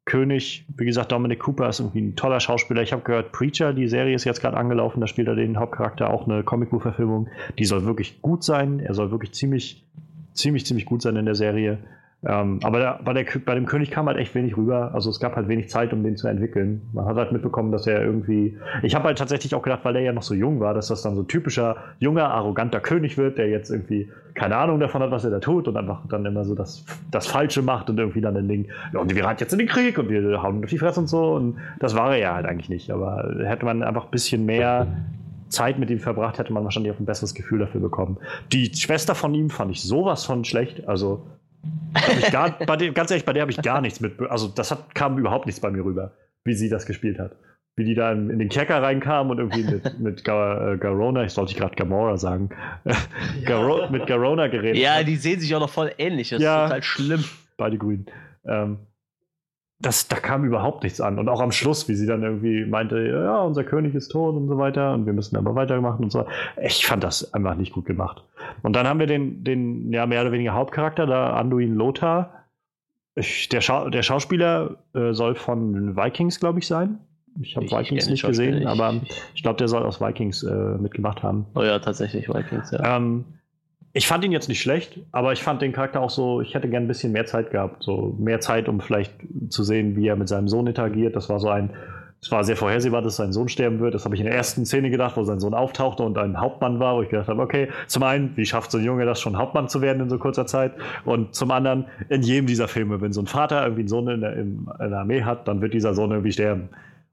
König, wie gesagt, Dominic Cooper ist irgendwie ein toller Schauspieler. Ich habe gehört, Preacher, die Serie ist jetzt gerade angelaufen, da spielt er den Hauptcharakter auch eine Comicbuch-Verfilmung. Die soll wirklich gut sein. Er soll wirklich ziemlich, ziemlich, ziemlich gut sein in der Serie. Ähm, aber der, bei, der, bei, dem König kam halt echt wenig rüber. Also es gab halt wenig Zeit, um den zu entwickeln. Man hat halt mitbekommen, dass er irgendwie. Ich habe halt tatsächlich auch gedacht, weil er ja noch so jung war, dass das dann so typischer, junger, arroganter König wird, der jetzt irgendwie keine Ahnung davon hat, was er da tut und einfach dann immer so das, das Falsche macht und irgendwie dann den Ding, ja, und wir reiten jetzt in den Krieg und wir hauen auf die Fresse und so. Und das war er ja halt eigentlich nicht. Aber hätte man einfach ein bisschen mehr Zeit mit ihm verbracht, hätte man wahrscheinlich auch ein besseres Gefühl dafür bekommen. Die Schwester von ihm fand ich sowas von schlecht. Also Gar, bei dem, ganz ehrlich, bei der habe ich gar nichts mit. Also, das hat, kam überhaupt nichts bei mir rüber, wie sie das gespielt hat. Wie die da in, in den Kerker reinkam und irgendwie mit, mit Gar, äh, Garona, ich sollte gerade Gamora sagen, ja. Garo, mit Garona geredet Ja, hat. die sehen sich auch noch voll ähnlich. Das ja, ist total schlimm. Beide grün. Ähm, das, da kam überhaupt nichts an. Und auch am Schluss, wie sie dann irgendwie meinte, ja, unser König ist tot und so weiter und wir müssen aber weitermachen und so. Ich fand das einfach nicht gut gemacht. Und dann haben wir den, den ja, mehr oder weniger Hauptcharakter, da Anduin Lothar. Ich, der, Schau der Schauspieler äh, soll von Vikings, glaube ich, sein. Ich habe Vikings nicht gesehen, aber ich glaube, der soll aus Vikings äh, mitgemacht haben. Oh ja, tatsächlich Vikings, ja. Ähm, ich fand ihn jetzt nicht schlecht, aber ich fand den Charakter auch so, ich hätte gern ein bisschen mehr Zeit gehabt. So mehr Zeit, um vielleicht zu sehen, wie er mit seinem Sohn interagiert. Das war so ein, es war sehr vorhersehbar, dass sein Sohn sterben wird. Das habe ich in der ersten Szene gedacht, wo sein Sohn auftauchte und ein Hauptmann war, wo ich gedacht habe, okay, zum einen, wie schafft so ein Junge das schon Hauptmann zu werden in so kurzer Zeit? Und zum anderen, in jedem dieser Filme, wenn so ein Vater irgendwie einen Sohn in der, in der Armee hat, dann wird dieser Sohn irgendwie sterben.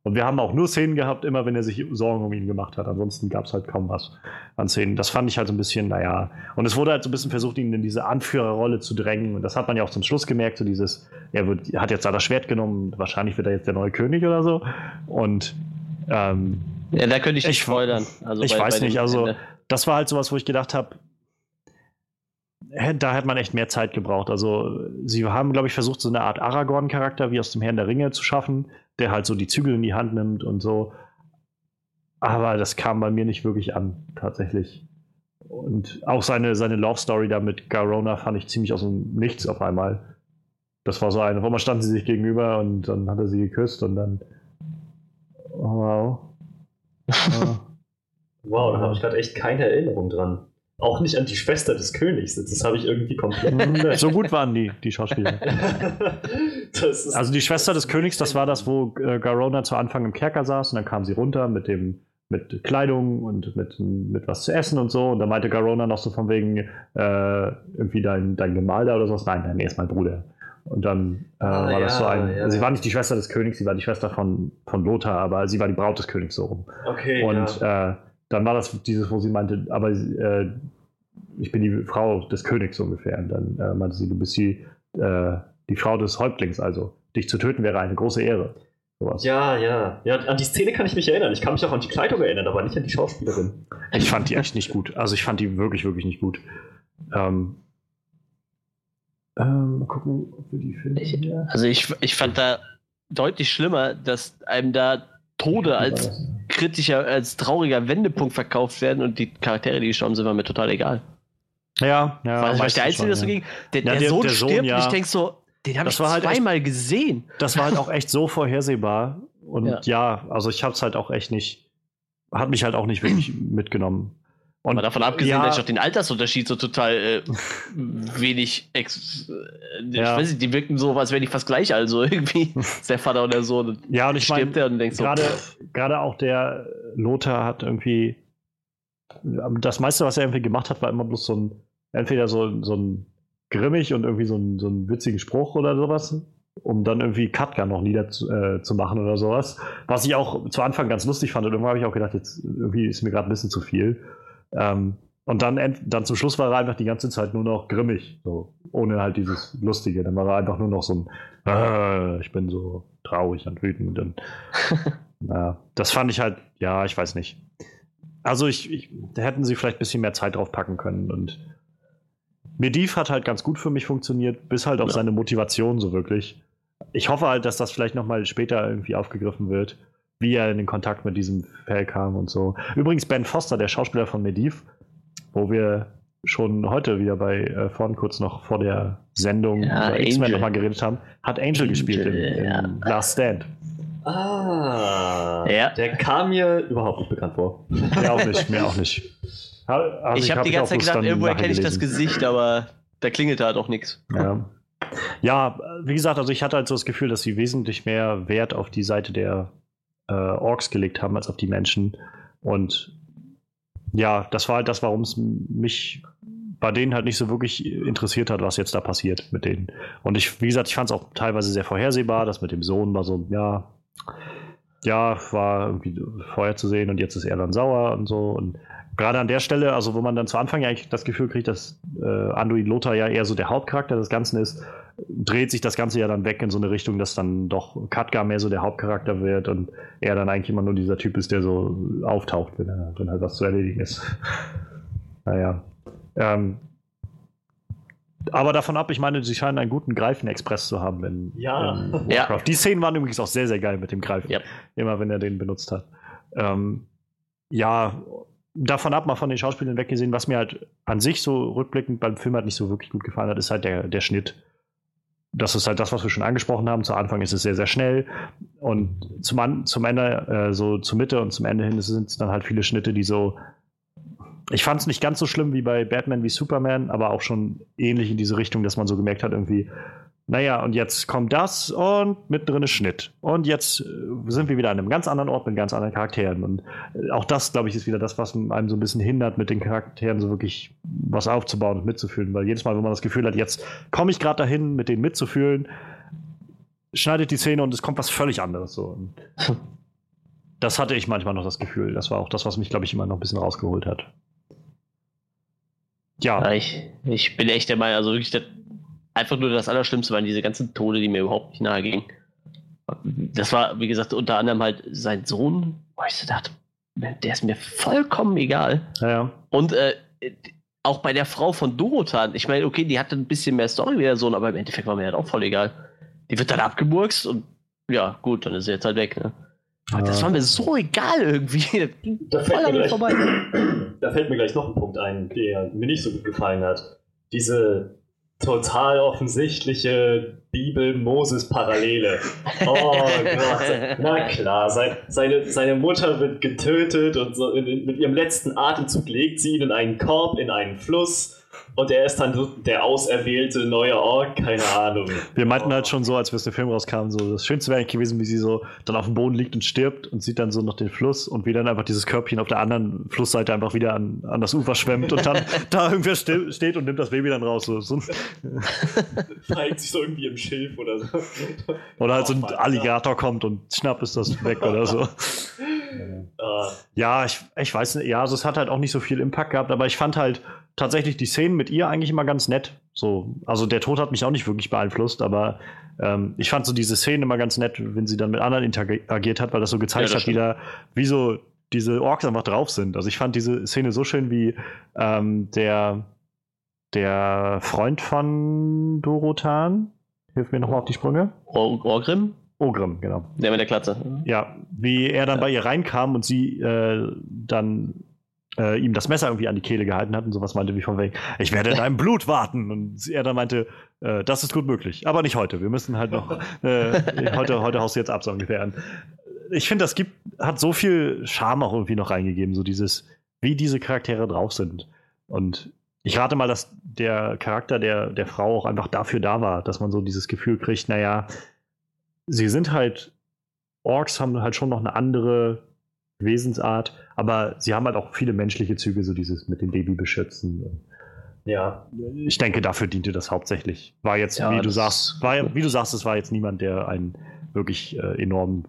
Und wir haben auch nur Szenen gehabt, immer wenn er sich Sorgen um ihn gemacht hat. Ansonsten gab es halt kaum was an Szenen. Das fand ich halt so ein bisschen, naja. Und es wurde halt so ein bisschen versucht, ihn in diese Anführerrolle zu drängen. Und das hat man ja auch zum Schluss gemerkt, so dieses, er wird, hat jetzt da das Schwert genommen, wahrscheinlich wird er jetzt der neue König oder so. Und ähm, ja, da könnte ich nicht spoilern. Also ich bei, weiß bei nicht, also Ende. das war halt sowas, wo ich gedacht habe, da hätte man echt mehr Zeit gebraucht. Also, sie haben, glaube ich, versucht, so eine Art Aragorn-Charakter wie aus dem Herrn der Ringe zu schaffen, der halt so die Zügel in die Hand nimmt und so. Aber das kam bei mir nicht wirklich an, tatsächlich. Und auch seine, seine Love Story da mit Garona fand ich ziemlich aus dem Nichts auf einmal. Das war so eine, wo man standen sie sich gegenüber und dann hat er sie geküsst und dann. Oh, wow. Wow, da habe ich gerade echt keine Erinnerung dran. Auch nicht an die Schwester des Königs. Das habe ich irgendwie komplett. so gut waren die, die Schauspieler. also die Schwester des Königs, das war das, wo äh, Garona zu Anfang im Kerker saß und dann kam sie runter mit dem mit Kleidung und mit, mit was zu essen und so. Und da meinte Garona noch so von wegen äh, irgendwie dein, dein Gemahl da oder sowas. Nein, nein, er ist mein Bruder. Und dann äh, ah, war ja, das so ein. Ja. Sie war nicht die Schwester des Königs, sie war die Schwester von, von Lothar, aber sie war die Braut des Königs so rum. Okay. Und ja. äh, dann war das dieses, wo sie meinte, aber äh, ich bin die Frau des Königs ungefähr. Und dann äh, meinte sie, du bist die, äh, die Frau des Häuptlings, also dich zu töten wäre eine große Ehre. Sowas. Ja, ja. Ja, an die Szene kann ich mich erinnern. Ich kann mich auch an die Kleidung erinnern, aber nicht an die Schauspielerin. Ich fand die echt nicht gut. Also ich fand die wirklich, wirklich nicht gut. Ähm, ähm, mal gucken, ob wir die finden. Ich, also ich, ich fand da deutlich schlimmer, dass einem da Tode als kritischer, als trauriger Wendepunkt verkauft werden und die Charaktere, die gestorben sind, waren mir total egal. Ja, ja. War, war ich der Einzige, der so ging? Der, ja, der, der, Sohn der Sohn, stirbt ja. ich denke so, den habe ich halt zweimal echt, gesehen. Das war halt auch echt so vorhersehbar. Und ja, ja also ich habe es halt auch echt nicht, hat mich halt auch nicht wirklich mitgenommen. Und davon abgesehen, ja, dass ich auch den Altersunterschied so total äh, wenig. Ex äh, ich ja. weiß nicht, die wirken so, als wären die fast gleich, also irgendwie ist der Vater und der Sohn. Ja, und ich meine, gerade, so, gerade auch der Lothar hat irgendwie. Das meiste, was er irgendwie gemacht hat, war immer bloß so ein, entweder so, so ein grimmig und irgendwie so ein, so einen witzigen Spruch oder sowas, um dann irgendwie Katka noch niederzumachen äh, oder sowas. Was ich auch zu Anfang ganz lustig fand und irgendwann habe ich auch gedacht, jetzt irgendwie ist mir gerade ein bisschen zu viel. Ähm, und dann, dann zum Schluss war er einfach die ganze Zeit nur noch grimmig, so, ohne halt dieses Lustige. Dann war er einfach nur noch so ein, äh, ich bin so traurig und wütend. Und, na, das fand ich halt, ja, ich weiß nicht. Also ich, ich, da hätten sie vielleicht ein bisschen mehr Zeit drauf packen können und Mediv hat halt ganz gut für mich funktioniert, bis halt auf ja. seine Motivation so wirklich. Ich hoffe halt, dass das vielleicht nochmal später irgendwie aufgegriffen wird, wie er in den Kontakt mit diesem Fell kam und so. Übrigens, Ben Foster, der Schauspieler von Mediv, wo wir schon heute wieder bei äh, vorn kurz noch vor der Sendung ja, über X-Men nochmal geredet haben, hat Angel, Angel gespielt in, in ja. Last Stand. Ah, ja. der kam mir überhaupt nicht bekannt vor. Mir auch nicht, mir auch nicht. Also ich habe hab die ganze Zeit gedacht, irgendwo erkenne ich das Gesicht, aber da klingelt halt auch nichts. Ja. ja, wie gesagt, also ich hatte halt so das Gefühl, dass sie wesentlich mehr Wert auf die Seite der äh, Orks gelegt haben als auf die Menschen. Und ja, das war halt das, warum es mich bei denen halt nicht so wirklich interessiert hat, was jetzt da passiert mit denen. Und ich, wie gesagt, ich fand es auch teilweise sehr vorhersehbar. Das mit dem Sohn war so, ja, ja, war irgendwie vorher zu sehen und jetzt ist er dann sauer und so. Und gerade an der Stelle, also wo man dann zu Anfang ja eigentlich das Gefühl kriegt, dass äh, Anduin Lothar ja eher so der Hauptcharakter des Ganzen ist, dreht sich das Ganze ja dann weg in so eine Richtung, dass dann doch Katka mehr so der Hauptcharakter wird und er dann eigentlich immer nur dieser Typ ist, der so auftaucht, wenn, er, wenn halt was zu erledigen ist. naja. Ähm, aber davon ab, ich meine, sie scheinen einen guten Greifen-Express zu haben in, ja. in Warcraft. Ja. Die Szenen waren übrigens auch sehr, sehr geil mit dem Greifen. Yep. Immer wenn er den benutzt hat. Ähm, ja, davon ab, mal von den Schauspielern weggesehen, was mir halt an sich so rückblickend beim Film halt nicht so wirklich gut gefallen hat, ist halt der, der Schnitt. Das ist halt das, was wir schon angesprochen haben. Zu Anfang ist es sehr, sehr schnell und zum, zum Ende, äh, so zur Mitte und zum Ende hin sind es dann halt viele Schnitte, die so. Ich fand es nicht ganz so schlimm wie bei Batman wie Superman, aber auch schon ähnlich in diese Richtung, dass man so gemerkt hat, irgendwie, naja, und jetzt kommt das und mittendrin ist Schnitt. Und jetzt äh, sind wir wieder an einem ganz anderen Ort mit ganz anderen Charakteren. Und äh, auch das, glaube ich, ist wieder das, was einem so ein bisschen hindert, mit den Charakteren so wirklich was aufzubauen und mitzufühlen. Weil jedes Mal, wenn man das Gefühl hat, jetzt komme ich gerade dahin, mit denen mitzufühlen, schneidet die Szene und es kommt was völlig anderes. So. Das hatte ich manchmal noch das Gefühl. Das war auch das, was mich, glaube ich, immer noch ein bisschen rausgeholt hat. Ja. ich, ich bin echt der Meinung, also wirklich, einfach nur das Allerschlimmste waren diese ganzen Tode, die mir überhaupt nicht nahe gingen. Das war, wie gesagt, unter anderem halt sein Sohn, wo ich so dachte, der ist mir vollkommen egal. Ja, ja. Und äh, auch bei der Frau von Dorotan, ich meine, okay, die hatte ein bisschen mehr Story wie der Sohn, aber im Endeffekt war mir halt auch voll egal. Die wird dann abgemurkst und ja, gut, dann ist sie jetzt halt weg, ne? Ja. Das war mir so egal irgendwie. Da fällt, gleich, da fällt, mir gleich, noch ein Punkt ein, der mir nicht so gut gefallen hat. Diese total offensichtliche Bibel-Moses-Parallele. Oh Gott, na klar, sein, seine, seine Mutter wird getötet und so in, in, mit ihrem letzten Atemzug legt sie ihn in einen Korb, in einen Fluss und er ist dann der auserwählte neue Ork, keine Ahnung. Wir meinten halt schon so, als wir aus dem Film rauskamen, so das Schönste wäre eigentlich gewesen, wie sie so dann auf dem Boden liegt und stirbt und sieht dann so noch den Fluss und wie dann einfach dieses Körbchen auf der anderen Flussseite einfach wieder an, an das Ufer schwemmt und dann da irgendwer still, steht und nimmt das Baby dann raus. So, so. Zeigt sich so irgendwie im Schilf oder so. Oder halt so ein Alligator kommt und schnapp ist das weg oder so. Ja, ich, ich weiß nicht, ja, also es hat halt auch nicht so viel Impact gehabt, aber ich fand halt tatsächlich die Szenen mit ihr eigentlich immer ganz nett. So, also der Tod hat mich auch nicht wirklich beeinflusst, aber ähm, ich fand so diese Szenen immer ganz nett, wenn sie dann mit anderen interagiert hat, weil das so gezeigt Ja, das hat, wieder, wie so diese Orks einfach drauf sind. Also ich fand diese Szene so schön, wie ähm, der, der Freund von Dorotan, hilf mir nochmal auf die Sprünge. Or Orgrim? Ogrim, genau. Der mit der Klatze. Ja, wie er dann bei ihr reinkam und sie äh, dann äh, ihm das Messer irgendwie an die Kehle gehalten hat und sowas meinte wie von wegen, ich werde in deinem Blut warten. Und er dann meinte, äh, das ist gut möglich, aber nicht heute. Wir müssen halt noch, äh, heute, heute haust du jetzt ab, so ungefähr. Und Ich finde, das gibt, hat so viel Charme auch irgendwie noch reingegeben, so dieses, wie diese Charaktere drauf sind. Und ich rate mal, dass der Charakter der, der Frau auch einfach dafür da war, dass man so dieses Gefühl kriegt, naja, sie sind halt, Orks haben halt schon noch eine andere Wesensart, aber sie haben halt auch viele menschliche Züge, so dieses mit dem Baby beschützen. Ja, Ich denke, dafür diente das hauptsächlich. War jetzt, Ja, wie du sagst, war, wie du sagst, es war jetzt niemand, der einen wirklich äh, enorm.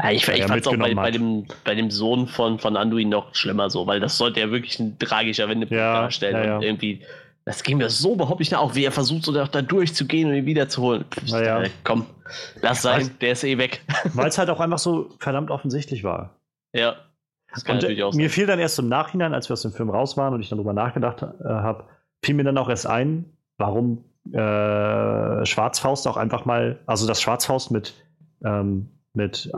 Ja, ich, ich fand es auch bei, bei, dem, bei dem Sohn von, von Anduin noch schlimmer so, weil das sollte ja wirklich ein tragischer Wendepunkt Ja, darstellen. ja, ja. Und irgendwie, das ging mir so überhaupt nicht nach, auch wie er versucht, so da, da durchzugehen und ihn wiederzuholen. Pff, Na ja. äh, komm, lass sein, der ist eh weg. Weil es halt auch einfach so verdammt offensichtlich war. ja, das kann Und natürlich äh, auch mir sein. fiel dann erst im Nachhinein, als wir aus dem Film raus waren und ich dann drüber nachgedacht äh, habe, fiel mir dann auch erst ein, warum äh, Schwarzfaust auch einfach mal, also das Schwarzfaust mit, ähm, mit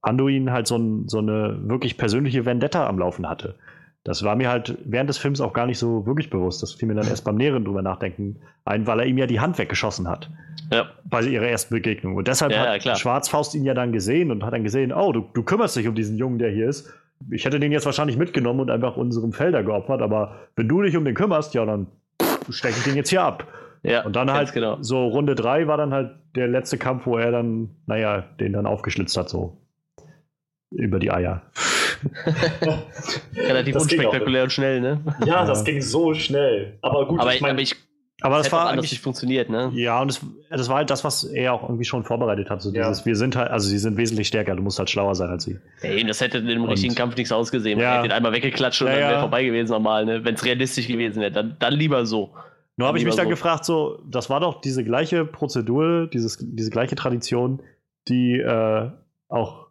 Anduin halt so, ein, so eine wirklich persönliche Vendetta am Laufen hatte. Das war mir halt während des Films auch gar nicht so wirklich bewusst. Das fiel mir dann erst beim näheren drüber nachdenken ein, weil er ihm ja die Hand weggeschossen hat Ja, bei ihrer ersten Begegnung. Und deshalb Ja, ja, hat klar. Schwarzfaust ihn ja dann gesehen und hat dann gesehen, oh, du, du kümmerst dich um diesen Jungen, der hier ist. Ich hätte den jetzt wahrscheinlich mitgenommen und einfach unserem Felder geopfert, aber wenn du dich um den kümmerst, ja, dann stecke ich den jetzt hier ab. ja, Und dann halt genau. so Runde 3 war dann halt der letzte Kampf, wo er dann, naja, den dann aufgeschlitzt hat, so über die Eier. Relativ das unspektakulär und schnell, ne? ja, Ja. das ging so schnell. Aber gut, Aber, ich meine, ich Aber das hätte auch war anders nicht funktioniert, ne? Ja, und das, das war halt das, was er auch irgendwie schon vorbereitet hat. So Ja. dieses, wir sind halt, also sie sind wesentlich stärker, du musst halt schlauer sein als sie. Ey, das hätte in dem Und- richtigen Kampf nichts ausgesehen. Ja. Man hätte den einmal weggeklatscht und Ja, dann wäre ja. vorbei gewesen normal, ne? Wenn es realistisch gewesen wäre, dann, dann lieber so. Nur habe ich mich dann so. gefragt, so, das war doch diese gleiche Prozedur, dieses, diese gleiche Tradition, die äh, auch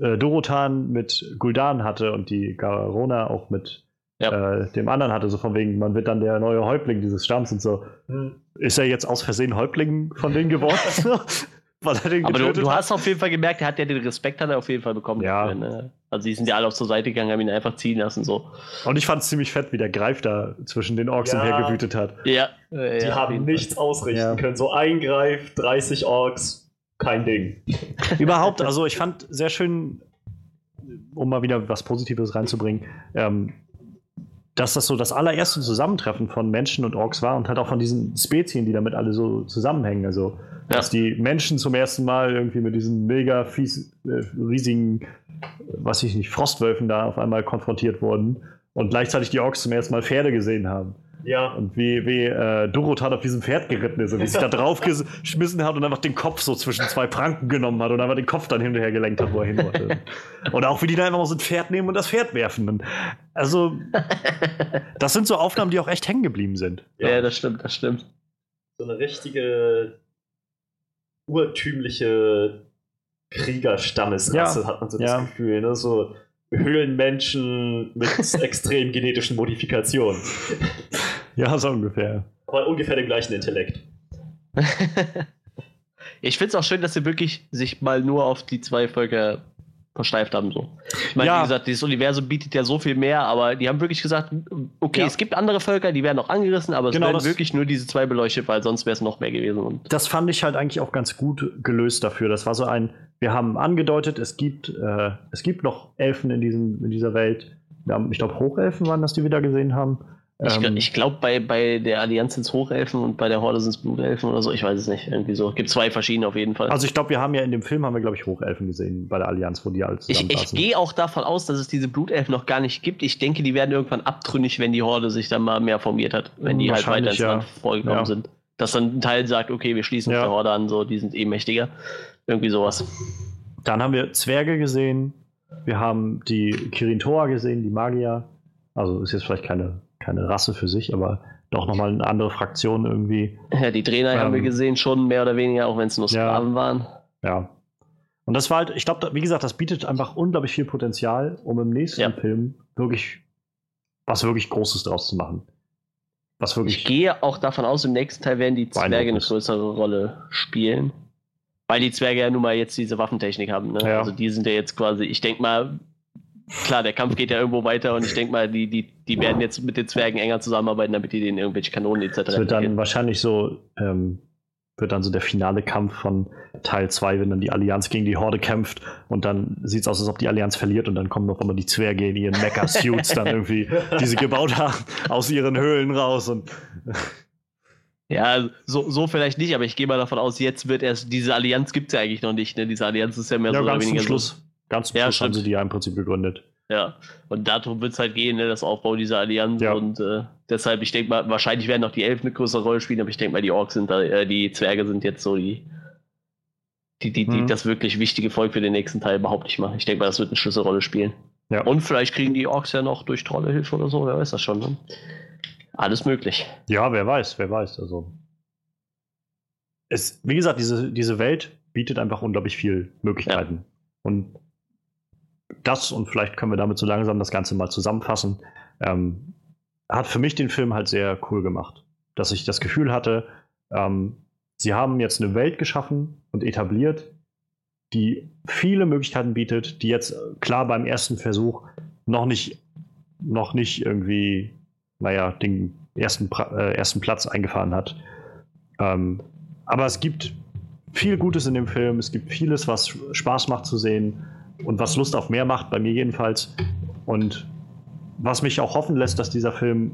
äh, Dorotan mit Guldan hatte und die Garona auch mit Ja. äh, dem anderen hatte, so von wegen, man wird dann der neue Häuptling dieses Stamms und so. hm, Ist er jetzt aus Versehen Häuptling von denen geworden? Weil er den Aber du, du hast auf jeden Fall gemerkt, er hat ja den Respekt hat er auf jeden Fall bekommen. Ja. ne? Also die sind ja alle auf zur Seite gegangen, haben ihn einfach ziehen lassen, so. Und ich fand es ziemlich fett, wie der Greif da zwischen den Orks Ja. umhergewütet hat. Ja. die haben nichts ausrichten Ja. können. So eingreift, 30 Orks, kein Ding. Überhaupt, also ich fand sehr schön, um mal wieder was Positives reinzubringen, ähm, dass das so das allererste Zusammentreffen von Menschen und Orks war und halt auch von diesen Spezien, die damit alle so zusammenhängen. Also, Ja. dass die Menschen zum ersten Mal irgendwie mit diesen mega fies, äh, riesigen, was ich nicht, Frostwölfen da auf einmal konfrontiert wurden und gleichzeitig die Orks zum ersten Mal Pferde gesehen haben. Ja, Und wie, wie äh, Dorothea auf diesem Pferd geritten ist und wie sich da drauf geschmissen hat und einfach den Kopf so zwischen zwei Pranken genommen hat und einfach den Kopf dann hinterher gelenkt hat, wo er hin wollte. und auch wie die da einfach mal so ein Pferd nehmen und das Pferd werfen. Und also, das sind so Aufnahmen, die auch echt hängen geblieben sind. Ja, das stimmt, das stimmt. so eine richtige urtümliche Kriegerstammesrasse Ja, hat man so ja. das Gefühl. Ne? So Höhlenmenschen mit extrem genetischen Modifikationen. Ja, so ungefähr. Aber ungefähr dem gleichen Intellekt. ich finde es auch schön, dass sie wirklich sich mal nur auf die zwei Völker versteift haben. So. Ich meine, Ja. wie gesagt, dieses Universum bietet ja so viel mehr, aber die haben wirklich gesagt, okay, Ja. es gibt andere Völker, die werden auch angerissen, aber es Genau, werden das- wirklich nur diese zwei beleuchtet, weil sonst wäre es noch mehr gewesen. Und Das fand ich halt eigentlich auch ganz gut gelöst dafür. Das war so ein, wir haben angedeutet, es gibt, äh, es gibt noch Elfen in, diesem, in dieser Welt. Wir haben, ich glaube, Hochelfen waren das, die wir da gesehen haben. Ich, Ähm, ich glaube, bei, bei der Allianz sind es Hochelfen und bei der Horde sind es Blutelfen oder so. Ich weiß es nicht. Irgendwie so. Gibt zwei verschiedene auf jeden Fall. also ich glaube, wir haben ja in dem Film, haben wir, glaube ich, Hochelfen gesehen bei der Allianz, wo die alle ich ich zusammensaßen. gehe auch davon aus, dass es diese Blutelfen noch gar nicht gibt. Ich denke, die werden irgendwann abtrünnig, wenn die Horde sich dann mal mehr formiert hat. Wenn die halt weiter ins ja. Land vorgekommen Ja. sind. Dass dann ein Teil sagt, okay, wir schließen uns Ja. der Horde an, so, die sind eh mächtiger. Irgendwie sowas. Dann haben wir Zwerge gesehen. Wir haben die Kirintoa gesehen, die Magier. Also ist jetzt vielleicht keine, keine Rasse für sich, aber doch nochmal eine andere Fraktion irgendwie. Ja, die Trainer haben wir Ähm, gesehen, schon mehr oder weniger, auch wenn es nur ja. Sklaven waren. Ja. Und das war halt, ich glaube, wie gesagt, das bietet einfach unglaublich viel Potenzial, um im nächsten Ja. Film wirklich was wirklich Großes draus zu machen. Was wirklich. Ich gehe auch davon aus, im nächsten Teil werden die Zwerge eine größere Rolle spielen. Weil die Zwerge ja nun mal jetzt diese Waffentechnik haben. Ne? Ja. Also die sind ja jetzt quasi, ich denke mal, klar, der Kampf geht ja irgendwo weiter und ich denke mal, die, die, die werden jetzt mit den Zwergen enger zusammenarbeiten, damit die denen irgendwelche Kanonen etc. Es wird dann wahrscheinlich so, ähm, wird dann so der finale Kampf von Teil 2, wenn dann die Allianz gegen die Horde kämpft und dann sieht es aus, als ob die Allianz verliert und dann kommen noch immer die Zwerge in ihren Mecha-Suits dann irgendwie, die sie gebaut haben, aus ihren Höhlen raus und Ja, so, so vielleicht nicht, aber ich gehe mal davon aus, jetzt wird erst, diese Allianz gibt es ja eigentlich noch nicht. Ne? Diese Allianz ist ja mehr ja, so oder ganz zum weniger so- Schluss. Ganz zum Ja, Schluss haben sie die ja im Prinzip gegründet. Ja, und darum wird es halt gehen, ne, das Aufbau dieser Allianz. Ja. Und äh, deshalb, ich denke mal, wahrscheinlich werden auch die Elfen eine größere Rolle spielen, aber ich denke mal, die Orks sind da, äh, die Zwerge sind jetzt so die, die, die, die Mhm. das wirklich wichtige Volk für den nächsten Teil überhaupt nicht machen. Ich denke mal, das wird eine Schlüsselrolle spielen. Ja. Und vielleicht kriegen die Orks ja noch durch Trollehilfe oder so, wer weiß das schon. Ne? Alles möglich. Ja, wer weiß, wer weiß. Also. Es, wie gesagt, diese, diese Welt bietet einfach unglaublich viel Möglichkeiten. Und das, und vielleicht können wir damit so langsam das Ganze mal zusammenfassen, ähm, hat für mich den Film halt sehr cool gemacht. Dass ich das Gefühl hatte, ähm, sie haben jetzt eine Welt geschaffen und etabliert, die viele Möglichkeiten bietet, die jetzt äh, klar beim ersten Versuch noch nicht, noch nicht irgendwie, naja, den ersten, äh, ersten Platz eingefahren hat. Ähm, aber es gibt viel Gutes in dem Film, es gibt vieles, was Spaß macht zu sehen und was Lust auf mehr macht, bei mir jedenfalls. Und was mich auch hoffen lässt, dass dieser Film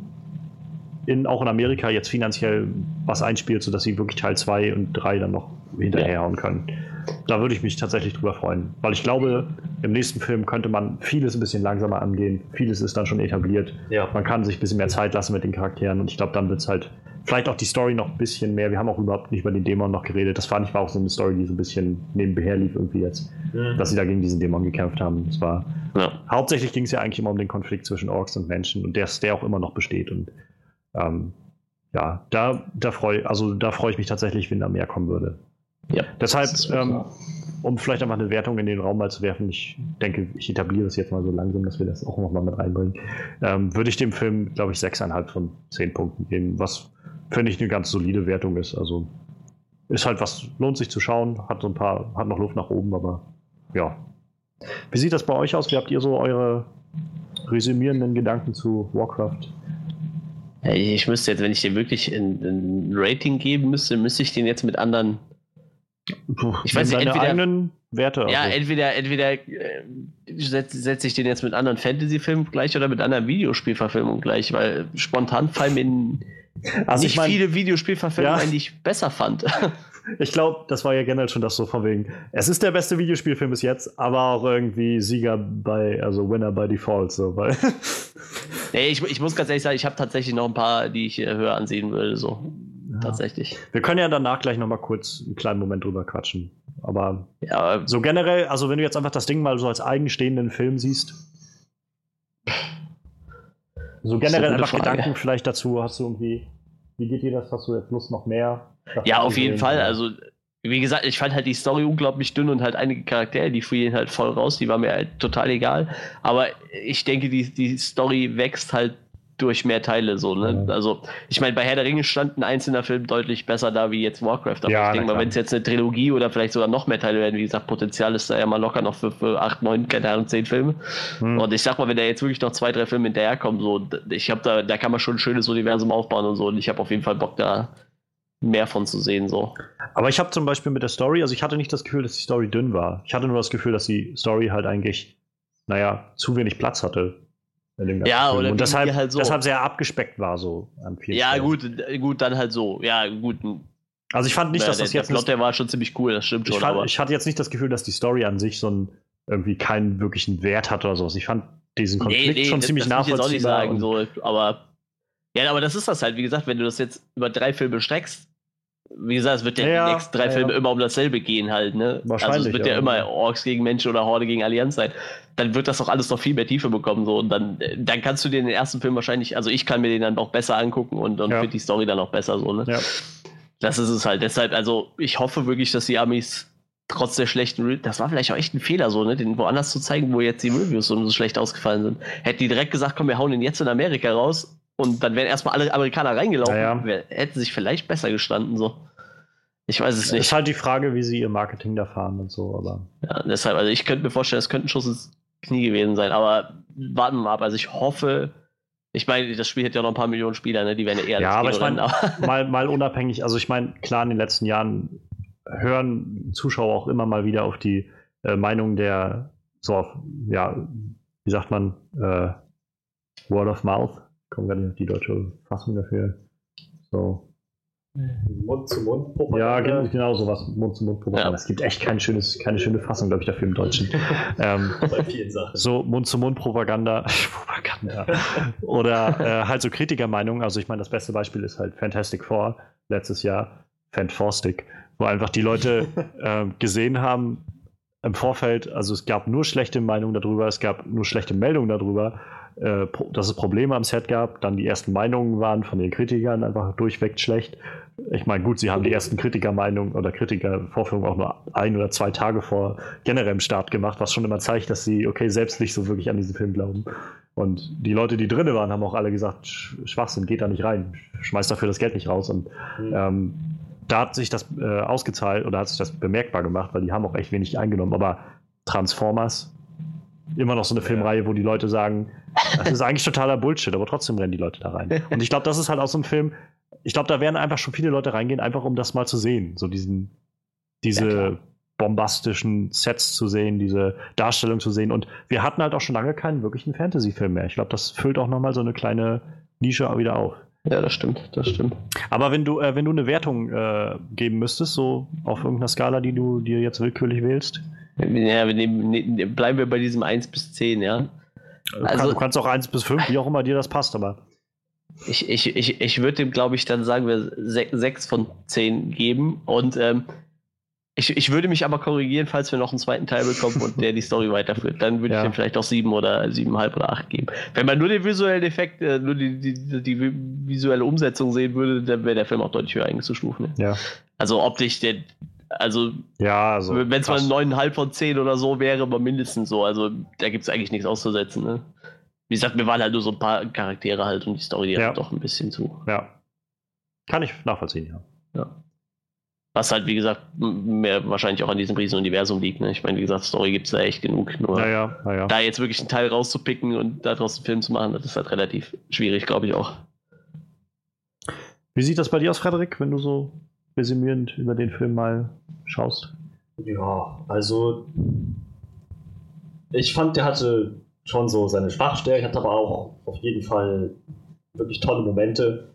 in, auch in Amerika jetzt finanziell was einspielt, sodass sie wirklich Teil 2 und 3 dann noch hinterherhauen können. Da würde ich mich tatsächlich drüber freuen. Weil ich glaube, im nächsten Film könnte man vieles ein bisschen langsamer angehen. Vieles ist dann schon etabliert. Ja. Man kann sich ein bisschen mehr Zeit lassen mit den Charakteren und ich glaube, dann wird es halt vielleicht auch die Story noch ein bisschen mehr. Wir haben auch überhaupt nicht über den Dämon noch geredet. Das fand ich war auch so eine Story, die so ein bisschen nebenher lief irgendwie jetzt, Mhm. dass sie da gegen diesen Dämon gekämpft haben. Das war Ja. hauptsächlich ging es ja eigentlich immer um den Konflikt zwischen Orks und Menschen und der, der auch immer noch besteht. Und ähm, ja, da, da freue also da freue ich mich tatsächlich, wenn da mehr kommen würde. Ja. Deshalb, ähm, um vielleicht einfach eine Wertung in den Raum mal zu werfen, ich denke, ich etabliere das jetzt mal so langsam, dass wir das auch nochmal mit reinbringen, ähm, würde ich dem Film, glaube ich, 6,5 von 10 Punkten geben, was, finde ich, eine ganz solide Wertung ist. Also ist halt was, lohnt sich zu schauen, hat so ein paar, hat noch Luft nach oben, aber ja. Wie sieht das bei euch aus? Wie habt ihr so eure resümierenden Gedanken zu Warcraft? Ich müsste jetzt, wenn ich dir wirklich ein, ein Rating geben müsste, müsste ich den jetzt mit anderen. Ich weiß nicht, entweder- eigenen Werte. Ja, also. entweder, entweder äh, setze setz ich den jetzt mit anderen Fantasy-Filmen gleich oder mit anderen Videospielverfilmungen gleich, weil spontan fallen mir also nicht ich mein, viele Videospielverfilmungen Ja. ein, die ich besser fand. Ich glaube, das war ja generell schon das so von wegen. Es ist der beste Videospielfilm bis jetzt, aber auch irgendwie Sieger bei, also Winner by Default, so, weil. nee, ich, ich muss ganz ehrlich sagen, ich habe tatsächlich noch ein paar, die ich höher ansehen würde, so. Ja. Tatsächlich. Wir können ja danach gleich nochmal kurz einen kleinen Moment drüber quatschen. Aber Ja, so generell, also wenn du jetzt einfach das Ding mal so als eigenstehenden Film siehst. So generell einfach Frage. Gedanken vielleicht dazu, hast du irgendwie, wie geht dir das? Hast du jetzt Lust noch mehr? Ja, auf jeden? Fall. Also, wie gesagt, ich fand halt die Story unglaublich dünn und halt einige Charaktere, die fielen halt voll raus, die war mir halt total egal. Aber ich denke, die, die Story wächst halt durch mehr Teile so, ne? Also, ich meine, bei Herr der Ringe stand ein einzelner Film deutlich besser da wie jetzt Warcraft. Aber ja, ich denke mal, wenn es jetzt eine Trilogie oder vielleicht sogar noch mehr Teile werden, wie gesagt, Potenzial ist da ja mal locker noch für, für 8, 9, keine Ahnung, 10 Filme. Hm. Und ich sag mal, wenn da jetzt wirklich noch zwei, drei Filme hinterherkommen, so, ich habe da, da kann man schon ein schönes Universum aufbauen und so. Und ich habe auf jeden Fall Bock da mehr von zu sehen. So. Aber ich habe zum Beispiel mit der Story, also ich hatte nicht das Gefühl, dass die Story dünn war. Ich hatte nur das Gefühl, dass die Story halt eigentlich, naja, zu wenig Platz hatte. Ja, oder und deshalb, halt so. deshalb sehr abgespeckt war so an vielen Ja, Stellen. gut, gut, dann halt so. Ja, gut. Also ich fand nicht, dass der, das jetzt. Der Plot, der war schon ziemlich cool, das stimmt ich schon. Fand, ich hatte jetzt nicht das Gefühl, dass die Story an sich so ein, irgendwie keinen wirklichen Wert hat oder sowas. Ich fand diesen Konflikt nee, nee, schon das, ziemlich das nachvollziehbar. Ich jetzt auch nicht sagen, so, aber ja, aber das ist das halt, wie gesagt, wenn du das jetzt über drei Filme streckst, wie gesagt, es wird ja, ja die nächsten drei ja, Filme ja. immer um dasselbe gehen halt, ne? Wahrscheinlich. Also es wird ja, immer Orks gegen Menschen oder Horde gegen Allianz sein. Dann wird das doch alles noch viel mehr Tiefe bekommen, so. Und dann, dann kannst du dir den ersten Film wahrscheinlich, also ich kann mir den dann auch besser angucken und, und finde die Story dann auch besser, so, ne? Ja. Das ist es halt. Deshalb, also ich hoffe wirklich, dass die Amis trotz der schlechten Re das war vielleicht auch echt ein Fehler, so, ne, den woanders zu zeigen, wo jetzt die Reviews so, so schlecht ausgefallen sind. Hätten die direkt gesagt, komm, wir hauen den jetzt in Amerika raus und dann wären erstmal alle Amerikaner reingelaufen, ja, ja. hätten sich vielleicht besser gestanden, so. Ich weiß es nicht. Ist halt die Frage, wie sie ihr Marketing da fahren und so, aber. Ja, deshalb, also ich könnte mir vorstellen, es könnte ein Schuss ins Knie gewesen sein, aber warten wir mal ab. Also ich hoffe, ich meine, das Spiel hat ja noch ein paar Millionen Spieler, ne? die werden ja eher. Ja, aber ich meine, mal, mal unabhängig, also ich meine, klar, in den letzten Jahren hören Zuschauer auch immer mal wieder auf die äh, Meinung der, so auf, ja, wie sagt man, äh, Word of Mouth. Kommt gar nicht auf die deutsche Fassung dafür. So, Mund-zu-Mund-Propaganda. Ja, genau sowas. Mund-zu-Mund-Propaganda. Ja. Es gibt echt kein schönes, keine schöne Fassung, glaube ich, dafür im Deutschen. ähm, Bei vielen Sachen. So Mund-zu-Mund-Propaganda. Propaganda. Oder äh, halt so Kritikermeinungen. Also ich meine, das beste Beispiel ist halt Fantastic Four letztes Jahr. Fantastic. Wo einfach die Leute äh, gesehen haben im Vorfeld, also es gab nur schlechte Meinungen darüber, es gab nur schlechte Meldungen darüber äh, dass es Probleme am Set gab. Dann die ersten Meinungen waren von den Kritikern einfach durchweg schlecht. Ich meine, gut, sie haben die ersten Kritikermeinungen oder Kritikervorführungen auch nur ein oder zwei Tage vor generellem Start gemacht, was schon immer zeigt, dass sie, okay, selbst nicht so wirklich an diesen Film glauben. Und die Leute, die drinnen waren, haben auch alle gesagt, Schwachsinn, geht da nicht rein, schmeißt dafür das Geld nicht raus. Und mhm. ähm, da hat sich das äh, ausgezahlt oder hat sich das bemerkbar gemacht, weil die haben auch echt wenig eingenommen. Aber Transformers, immer noch so eine Filmreihe, wo die Leute sagen, das ist eigentlich totaler Bullshit, aber trotzdem rennen die Leute da rein. Und ich glaube, das ist halt auch so ein Film, ich glaube, da werden einfach schon viele Leute reingehen, einfach um das mal zu sehen. So diesen, diese ja, bombastischen Sets zu sehen, diese Darstellung zu sehen. Und wir hatten halt auch schon lange keinen wirklichen Fantasy-Film mehr. Ich glaube, das füllt auch nochmal so eine kleine Nische wieder auf. Ja, das stimmt, das stimmt. Aber wenn du, äh, wenn du eine Wertung äh, geben müsstest, so auf irgendeiner Skala, die du dir jetzt willkürlich wählst, ja, wir nehmen, ne, bleiben wir bei diesem 1 bis 10, ja. Also, du kannst auch 1 bis 5, wie auch immer dir das passt, aber. Ich, ich, ich, ich würde dem, glaube ich, dann sagen wir 6 von 10 geben. Und ähm, ich, ich würde mich aber korrigieren, falls wir noch einen zweiten Teil bekommen und der die Story weiterführt. Dann würde ja. ich dem vielleicht auch 7 oder 7,5 oder 8 geben. Wenn man nur den visuellen Effekt, äh, nur die, die, die, visuelle Umsetzung sehen würde, dann wäre der Film auch deutlich höher eingestuft. Ne? Ja. Also optisch, der, also, ja, also wenn es mal 9,5 von 10 oder so wäre, aber mindestens so. Also, da gibt es eigentlich nichts auszusetzen. Ne? Wie gesagt, wir waren halt nur so ein paar Charaktere halt und die Story, ja. hat doch ein bisschen zu. Ja. Kann ich nachvollziehen, ja. Ja. Was halt, wie gesagt, mehr wahrscheinlich auch an diesem riesen Universum liegt. Ne? Ich meine, wie gesagt, Story gibt es da echt genug. Nur ja, ja, da jetzt wirklich einen Teil rauszupicken und daraus einen Film zu machen, das ist halt relativ schwierig, glaube ich auch. Wie sieht das bei dir aus, Frederik, wenn du so resümierend über den Film mal schaust? Ja, also ich fand, der hatte schon so seine Schwachstellen, hat aber auch auf jeden Fall wirklich tolle Momente.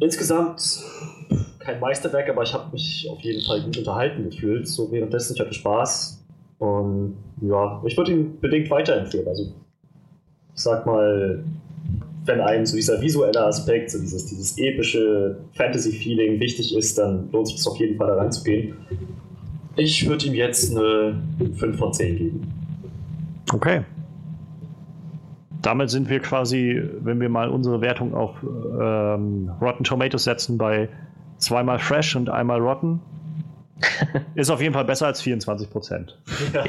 Insgesamt kein Meisterwerk, aber ich habe mich auf jeden Fall gut unterhalten gefühlt. So währenddessen, ich hatte Spaß. Und ja, ich würde ihn bedingt weiterempfehlen. Also ich sag mal, wenn einem so dieser visuelle Aspekt, so dieses, dieses epische Fantasy-Feeling wichtig ist, dann lohnt sich das auf jeden Fall da reinzugehen. Ich würde ihm jetzt eine 5 von 10 geben. Okay. Damit sind wir quasi, wenn wir mal unsere Wertung auf ähm, Rotten Tomatoes setzen, bei zweimal Fresh und einmal Rotten. Ist auf jeden Fall besser als 24 Prozent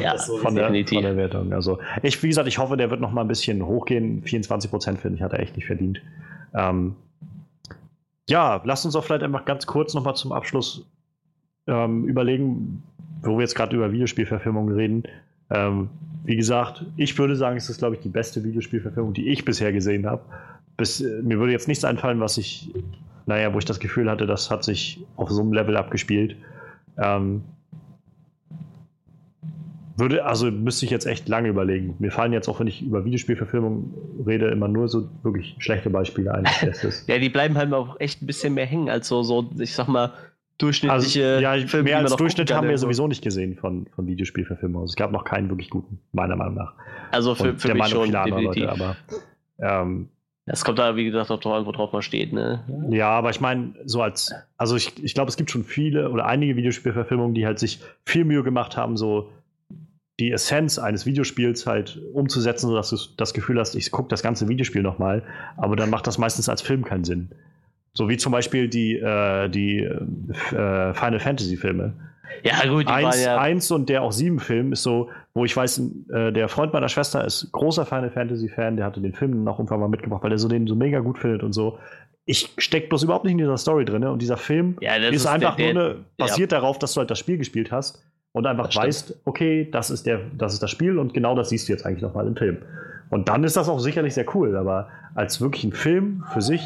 Ja, von, der- definitiv. von der Wertung. Also ich, wie gesagt, ich hoffe, der wird noch mal ein bisschen hochgehen. 24 Prozent finde ich, hat er echt nicht verdient. Ähm, ja, lasst uns auch vielleicht einfach ganz kurz noch mal zum Abschluss ähm, überlegen, wo wir jetzt gerade über Videospielverfilmungen reden. Ähm, wie gesagt, ich würde sagen, es ist, glaube ich, die beste Videospielverfilmung, die ich bisher gesehen habe. Bis, äh, mir würde jetzt nichts einfallen, was ich, naja, wo ich das Gefühl hatte, das hat sich auf so einem Level abgespielt. Ähm, würde, also müsste ich jetzt echt lange überlegen. Mir fallen jetzt auch, wenn ich über Videospielverfilmung rede, immer nur so wirklich schlechte Beispiele ein. Ja, die bleiben halt auch echt ein bisschen mehr hängen als so, so ich sag mal, durchschnittliche Also, ja, Filme, mehr als Durchschnitt haben wir irgendwo. sowieso nicht gesehen von, von Videospielverfilmungen. Also es gab noch keinen wirklich guten, meiner Meinung nach. Also für, Und für der mich Meinung schon, definitiv. Leute, aber ähm, Es kommt da, wie gesagt, auch drauf an, worauf man steht, ne? Ja, aber ich meine, so als, also ich, ich glaube, es gibt schon viele oder einige Videospielverfilmungen, die halt sich viel Mühe gemacht haben, so die Essenz eines Videospiels halt umzusetzen, sodass du das Gefühl hast, ich gucke das ganze Videospiel nochmal, aber dann macht das meistens als Film keinen Sinn. So wie zum Beispiel die, äh, die äh, Final Fantasy Filme. Ja, gut, Eins, ja. eins und der auch sieben Film ist so, wo ich weiß, äh, der Freund meiner Schwester ist großer Final Fantasy Fan, der hatte den Film noch irgendwann mal mitgebracht, weil er so den so mega gut findet und so. Ich steck bloß überhaupt nicht in dieser Story drin und dieser Film ja, das ist, einfach der, nur eine, basiert darauf, dass du halt das Spiel gespielt hast und einfach weißt, okay, das ist der, das ist das Spiel und genau das siehst du jetzt eigentlich nochmal im Film. Und dann ist das auch sicherlich sehr cool, aber als wirklich ein Film für sich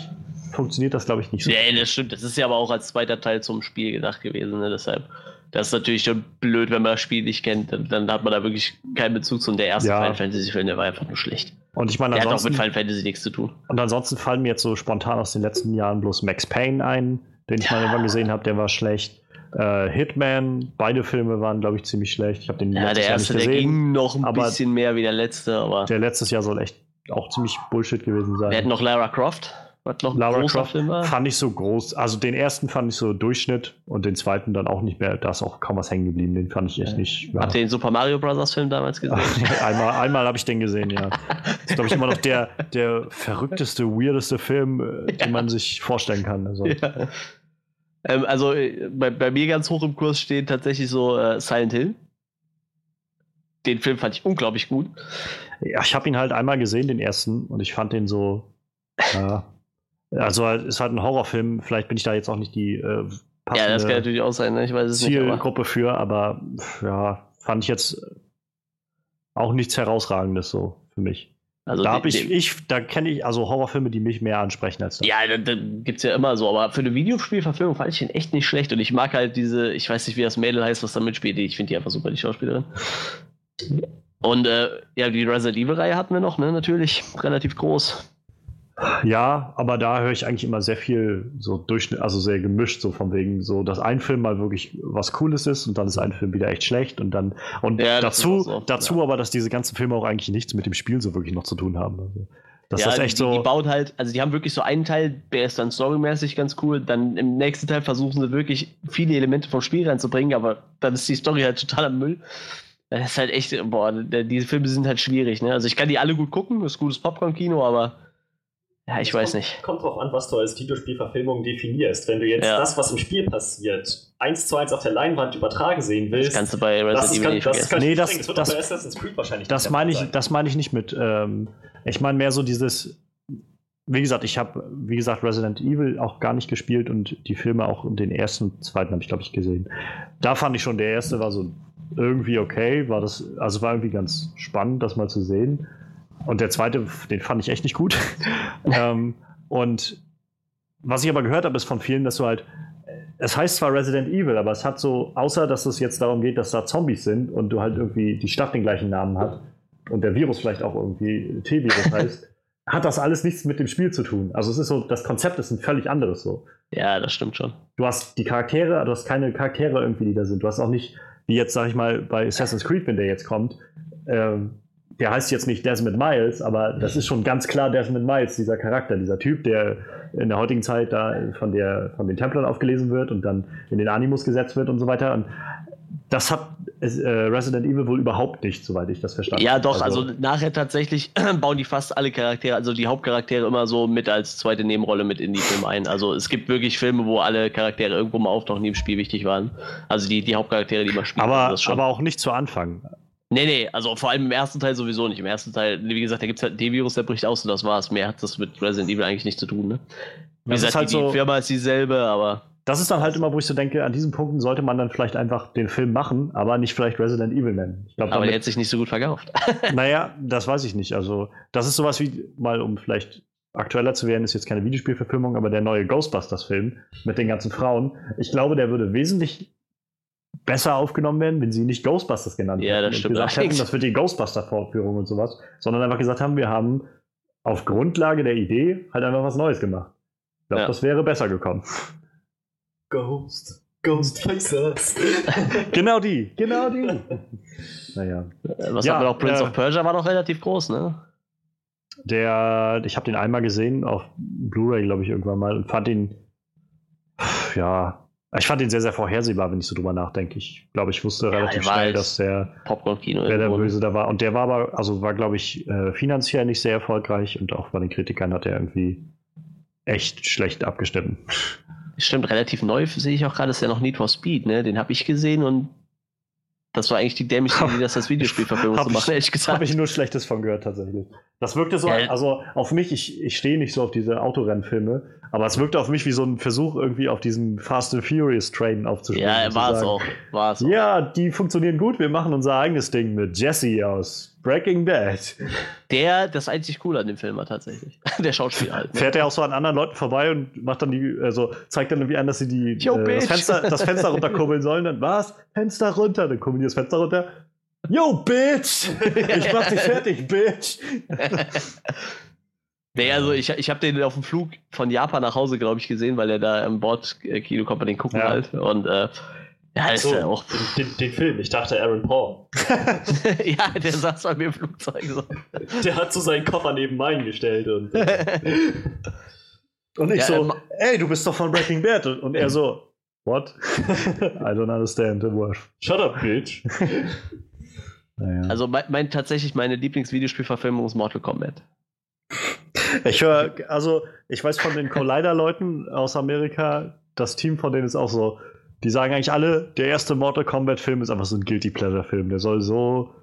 funktioniert das, glaube ich, nicht so. Ja, das stimmt. Das ist ja aber auch als zweiter Teil zum Spiel gedacht gewesen, ne? Deshalb. Das ist natürlich schon blöd, wenn man das Spiel nicht kennt. Dann, dann hat man da wirklich keinen Bezug zu. Und der erste Ja. Final Fantasy-Film, der war einfach nur schlecht. Und ich meine, Der hat auch mit Final Fantasy nichts zu tun. und ansonsten fallen mir jetzt so spontan aus den letzten Jahren bloß Max Payne ein, den ich mal irgendwann gesehen habe, der war schlecht. Äh, Hitman, beide Filme waren, glaube ich, ziemlich schlecht. Ich habe den Ja, letztes der erste, nicht der gesehen. ging noch ein bisschen mehr wie der letzte, aber Der letztes Jahr soll echt auch ziemlich Bullshit gewesen sein. wir hatten noch Lara Croft, was noch Lara Croft war. fand ich so groß. Also den ersten fand ich so Durchschnitt und den zweiten dann auch nicht mehr. Da ist auch kaum was hängen geblieben. Den fand ich echt Ja. nicht. Ja. Habt ihr den Super Mario Bros. Film damals gesehen? einmal einmal habe ich den gesehen, ja. Das ist, glaube ich, immer noch der, der verrückteste, weirdeste Film, äh, den man sich vorstellen kann. Also, ja. ähm, also äh, bei, bei mir ganz hoch im Kurs steht tatsächlich so äh, Silent Hill. Den Film fand ich unglaublich gut. ja, ich habe ihn halt einmal gesehen, den ersten, und ich fand den so. Ja, also es ist halt ein Horrorfilm. Vielleicht bin ich da jetzt auch nicht die äh, Ja, das kann passende natürlich auch sein, ne? ich weiß es nicht. Aber Zielgruppe für, aber ja, fand ich jetzt auch nichts Herausragendes so für mich. also da habe ich, ich, da kenne ich also Horrorfilme, die mich mehr ansprechen als das. Ja, da, da gibt es ja immer so, aber für eine Videospielverfilmung fand ich den echt nicht schlecht und ich mag halt diese, ich weiß nicht, wie das Mädel heißt, was da mitspielt, ich finde die einfach super, die Schauspielerin. Und äh, ja, die Resident Evil-Reihe hatten wir noch, ne, natürlich, relativ groß. Ja, aber da höre ich eigentlich immer sehr viel so Durchschnitt, also sehr gemischt, so von wegen, so, dass ein Film mal wirklich was Cooles ist und dann ist ein Film wieder echt schlecht und dann, und Ja, das dazu, ist so, dazu ja. aber, dass diese ganzen Filme auch eigentlich nichts mit dem Spiel so wirklich noch zu tun haben. Also, dass ja, das echt die, so. die bauen halt, also die haben wirklich so einen Teil, der ist dann storymäßig ganz cool, dann im nächsten Teil versuchen sie wirklich viele Elemente vom Spiel reinzubringen, aber dann ist die Story halt total am Müll. Das ist halt echt, boah, diese Filme sind halt schwierig, ne? Also ich kann die alle gut gucken, das ist gutes Popcorn-Kino, aber ja, ich Es weiß kommt, nicht. Kommt drauf an, was du als Videospielverfilmung definierst. Wenn du jetzt Ja. das, was im Spiel passiert, eins zu eins auf der Leinwand übertragen sehen Das willst, kannst du bei das, Resident ist, Evil nicht das vergessen. kann ich Nee, das- das wird das- bei Assassin's Creed wahrscheinlich Das meine ich, sein. das meine ich nicht mit. Ähm, ich meine mehr so dieses. Wie gesagt, ich habe, wie gesagt, Resident Evil auch gar nicht gespielt und die Filme auch den ersten, und zweiten habe ich glaube ich gesehen. Da fand ich schon, der erste war so irgendwie okay, war das, also war irgendwie ganz spannend, das mal zu sehen. Und der zweite, den fand ich echt nicht gut. ähm, und was ich aber gehört habe, ist von vielen, dass du halt, es heißt zwar Resident Evil, aber es hat so, außer dass es jetzt darum geht, dass da Zombies sind und du halt irgendwie die Stadt den gleichen Namen hat und der Virus vielleicht auch irgendwie T-Virus heißt, hat das alles nichts mit dem Spiel zu tun. Also es ist so, das Konzept ist ein völlig anderes so. Ja, das stimmt schon. Du hast die Charaktere, du hast keine Charaktere irgendwie, die da sind. Du hast auch nicht, wie jetzt, sag ich mal, bei Assassin's Creed, wenn der jetzt kommt, ähm, der heißt jetzt nicht Desmond Miles, aber das ist schon ganz klar Desmond Miles, dieser Charakter, dieser Typ, der in der heutigen Zeit da von, der, von den Templern aufgelesen wird und dann in den Animus gesetzt wird und so weiter. Und das hat äh, Resident Evil wohl überhaupt nicht, soweit ich das verstanden habe. Ja, doch, also, also, nachher tatsächlich bauen die fast alle Charaktere, also die Hauptcharaktere immer so mit als zweite Nebenrolle mit in die Filme ein. Also es gibt wirklich Filme, wo alle Charaktere irgendwo mal auftauchen, die im Spiel wichtig waren. Also die, die Hauptcharaktere, die man spielt. Aber, aber auch nicht zu Anfang. Nee, nee, also vor allem im ersten Teil sowieso nicht. Im ersten Teil, wie gesagt, da gibt es halt den Virus, der bricht aus und das war's. Mehr hat das mit Resident Evil eigentlich nichts zu tun, ne? Wie das gesagt, halt die, so, Firma ist dieselbe, aber. Das ist dann halt immer, wo ich so denke, an diesen Punkten sollte man dann vielleicht einfach den Film machen, aber nicht vielleicht Resident Evil nennen. Glaub, aber damit, der hat sich nicht so gut verkauft. naja, das weiß ich nicht. Also, das ist sowas wie, mal um vielleicht aktueller zu werden, ist jetzt keine Videospielverfilmung, aber der neue Ghostbusters-Film mit den ganzen Frauen. Ich glaube, der würde wesentlich besser aufgenommen werden, wenn sie nicht Ghostbusters genannt ja, das stimmt. gesagt hätten, das wird die Ghostbuster-Fortführung und sowas, sondern einfach gesagt haben, wir haben auf Grundlage der Idee halt einfach was Neues gemacht. Ich glaube, ja. das wäre besser gekommen. Ghost. Ghostfacers. genau die, genau die. naja. Was ja, haben wir noch? Prince äh, of Persia war doch relativ groß, ne? Der, ich habe den einmal gesehen auf Blu-ray, glaube ich, irgendwann mal und fand ihn, ja, ich fand ihn sehr, sehr vorhersehbar, wenn ich so drüber nachdenke. Ich glaube, ich wusste ja, relativ schnell, dass der Popcorn-Kino wer der Böse da war. Und der war aber, also war, glaube ich, äh, finanziell nicht sehr erfolgreich und auch bei den Kritikern hat er irgendwie echt schlecht abgestimmt. Stimmt, relativ neu sehe ich auch gerade, ist ja noch Need for Speed, ne? Den habe ich gesehen und das war eigentlich die dämlichste Idee, das als Videospielverfilmung zu machen, ehrlich gesagt. Habe ich nur Schlechtes von gehört, tatsächlich. Das wirkte so, ja. also auf mich, ich, ich stehe nicht so auf diese Autorennfilme, aber es wirkte auf mich wie so ein Versuch, irgendwie auf diesen Fast and Furious Train aufzuspringen. Ja, war es auch. War's auch. Ja, die funktionieren gut, wir machen unser eigenes Ding mit Jesse aus Breaking Bad. Der das einzig cool an dem Film war tatsächlich. Der Schauspieler halt. Ne? Fährt er auch so an anderen Leuten vorbei und macht dann die, also zeigt dann irgendwie an, dass sie die Yo, äh, das, Fenster, das Fenster runterkurbeln sollen. Dann was? Fenster runter. Dann kurbeln die das Fenster runter. Yo, Bitch! Ich mach dich fertig, Bitch! Nee, also ich, ich habe den auf dem Flug von Japan nach Hause, glaube ich, gesehen, weil er da im Bordkino kommt, bei den gucken ja. halt. Und äh, ja, ist so, ja auch. Den, den, Film, ich dachte Aaron Paul. ja, der saß bei mir im Flugzeug so. Der hat so seinen Koffer neben meinen gestellt und. und ich ja, so, ähm, ey, du bist doch von Breaking Bad. Und er so, what? I don't understand the word. Shut up, bitch. naja. Also mein, mein, tatsächlich meine Lieblingsvideospielverfilmung ist Mortal Kombat. Ich höre, also ich weiß von den Collider-Leuten aus Amerika, das Team von denen ist auch so, die sagen eigentlich alle, der erste Mortal Kombat-Film ist einfach so ein Guilty Pleasure-Film. Der soll so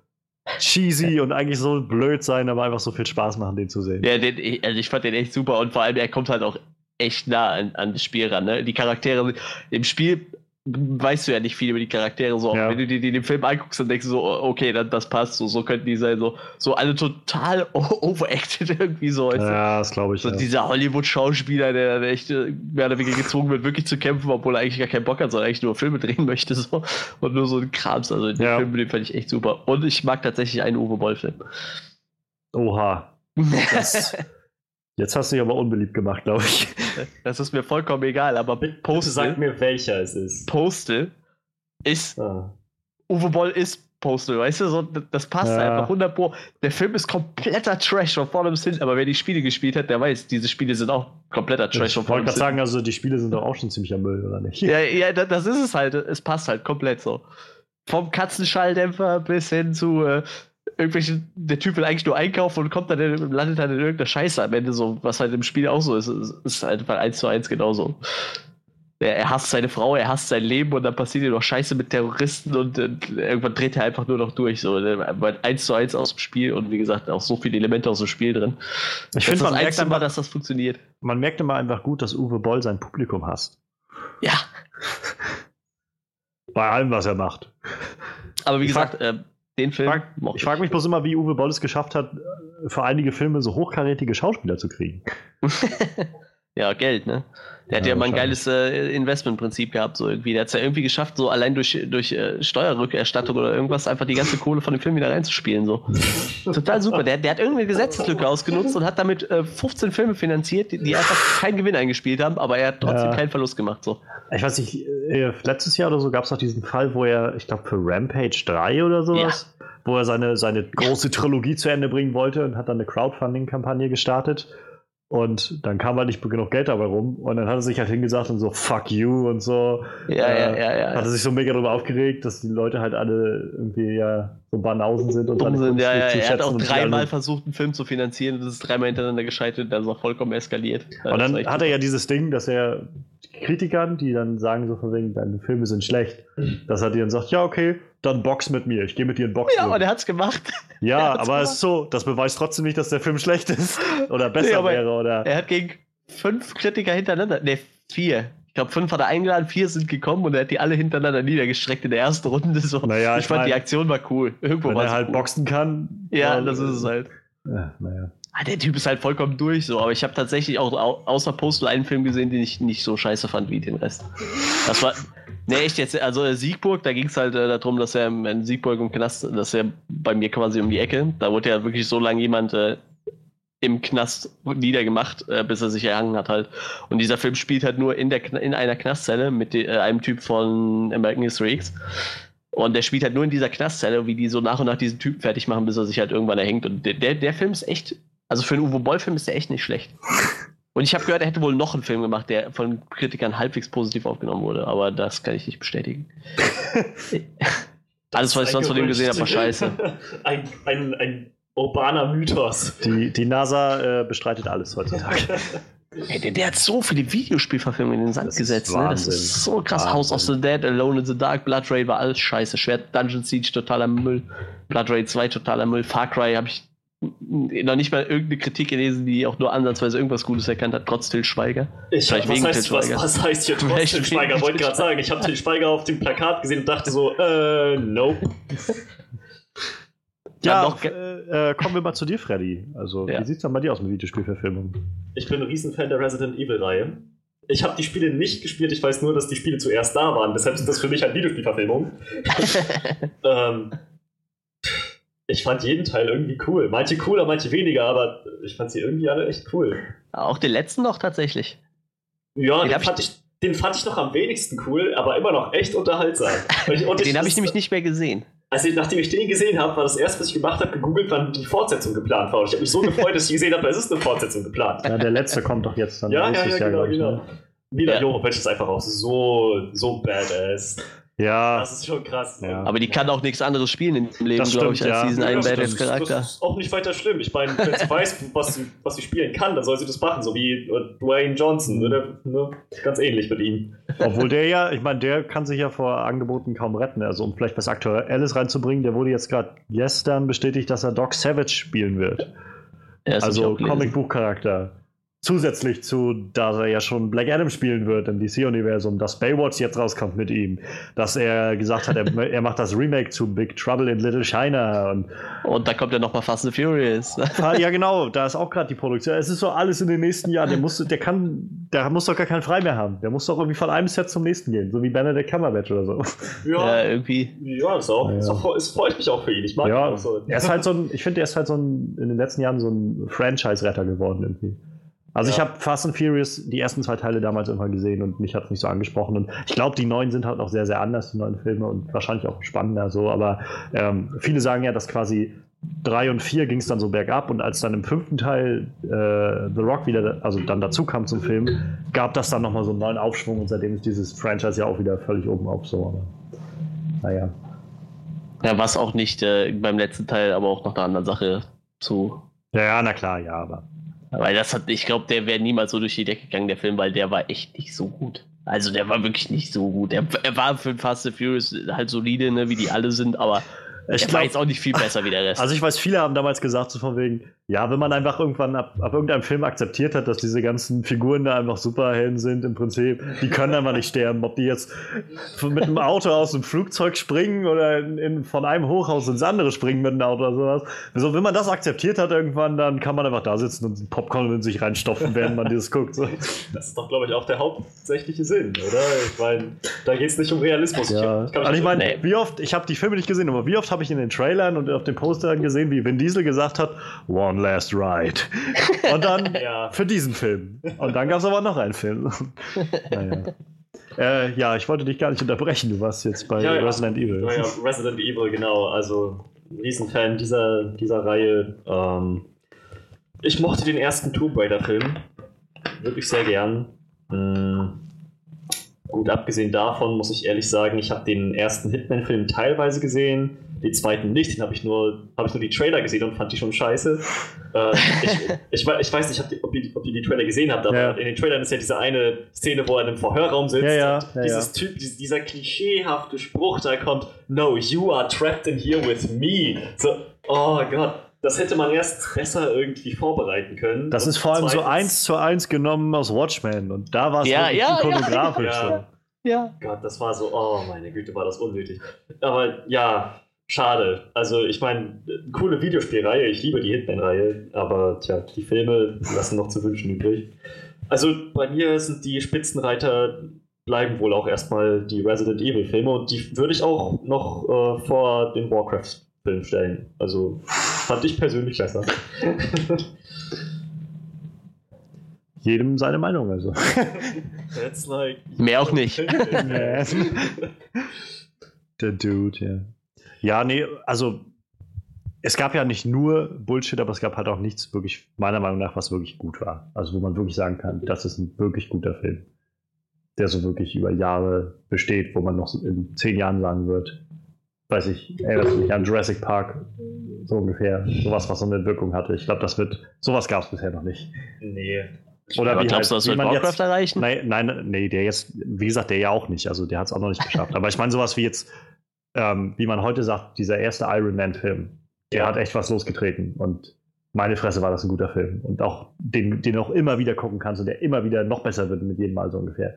cheesy und eigentlich so blöd sein, aber einfach so viel Spaß machen, den zu sehen. Ja, den, also ich fand den echt super und vor allem, er kommt halt auch echt nah an, an das Spiel ran. Ne? Die Charaktere im Spiel weißt du ja nicht viel über die Charaktere. So, ja. wenn du dir den Film anguckst, dann denkst du so, okay, dann, das passt, so, so könnten die sein, so, so alle total overacted irgendwie so. Ja, das glaube ich. So ja. dieser Hollywood-Schauspieler, der, der echt äh, mehr oder weniger gezwungen wird, wirklich zu kämpfen, obwohl er eigentlich gar keinen Bock hat, sondern eigentlich nur Filme drehen möchte, so. Und nur so ein Krams. Also den ja. Film, den fand ich echt super. Und ich mag tatsächlich einen Uwe Boll-Film. Oha. Das, Jetzt hast du dich aber unbeliebt gemacht, glaube ich. Das ist mir vollkommen egal, aber Postel. Sag mir, welcher es ist. Postel ist. Ah. Uwe Boll ist Postel, weißt du? So, das passt ja. einfach 100 Pro. Der Film ist kompletter Trash von vorne bis hin, aber wer die Spiele gespielt hat, der weiß, diese Spiele sind auch kompletter Trash von vorne bis hin. Ich wollte gerade sagen, also die Spiele sind doch auch schon ziemlich am Müll, oder nicht? Ja, ja, das ist es halt. Es passt halt komplett so. Vom Katzenschalldämpfer bis hin zu äh, irgendwelche, der Typ will eigentlich nur einkaufen und kommt dann, in, landet dann in irgendeiner Scheiße am Ende, so, was halt im Spiel auch so ist. Ist, ist halt bei 1 zu 1 genauso. Er, er, hasst seine Frau, er hasst sein Leben und dann passiert ihm noch Scheiße mit Terroristen und, und irgendwann dreht er einfach nur noch durch. So, eins zu eins aus dem Spiel und wie gesagt, auch so viele Elemente aus dem Spiel drin. Ich finde, man merkt immer, dass das funktioniert. Man merkt immer einfach gut, dass Uwe Boll sein Publikum hasst. Ja. Bei allem, was er macht. Aber wie ich gesagt, äh, den Film. Frag, ich frage mich bloß immer, wie Uwe Boll es geschafft hat, für einige Filme so hochkarätige Schauspieler zu kriegen. ja, Geld, ne? Der hat ja, ja mal ein geiles äh, Investmentprinzip gehabt, so irgendwie. Der hat es ja irgendwie geschafft, so allein durch, durch äh, Steuerrückerstattung oder irgendwas einfach die ganze Kohle von dem Film wieder reinzuspielen. So. Total super. Der, der hat irgendeine Gesetzeslücke ausgenutzt und hat damit äh, 15 Filme finanziert, die, die, einfach keinen Gewinn eingespielt haben, aber er hat trotzdem ja. keinen Verlust gemacht. So. Ich weiß nicht, äh, letztes Jahr oder so gab es noch diesen Fall, wo er, ich glaube, für Rampage 3 oder sowas, ja. wo er seine, seine große Trilogie zu Ende bringen wollte und hat dann eine Crowdfunding-Kampagne gestartet Und dann kam halt nicht genug Geld dabei rum. Und dann hat er sich halt hingesagt und so, fuck you und so. Ja, Äh, ja, ja, ja. Hat er sich so mega darüber aufgeregt, dass die Leute halt alle irgendwie ja so Banausen sind und Dumm sind, ja, ja. Er hat auch dreimal versucht, einen Film zu finanzieren und es ist dreimal hintereinander gescheitert dann ist er vollkommen eskaliert. Und das dann hat er ja dieses Ding, dass er Kritikern, die dann sagen so von wegen, deine Filme sind schlecht, dass er dir dann sagt, ja, okay, dann box mit mir, ich gehe mit dir in Box. Ja, aber der hat's gemacht. ja, hat's aber gemacht. es ist so, das beweist trotzdem nicht, dass der Film schlecht ist oder besser Nee, wäre oder Er hat gegen fünf Kritiker hintereinander, ne, vier. Ich glaube, fünf hat er eingeladen, vier sind gekommen und er hat die alle hintereinander niedergestreckt in der ersten Runde. So. Naja, ich, ich fand, mein, die Aktion war cool. Irgendwo wenn er halt cool. boxen kann. Ja, das ist es halt. Ja, naja. Ah, der Typ ist halt vollkommen durch, so. Aber ich habe tatsächlich auch au außer Postal einen Film gesehen, den ich nicht so scheiße fand wie den Rest. Das war. Ne, echt jetzt, also Siegburg, da ging es halt äh, darum, dass er in Siegburg im Knast, dass er bei mir quasi um die Ecke, da wurde ja wirklich so lange jemand äh, im Knast niedergemacht, äh, bis er sich erhangen hat halt. Und dieser Film spielt halt nur in, der, in einer Knastzelle mit de, äh, einem Typ von American History X. Und der spielt halt nur in dieser Knastzelle, wie die so nach und nach diesen Typen fertig machen, bis er sich halt irgendwann erhängt. Und der, der, der Film ist echt, also für einen Uwe Boll-Film ist der echt nicht schlecht. Und ich habe gehört, er hätte wohl noch einen Film gemacht, der von Kritikern halbwegs positiv aufgenommen wurde, aber das kann ich nicht bestätigen. Alles, was ich sonst von dem gesehen habe, war scheiße. ein, ein, ein urbaner Mythos. Die, die NASA äh, bestreitet alles heutzutage. Ey, der, der hat so viele Videospielverfilmungen in den Sand Das ist gesetzt. Ne? Das ist so krass. Wahnsinn. House of the Dead, Alone in the Dark, Blood Raid war alles scheiße. Schwert Dungeon Siege totaler Müll. Blood Raid 2 totaler Müll. Far Cry habe ich noch nicht mal irgendeine Kritik gelesen, die auch nur ansatzweise irgendwas Gutes erkannt hat, trotz Till Schweiger. Ich, Vielleicht was, wegen heißt, was, Schweiger. was heißt hier trotzdem Vielleicht Til wegen Schweiger? Wollte gerade sagen, ich habe Til Schweiger auf dem Plakat gesehen und dachte so, äh, nope. ja, Dann noch- äh, äh, kommen wir mal zu dir, Freddy. Also, Ja. wie sieht's dann bei dir aus mit Videospielverfilmungen? Ich bin ein Riesenfan der Resident Evil-Reihe. Ich habe die Spiele nicht gespielt, ich weiß nur, dass die Spiele zuerst da waren. Deshalb ist das für mich eine Videospielverfilmung. ähm, ich fand jeden Teil irgendwie cool. Manche cooler, manche weniger, aber ich fand sie irgendwie alle echt cool. Auch den letzten noch tatsächlich. Ja, Den den, fand ich, den fand ich noch am wenigsten cool, aber immer noch echt unterhaltsam. Und ich, und Den habe ich nämlich nicht mehr gesehen. Also, nachdem ich den gesehen habe, war das erste, was ich gemacht habe, gegoogelt, wann die Fortsetzung geplant war. Und ich habe mich so gefreut, dass ich gesehen habe, es ist eine Fortsetzung geplant. Ja, der letzte kommt doch jetzt dann Ja, ja, nächstes ja, Jahr, genau, glaub ich, genau. ne? Mila Ja. Jovovich ist einfach auch so, so badass. Ja, Das ist schon krass. Ja. Aber die kann auch nichts anderes spielen in dem Leben, glaube ich, als ja. diesen Ja, einen das- das- Badass-Charakter. Das ist auch nicht weiter schlimm. Ich meine, wenn sie weiß, was sie, was sie spielen kann, dann soll sie das machen, so wie äh, Dwayne Johnson. Ne? Ne? Ganz ähnlich mit ihm. obwohl der ja, ich meine, der kann sich ja vor Angeboten kaum retten. Also, um vielleicht was Aktuelles reinzubringen, der wurde jetzt gerade gestern bestätigt, dass er Doc Savage spielen wird. Also. Comicbuchcharakter. Zusätzlich zu, dass er ja schon Black Adam spielen wird im DC-Universum, dass Baywatch jetzt rauskommt mit ihm, dass er gesagt hat, er, er macht das Remake zu Big Trouble in Little China und Und da kommt ja noch mal Fast and Furious. ja genau, da ist auch gerade die Produktion. Es ist so alles in den nächsten Jahren. Der muss, der kann, der muss doch gar keinen Frei mehr haben. Der muss doch irgendwie von einem Set zum nächsten gehen, so wie Benedict Cumberbatch oder so. ja, Ja, irgendwie. ja, ist auch, Ja. Auch, es freut mich auch für ihn. Ich mag ihn Ja, auch so. er ist halt so ein, ich finde, er ist halt so ein, in den letzten Jahren so ein Franchise-Retter geworden irgendwie. Also ich Ja. habe Fast and Furious die ersten zwei Teile damals irgendwann gesehen und mich hat es nicht so angesprochen. Und ich glaube, die neuen sind halt auch sehr, sehr anders, die neuen Filme und wahrscheinlich auch spannender so. Aber ähm, viele sagen ja, dass quasi drei und vier ging es dann so bergab und als dann im fünften Teil äh, The Rock wieder, also dann dazu kam zum Film, gab das dann nochmal so einen neuen Aufschwung und seitdem ist dieses Franchise ja auch wieder völlig oben auf so. Aber, naja. Ja, was auch nicht äh, beim letzten Teil, aber auch noch einer anderen Sache zu. Ja, ja, na klar, ja, aber. Weil das hat, ich glaube, der wäre niemals so durch die Decke gegangen, der Film, weil der war echt nicht so gut. Also der war wirklich nicht so gut. Er, er war für Fast and Furious halt solide, ne, wie die alle sind, aber Ich er war glaub- jetzt auch nicht viel besser wie der Rest. Also ich weiß, viele haben damals gesagt, so von wegen, ja, wenn man einfach irgendwann ab, ab irgendeinem Film akzeptiert hat, dass diese ganzen Figuren da einfach Superhelden sind im Prinzip, die können einfach nicht sterben. Ob die jetzt mit einem Auto aus einem Flugzeug springen oder in, in, von einem Hochhaus ins andere springen mit einem Auto oder sowas. Also wenn man das akzeptiert hat irgendwann, dann kann man einfach da sitzen und Popcorn in sich reinstopfen, während man dieses guckt. So. Das ist doch, glaube ich, auch der hauptsächliche Sinn, oder? Ich meine, da geht es nicht um Realismus. Ja. Ich, mich Also ich meine, Nee. wie oft, ich habe die Filme nicht gesehen, aber wie oft habe ich in den Trailern und auf den Postern gesehen, wie Vin Diesel gesagt hat, One Last Ride. Und dann Ja. für diesen Film. Und dann gab es aber noch einen Film. naja. Äh, ja, ich wollte dich gar nicht unterbrechen. Du warst jetzt bei Ja, ja. Resident Evil. Ja, ja, Resident Evil, genau. Also, Riesenfan dieser, dieser Reihe. Ähm, ich mochte den ersten Tomb Raider-Film wirklich sehr gern. Hm. Gut, abgesehen davon muss ich ehrlich sagen, ich habe den ersten Hitman-Film teilweise gesehen, den zweiten nicht. Den habe ich, nur, hab ich nur die Trailer gesehen und fand die schon scheiße. Äh, ich, ich, ich, weiß nicht, ob ihr, ob ihr die Trailer gesehen habt, aber ja. in den Trailern ist ja diese eine Szene, wo er in einem Verhörraum sitzt. Ja, ja, ja dieses Typ, dieser klischeehafte Spruch, da kommt: No, you are trapped in here with me. So, oh Gott das hätte man erst besser irgendwie vorbereiten können. Das und ist vor allem so eins zu eins genommen aus Watchmen und da war es ja, ja, ikonografisch. Ja, ja. ja. Gott, das war so, oh meine Güte, war das unnötig. Aber ja, schade. Also ich meine, coole Videospielreihe, ich liebe die Hitman-Reihe, aber tja, die Filme lassen noch zu wünschen übrig. Also bei mir sind die Spitzenreiter bleiben wohl auch erstmal die Resident Evil-Filme und die würde ich auch noch äh, vor den Warcraft-Film stellen. Also Fand ich persönlich besser. Jedem seine Meinung, also. Like Mehr auch nicht. Der Dude, ja. Ja, nee, also es gab ja nicht nur Bullshit, aber es gab halt auch nichts wirklich, meiner Meinung nach, was wirklich gut war. Also wo man wirklich sagen kann, das ist ein wirklich guter Film, der so wirklich über Jahre besteht, wo man noch in zehn Jahren sagen wird, weiß ich, erinnert mich an Jurassic Park, so ungefähr. Sowas, was so eine Wirkung hatte. Ich glaube, das wird, sowas gab es bisher noch nicht. Nee. Oder Aber wie glaubst halt, du, das wird Warcraft jetzt, erreichen? Nein, nein, nee, der jetzt, wie gesagt, der ja auch nicht. Also der hat es auch noch nicht geschafft. Aber ich meine, sowas wie jetzt, ähm, wie man heute sagt, dieser erste Iron Man-Film, der ja. hat echt was losgetreten. Und meine Fresse war das ein guter Film. Und auch den, den du auch immer wieder gucken kannst und der immer wieder noch besser wird mit jedem Mal so ungefähr.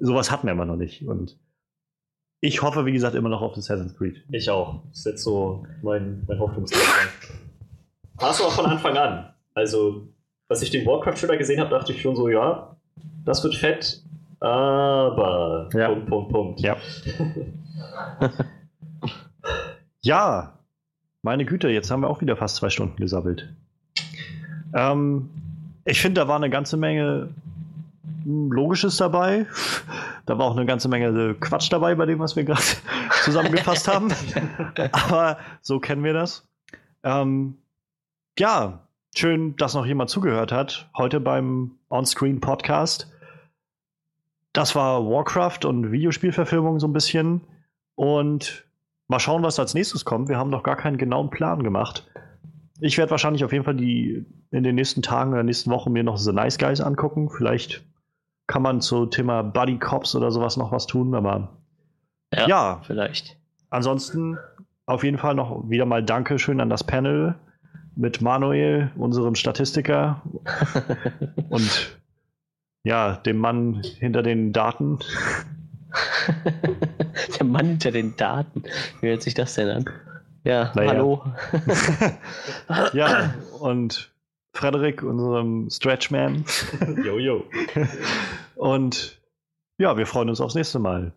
Sowas hatten wir immer noch nicht. Und ich hoffe, wie gesagt, immer noch auf Assassin's Creed. Ich auch. Das ist jetzt so mein, mein Hoffnungsträger. Hast du auch von Anfang an. Also, als ich den Warcraft-Trailer gesehen habe, dachte ich schon so, ja, das wird fett, aber. Ja. Punkt, Punkt, Punkt. Ja. ja, meine Güte, jetzt haben wir auch wieder fast zwei Stunden gesammelt. Ähm, ich finde, da war eine ganze Menge Logisches dabei. Da war auch eine ganze Menge Quatsch dabei bei dem, was wir gerade zusammengefasst haben. Aber so kennen wir das. Ähm, ja, schön, dass noch jemand zugehört hat. Heute beim Onscreen Podcast. Das war Warcraft und Videospielverfilmung so ein bisschen. Und mal schauen, was als nächstes kommt. Wir haben noch gar keinen genauen Plan gemacht. Ich werde wahrscheinlich auf jeden Fall die in den nächsten Tagen oder nächsten Wochen mir noch The Nice Guys angucken. Vielleicht kann man zu Thema Buddy Cops oder sowas noch was tun, aber ja, ja, vielleicht. Ansonsten auf jeden Fall noch wieder mal Dankeschön an das Panel mit Manuel, unserem Statistiker und ja, dem Mann hinter den Daten. Der Mann hinter den Daten. Wie hört sich das denn an? Ja, naja. hallo. ja, und Frederik, unserem Stretchman. Jojo. Und ja, wir freuen uns aufs nächste Mal.